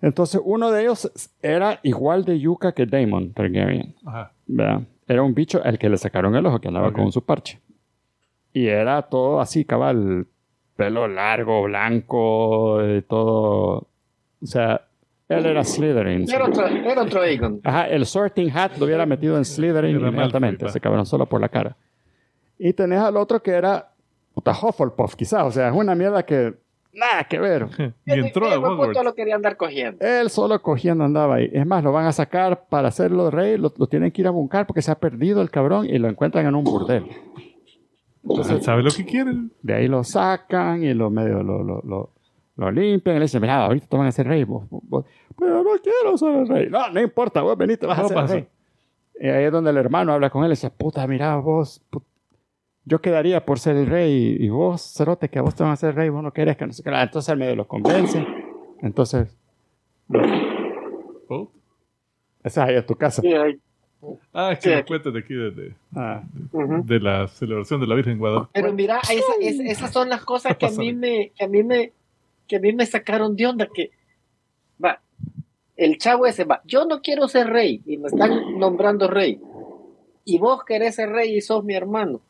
entonces uno de ellos era igual de yuca que Daemon Targaryen Ajá. ¿verdad? era un bicho al que le sacaron el ojo que andaba con su parche y era todo así cabal pelo largo blanco eh, todo o sea él era Slytherin Era otro, era otro Aegon. Ajá, el sorting hat lo hubiera metido en Slytherin inmediatamente, ese cabrón solo por la cara. Y tenés al otro que era puta Hufflepuff, quizás, o sea, es una mierda que nada que ver. *laughs* Y entró a Hogwarts. todo lo quería andar cogiendo. Él solo cogiendo andaba ahí. Es más, lo van a sacar para hacerlo rey, lo, lo tienen que ir a buscar porque se ha perdido el cabrón y lo encuentran en un burdel. Él sabe lo que quiere. De ahí lo sacan y lo medio lo, lo, lo, lo limpian y le dicen, mira, ahorita te van a hacer rey. Vos, vos- vos". pero no quiero ser el rey. No, no importa, vos venite, vas a ser pasa. rey. Y ahí es donde el hermano habla con él y dice, puta, mira, vos, put- yo quedaría por ser el rey y vos, cerote, que a vos te van a hacer rey, vos no querés que no sé qué. Ah, Entonces él medio lo convence. Entonces, Oh. esa es tu casa. Sí, ahí. Ah, es que Sí, me aquí. cuentas de aquí, de, de- Ah, de la celebración de la Virgen Guadalupe. Pero mira, esa- es- esas son las cosas que a mí me, que a mí me, que a mí me sacaron de onda, que va, el chavo ese va, yo no quiero ser rey, y me están nombrando rey, y vos querés ser rey y sos mi hermano.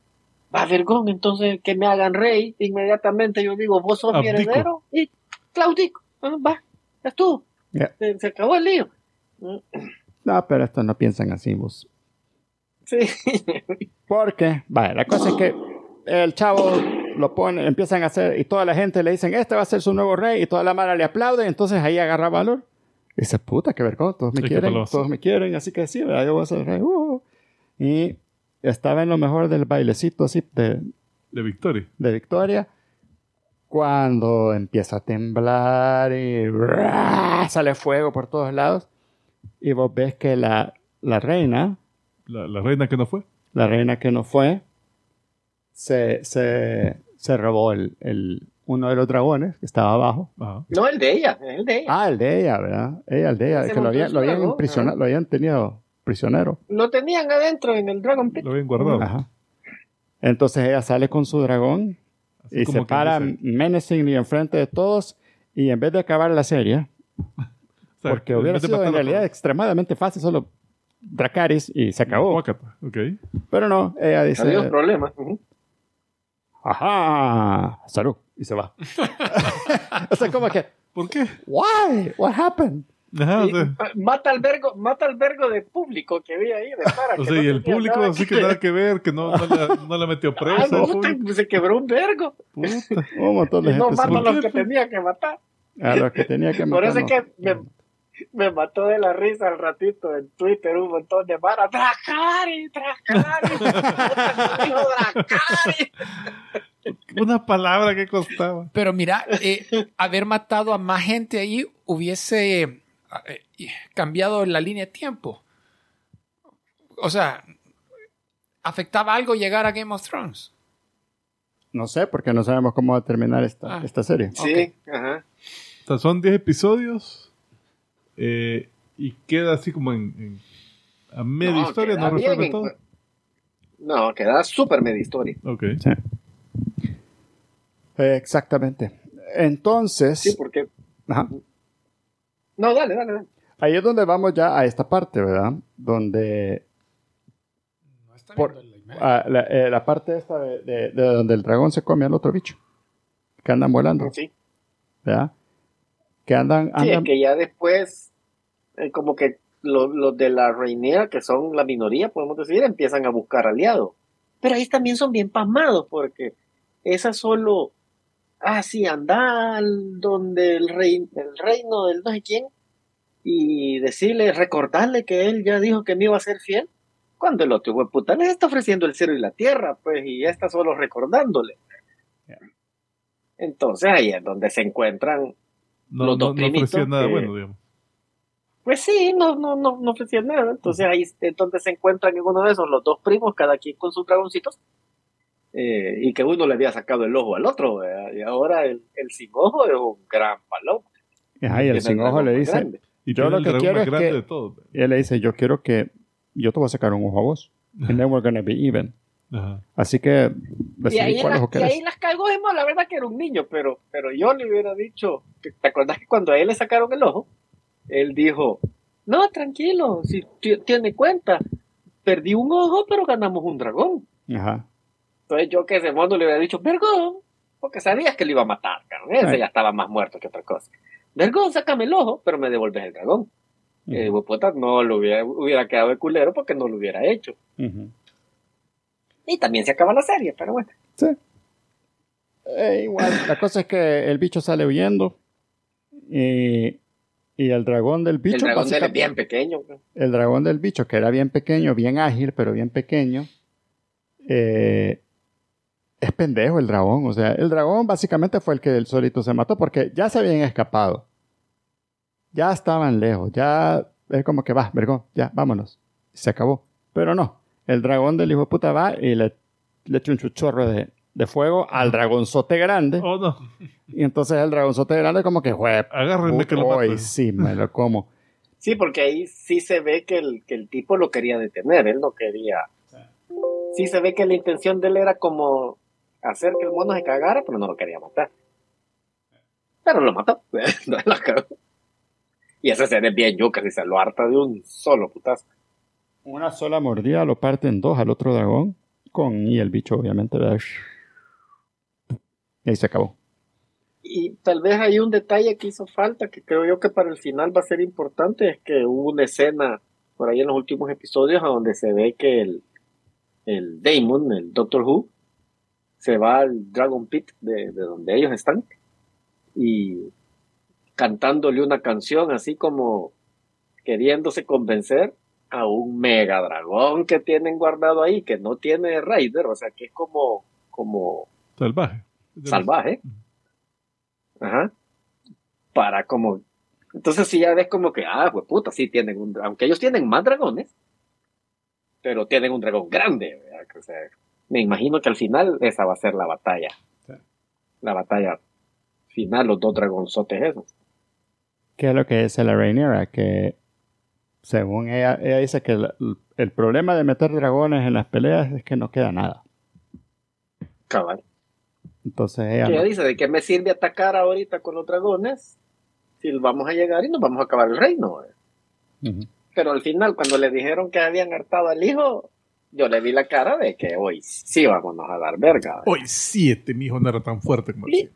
Va, vergón, entonces que me hagan rey, inmediatamente yo digo, vos sos mi heredero, y claudico, Ah, va, ya estuvo, se acabó el lío. no, pero estos no piensan así, vos. Sí, *laughs* Porque, vale, la cosa es que el chavo lo pone, empiezan a hacer, y toda la gente le dicen, este va a ser su nuevo rey, y toda la mara le aplaude, entonces ahí agarra valor. Y dice, puta, qué vergüenza, todos me Sí, quieren, todos me quieren, así que sí, ¿verdad? yo voy a ser rey. uh". Y estaba en lo mejor del bailecito así de, De Victoria. de Victoria, cuando empieza a temblar y ¡bra! sale fuego por todos lados, y vos ves que la, la reina, La, la reina que no fue. la reina que no fue, se, se, se robó el, el- uno de los dragones que estaba abajo. Ajá. no el de ella, el de ella. Ah, el de ella, ¿verdad? Ella, el de ella, que lo su lo habían dragón, ajá. lo habían tenido prisionero. Lo tenían adentro en el Dragon Pit. Lo habían guardado. Ajá. Entonces ella sale con su dragón Así y se para menacingly enfrente de todos y en vez de acabar la serie, *laughs* o sea, porque hubiera sido en realidad extremadamente fácil, solo Dracaris y se acabó. Pero no, ella dice, Adiós, problema. Ujú. Ajá, salud, y se va. *laughs* o sea, como que, ¿Por qué? why? What happened? Ajá, Y, mata al vergo, mata al vergo de público que vi ahí de para. o sea, no y el público nada así que nada que ver, que no, no, la, no la metió *laughs* Ah, presa. se quebró un vergo. Puta. *laughs* Y no gente mata a ¿por los que tenía que matar. A los que tenía que Por matar. eso es no. que me, me mató de la risa al ratito en Twitter un montón de varas. ¡Dracari! ¡Dracari! ¡Dijo *laughs* Dracari! Una palabra que costaba. Pero mira, eh, haber matado a más gente ahí hubiese eh, cambiado la línea de tiempo. O sea, ¿afectaba algo llegar a Game of Thrones? No sé, porque no sabemos cómo va a terminar esta, Ah. esta serie. Sí, ajá. O sea, son 10 episodios eh, y queda así como en, en- a media No, historia, no resuelve en- todo. No, queda súper media historia. Ok. Sí. Exactamente. Entonces, Sí, porque. ajá, No, dale, dale, dale. ahí es donde vamos ya a esta parte, ¿verdad? Donde está por- ah, la, eh, la parte esta de, de- de donde el dragón se come al otro bicho. Que andan volando, Sí, ¿verdad? Que andan, sí es andan que ya después, eh, como que lo- los de la reinera, que son la minoría, podemos decir, empiezan a buscar aliados. Pero ahí también son bien pasmados, porque esa solo, ah, sí, anda donde el, rey, el reino del no sé quién, y decirle, recordarle que él ya dijo que me iba a ser fiel, cuando el otro puta les está ofreciendo el cielo y la tierra, pues, y ya está solo recordándole. Entonces ahí es donde se encuentran No, Los no, dos no ofrecía primitos nada que- bueno, digamos. Pues sí, no, no, no, no ofrecían nada. Entonces ahí es donde se encuentran en uno de esos los dos primos, cada quien con sus dragoncitos. eh, y que uno le había sacado el ojo al otro, ¿verdad? y ahora el, el sin ojo es un gran. Ajá, y el sin ojo le dice, grande. Y Yo lo que quiero es grande que- de todo. y él le dice, yo quiero que, yo te voy a sacar un ojo a vos. And then we're gonna be even. Ajá. Así que, Y decidí ahí, cuál las, ojo y ahí las más, la verdad que era un niño, pero, pero yo le hubiera dicho, que- ¿te acuerdas que cuando a él le sacaron el ojo? Él dijo, no, tranquilo, si ti- tiene cuenta, perdí un ojo, pero ganamos un dragón. Ajá. Entonces yo que ese mono le hubiera dicho, Vergón, porque sabías que le iba a matar, cabrón. Ese Right. ya estaba más muerto que otra cosa. Vergón, sácame el ojo, pero me devuelves el dragón. Ujú. Eh, puta, no lo hubiera, hubiera quedado de culero porque no lo hubiera hecho. Ujú. Y también se acaba la serie, pero bueno. Sí. Eh, igual, la cosa es que el bicho sale huyendo y, y el dragón del bicho, el dragón de él es bien pequeño. el dragón del bicho, que era bien pequeño, bien ágil, pero bien pequeño, eh, es pendejo el dragón. O sea, el dragón básicamente fue el que el solito se mató porque ya se habían escapado. Ya estaban lejos, ya es como que va, vergón, ya, vámonos. Se acabó. Pero no, el dragón del hijo de puta va y le, le echa un chuchorro de, de fuego al dragonzote grande. Oh, no. Y entonces el dragonzote grande como que, "Jue- Agárrenme que lo mato. sí me lo como. Sí, porque ahí sí se ve que el, que el tipo lo quería detener, él no quería. Sí se ve que la intención de él era como hacer que el mono se cagara, pero no lo quería matar. Pero lo mató. *laughs* No lo cagó. y ese ser es bien yuca, si se lo harta de un solo putazo. Una sola mordida lo parte en dos al otro dragón. Con, y el bicho, obviamente. Y ahí se acabó. Y tal vez hay un detalle que hizo falta, que creo yo que para el final va a ser importante, es que hubo una escena por ahí en los últimos episodios a donde se ve que el, el Damon, el Doctor Who, se va al Dragon Pit de, de donde ellos están y cantándole una canción así como queriéndose convencer a un mega dragón que tienen guardado ahí, que no tiene Raider, o sea que es como, como Salvaje. salvaje. Ajá. Para como. Entonces, si ya ves como que, ah, pues puta, sí tienen un. Aunque ellos tienen más dragones, pero tienen un dragón grande. ¿verdad? O sea, me imagino que al final esa va a ser la batalla. Sí. La batalla final, los dos dragonzotes esos. ¿Qué es lo que dice la Rhaenyra? Que según ella, ella dice que el, el problema de meter dragones en las peleas es que no queda nada. Cabal. Entonces ella... Ella no- dice, ¿de qué me sirve atacar ahorita con los dragones? Si vamos a llegar y nos vamos a acabar el reino. Pero al final, cuando le dijeron que habían hartado al hijo, yo le vi la cara de que hoy sí vámonos a dar verga. Hoy siete, mi hijo no era tan fuerte como Sí. decía.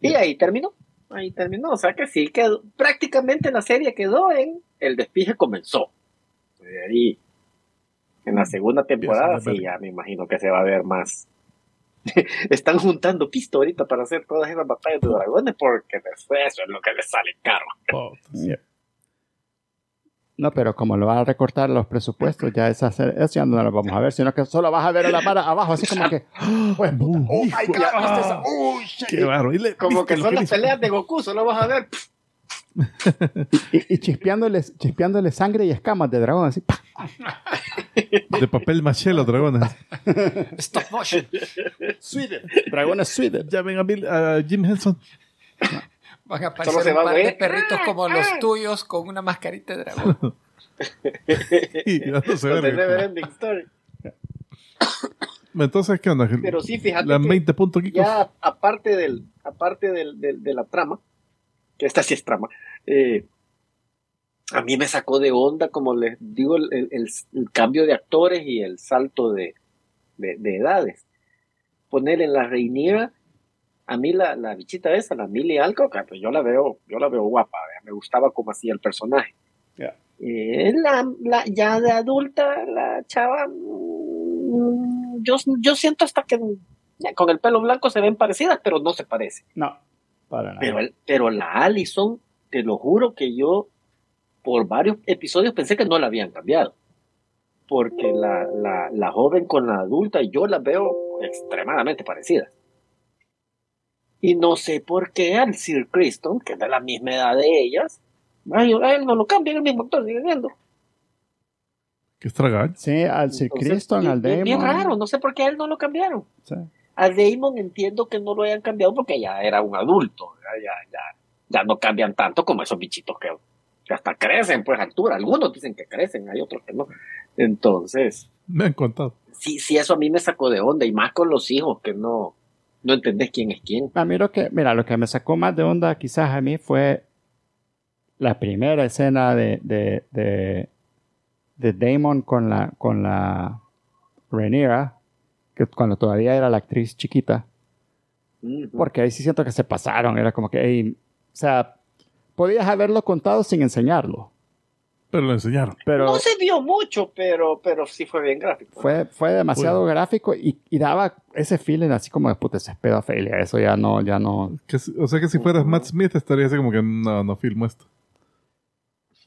Y ahí terminó. Ahí terminó. O sea que sí, quedó, prácticamente la serie quedó en el despije comenzó. De ahí, en la segunda temporada, sí, ya me imagino que se va a ver más. *laughs* Están juntando pisto ahorita para hacer todas esas batallas de dragones porque eso es lo que les sale caro. Yeah. No, pero como lo van a recortar los presupuestos, ya esa eso ya no lo vamos a ver, sino que solo vas a ver a la vara abajo, así como que... Pues, puta, oh my. God, ¿viste esa? Oh, shit. Qué barro. Y le- Como ¿viste que son las peleas de Goku, solo vas a ver. *laughs* Y, y chispeándole, chispeándole sangre y escamas de dragón, así. De papel maché los dragones. Stop motion. Sweden. Dragones Sweden. Llamen a, Bill- a Jim Henson. Van a aparecer se un par de perritos como los tuyos con una mascarita de dragón. *laughs* Y Los de verga. Neverending Story. Entonces, ¿qué onda? Pero sí, fíjate Las que 20 puntos, ya aparte del aparte del, del- de la trama que esta sí es trama eh, a mí me sacó de onda, como les digo, el, el- el- cambio de actores y el salto de, de- de edades. Poner en la reiniera, a mí la, la bichita esa, la Millie Alcock, ah, pues yo la veo, yo la veo guapa, ¿verdad? me gustaba como hacía el personaje. Ya. Eh, la, la- ya de adulta, la chava, mm, yo, yo siento hasta que con el pelo blanco se ven parecidas, pero no se parece. No, para nada. Pero, el- pero la Allison, te lo juro que yo por varios episodios pensé que no la habían cambiado. Porque la, la, la joven con la adulta, yo las veo extremadamente parecidas. Y no sé por qué al Sir Criston, que es de la misma edad de ellas, ay, a él no lo cambian, el mismo actor sigue siendo. Que es tragar. Sí, al Sir Entonces, Criston, al Damon. Bien raro, no sé por qué a él no lo cambiaron. Sí. A Damon entiendo que no lo hayan cambiado porque ya era un adulto, ya, ya, ya, ya no cambian tanto como esos bichitos que, que hasta crecen, pues altura. Algunos dicen que crecen, hay otros que no. Entonces, Me han contado. sí, sí, eso a mí me sacó de onda y más con los hijos que no, no entendés quién es quién. A mí lo que, mira, lo que me sacó más de onda quizás a mí fue la primera escena de, de, de, de Damon con la, con la Rhaenyra, que cuando todavía era la actriz chiquita, porque ahí sí siento que se pasaron, era como que, ey, o sea, podías haberlo contado sin enseñarlo, Pero lo enseñaron. pero no se vio mucho, pero, pero sí fue bien gráfico. fue, fue demasiado Bueno. gráfico y, y daba ese feeling así como de puta, ese es pedofilia, eso ya no, ya no, Que o sea que si fueras Matt Smith estaría así como que no, no filmo esto.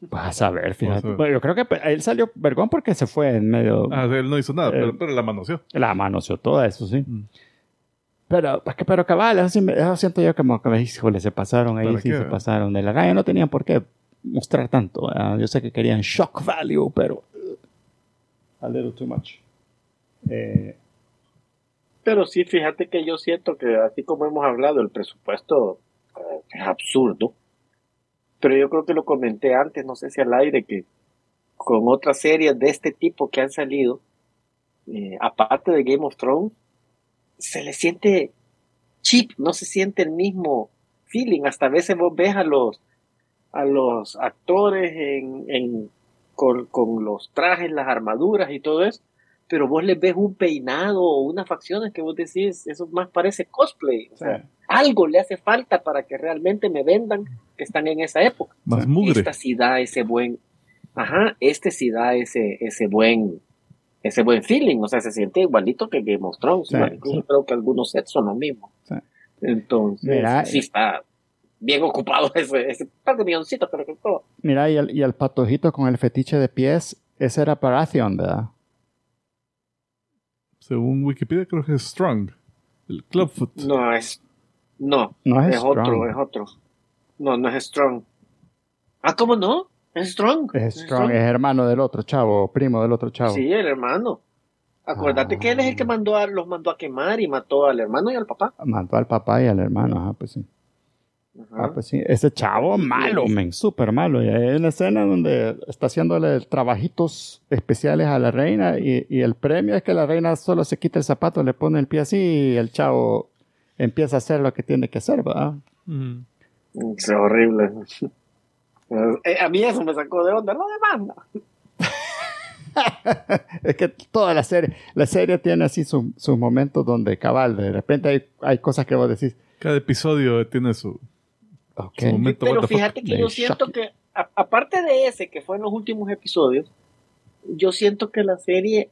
vas a ver, fíjate. Bueno, yo creo que él salió vergón porque se fue en medio... Ah, él no hizo nada, Eh, pero, pero la manoseó. La manoseó todo eso, sí. Mm. Pero, pero cabal, eso, sí me- eso siento yo como que, híjole, se pasaron ahí, ¿Para sí qué? se pasaron de la raya. No tenían por qué mostrar tanto. Yo sé que querían shock value, pero... uh, a little too much. Eh, Pero sí, fíjate que yo siento que así como hemos hablado, el presupuesto eh, es absurdo. Pero yo creo que lo comenté antes, no sé si al aire, que con otras series de este tipo que han salido, eh, aparte de Game of Thrones, se le siente cheap, no se siente el mismo feeling. Hasta veces vos ves a los, a los actores en, en- con, con los trajes, las armaduras y todo eso, pero vos les ves un peinado o unas facciones que vos decís, eso más parece cosplay. O sea, algo le hace falta para que realmente me vendan que están en esa época. Más mugre. Esta sí da ese buen, ajá, este sí da ese, ese buen, ese buen feeling, o sea, se siente igualito que Game of Thrones, Sí, sí. creo que algunos sets son lo mismo. Sí. Entonces, Mira, sí está bien ocupado *laughs* ese, ese par de milloncitos, pero que todo. mira, y el, y el patojito con el fetiche de pies, ese era Baratheon, ¿verdad? Según Wikipedia creo que es Strong. El Clubfoot. No es, no, No es, es otro, es otro. No, no es Strong. Ah, ¿cómo no? Es Strong. Es Strong, es hermano del otro chavo, primo del otro chavo. Sí, el hermano. Acuérdate Ah. que él es el que mandó a, los mandó a quemar y mató al hermano y al papá. Mató al papá y al hermano, ajá, pues sí. Ah, pues sí, ese chavo malo, men, súper malo. Y hay una escena donde está haciéndole trabajitos especiales a la reina y, y el premio es que la reina solo se quita el zapato, le pone el pie así y el chavo empieza a hacer lo que tiene que hacer, ¿verdad? Mm. Es horrible. *laughs* Eh, a mí eso me sacó de onda. No. *laughs* es que toda la serie, la serie tiene así su- sus momentos donde cabal, de repente hay, hay cosas que vos decís, Cada episodio tiene su, ok, su momento. what Pero fíjate que De yo siento que, a- aparte de ese que fue en los últimos episodios, yo siento que la serie,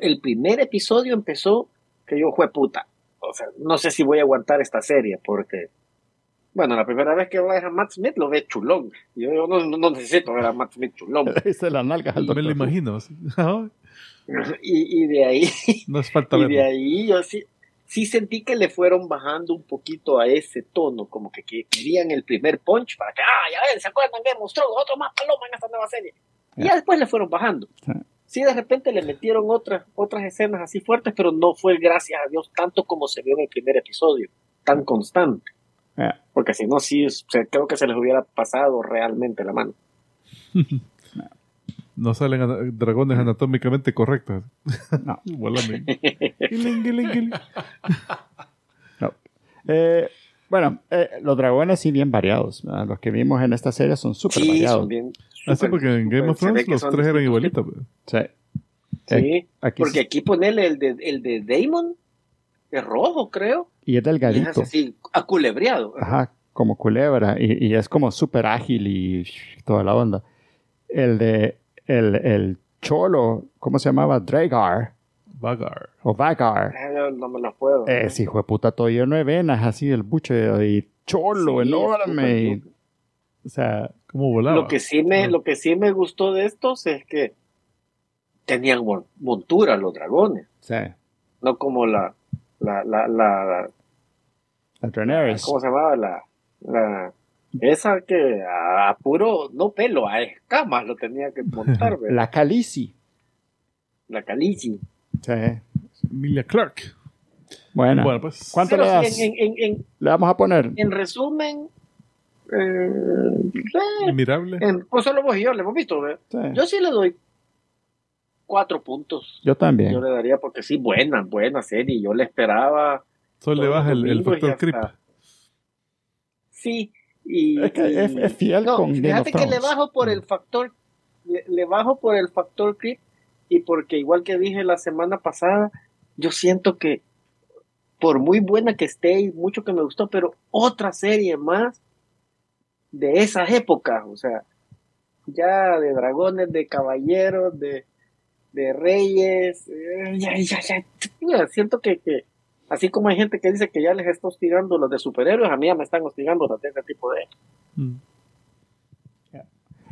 el primer episodio empezó que yo fue puta. O sea, no sé si voy a aguantar esta serie porque, bueno, la primera vez que ves a Matt Smith lo ves chulón. Yo, yo no, no necesito ver a Matt Smith chulón. *laughs* le dice las nalgas al Me lo imagino. *laughs* Y, y de ahí No es falta Y de verlo. ahí yo sí, sí sentí que le fueron bajando un poquito a ese tono, como que, que querían el primer punch para que, ah, ya ven, ¿se acuerdan que mostró otro más paloma en esta nueva serie? Y ya después le fueron bajando. Sí. De repente le metieron otras, otras escenas así fuertes, pero no fue, gracias a Dios, tanto como se vio en el primer episodio, tan constante. Porque si no, sí, creo que se les hubiera pasado realmente la mano. *laughs* No salen dragones anatómicamente correctos. *laughs* No. *laughs* Volando. ahí. Giling, giling, giling. *laughs* no. Eh, Bueno, eh, los dragones sí bien variados. ¿verdad? Los que vimos en esta serie son súper Sí, variados. son bien. Así súper- porque en Game of Thrones los tres eran igualitos. pues. Sí. Sí, Eh, aquí porque sí. aquí ponele el de, el de Damon, es rojo, creo. Y es Y es delgadito. así, aculebreado. Ajá, como culebra. Y, y es como súper ágil y toda la onda. El de el, el cholo, ¿cómo se llamaba? Dragar Vagar. o Vagar. Ah, no me lo puedo. Ese hijo de puta todo lleno de venas, así el buche y cholo, Sí, enorme. y- o sea, ¿Cómo volaba? Lo que sí me, lo que sí me gustó de estos es que tenían mon- montura los dragones, sea, no como la, la, la, la, el Daenerys. ¿cómo se llamaba? La, la, esa que a, puro, no pelo, a escamas lo tenía que *laughs* montar, ¿verdad? La Khaleesi. la calici. Sí. Emilia Clark. Bueno, Bueno, pues. ¿cuánto le das? sí, en, en, en, Le vamos a poner. en resumen, eh, eh, pues solo vos y yo le hemos visto, ¿verdad? Sí. Yo sí le doy cuatro puntos. Yo también. Yo le daría porque sí, buena, buena serie. Yo le esperaba. Solo le baja el, el factor creep. Sí, y. Es que es- fiel no, con Game Fíjate of que le bajo por el factor. Le, le bajo por el factor creep y porque, igual que dije la semana pasada, yo siento que por muy buena que esté y mucho que me gustó, pero otra serie más de esas épocas, o sea, ya de dragones, de caballeros, de, de reyes, eh, ya, ya, ya, ya, siento que, que así como hay gente que dice que ya les está hostigando los de superhéroes, a mí ya me están hostigando los de ese tipo de... Mm.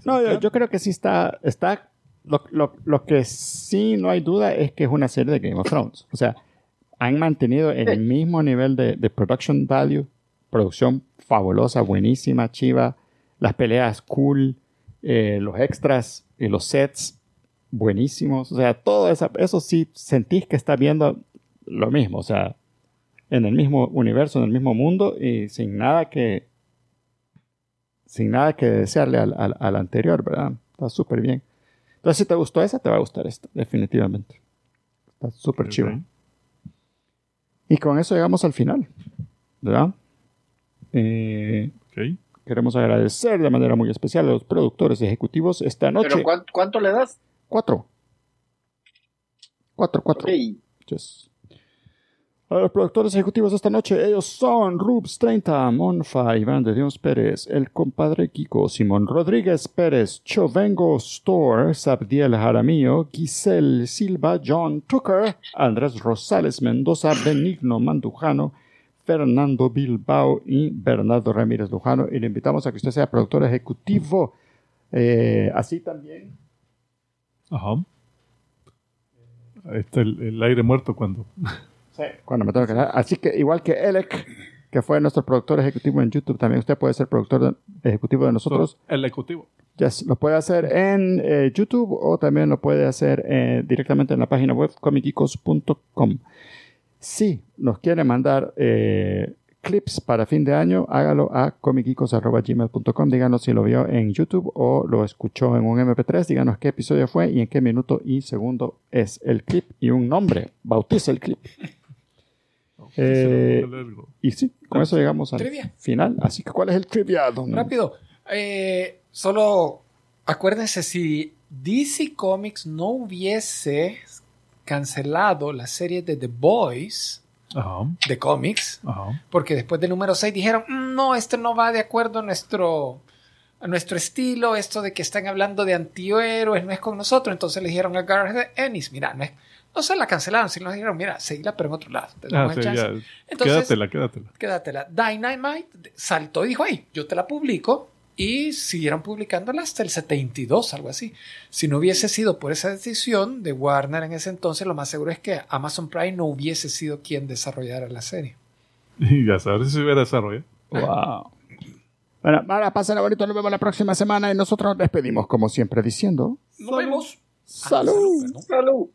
No, yo, yo creo que sí está. está lo, lo- lo que sí no hay duda es que es una serie de Game of Thrones. O sea, han mantenido el mismo nivel de, de production value, producción fabulosa, buenísima, chiva, las peleas cool, eh, los extras y los sets buenísimos. O sea, todo esa- eso sí sentís que está viendo lo mismo. O sea, en el mismo universo, en el mismo mundo y sin nada que sin nada que desearle al, al- al anterior, ¿verdad? Está súper bien. Entonces, si te gustó esa, te va a gustar esta, definitivamente. Está súper Ok. chido. Y con eso llegamos al final, ¿verdad? Eh, Ok. queremos agradecer de manera muy especial a los productores ejecutivos esta noche. ¿Pero cuánto, cuánto le das? Cuatro. Cuatro, cuatro. Ok, Yes. A los productores ejecutivos de esta noche, ellos son Rubs 30, Monfa, Iván de Dios Pérez, el compadre Kiko, Simón Rodríguez Pérez, Chovengo Store, Sabdiel Jaramillo, Giselle Silva, John Tucker, Andrés Rosales Mendoza, Benigno Mandujano, Fernando Bilbao y Bernardo Ramírez Lujano. Y le invitamos a que usted sea productor ejecutivo. Eh, así también. Ajá. Ahí está el, el aire muerto cuando. Cuando me tengo que dar. Así que igual que Elec, que fue nuestro productor ejecutivo en YouTube, también usted puede ser productor de- ejecutivo de nosotros. El ejecutivo. Yes, lo puede hacer en eh, YouTube o también lo puede hacer eh, directamente en la página web comicicos.com. Si nos quiere mandar eh, clips para fin de año, hágalo a comicicos.gmail.com. Díganos si lo vio en YouTube o lo escuchó en un MP3. Díganos qué episodio fue y en qué minuto y segundo es el clip y un nombre. Bautiza el clip. Eh. Y sí, con eso llegamos al Trivia. final. Así que, ¿cuál es el trivia, don? Rápido. Eh, solo acuérdense, si DC Comics no hubiese cancelado la serie de The Boys Ajá. de cómics, Ajá. porque después del número 6 dijeron, "Mm, no, esto no va de acuerdo a nuestro, a nuestro estilo, esto de que están hablando de antihéroes no es con nosotros, entonces le dijeron a Gareth Ennis, mira, no, es- no se la cancelaron, sino le dijeron, mira, seguila pero en otro lado. te Ah, damos el sí, chance". ya. Entonces- quédatela, quédatela. quédatela. Dynamite saltó y dijo, hey, yo te la publico. Y siguieron publicándola hasta el 72, algo así. Si no hubiese sido por esa decisión de Warner en ese entonces, lo más seguro es que Amazon Prime no hubiese sido quien desarrollara la serie. *laughs* Y ya sabes si se hubiera desarrollado. Wow. Bueno, ahora pásenla bonito, nos vemos la próxima semana y nosotros nos despedimos como siempre diciendo Nos vemos. salud. salud.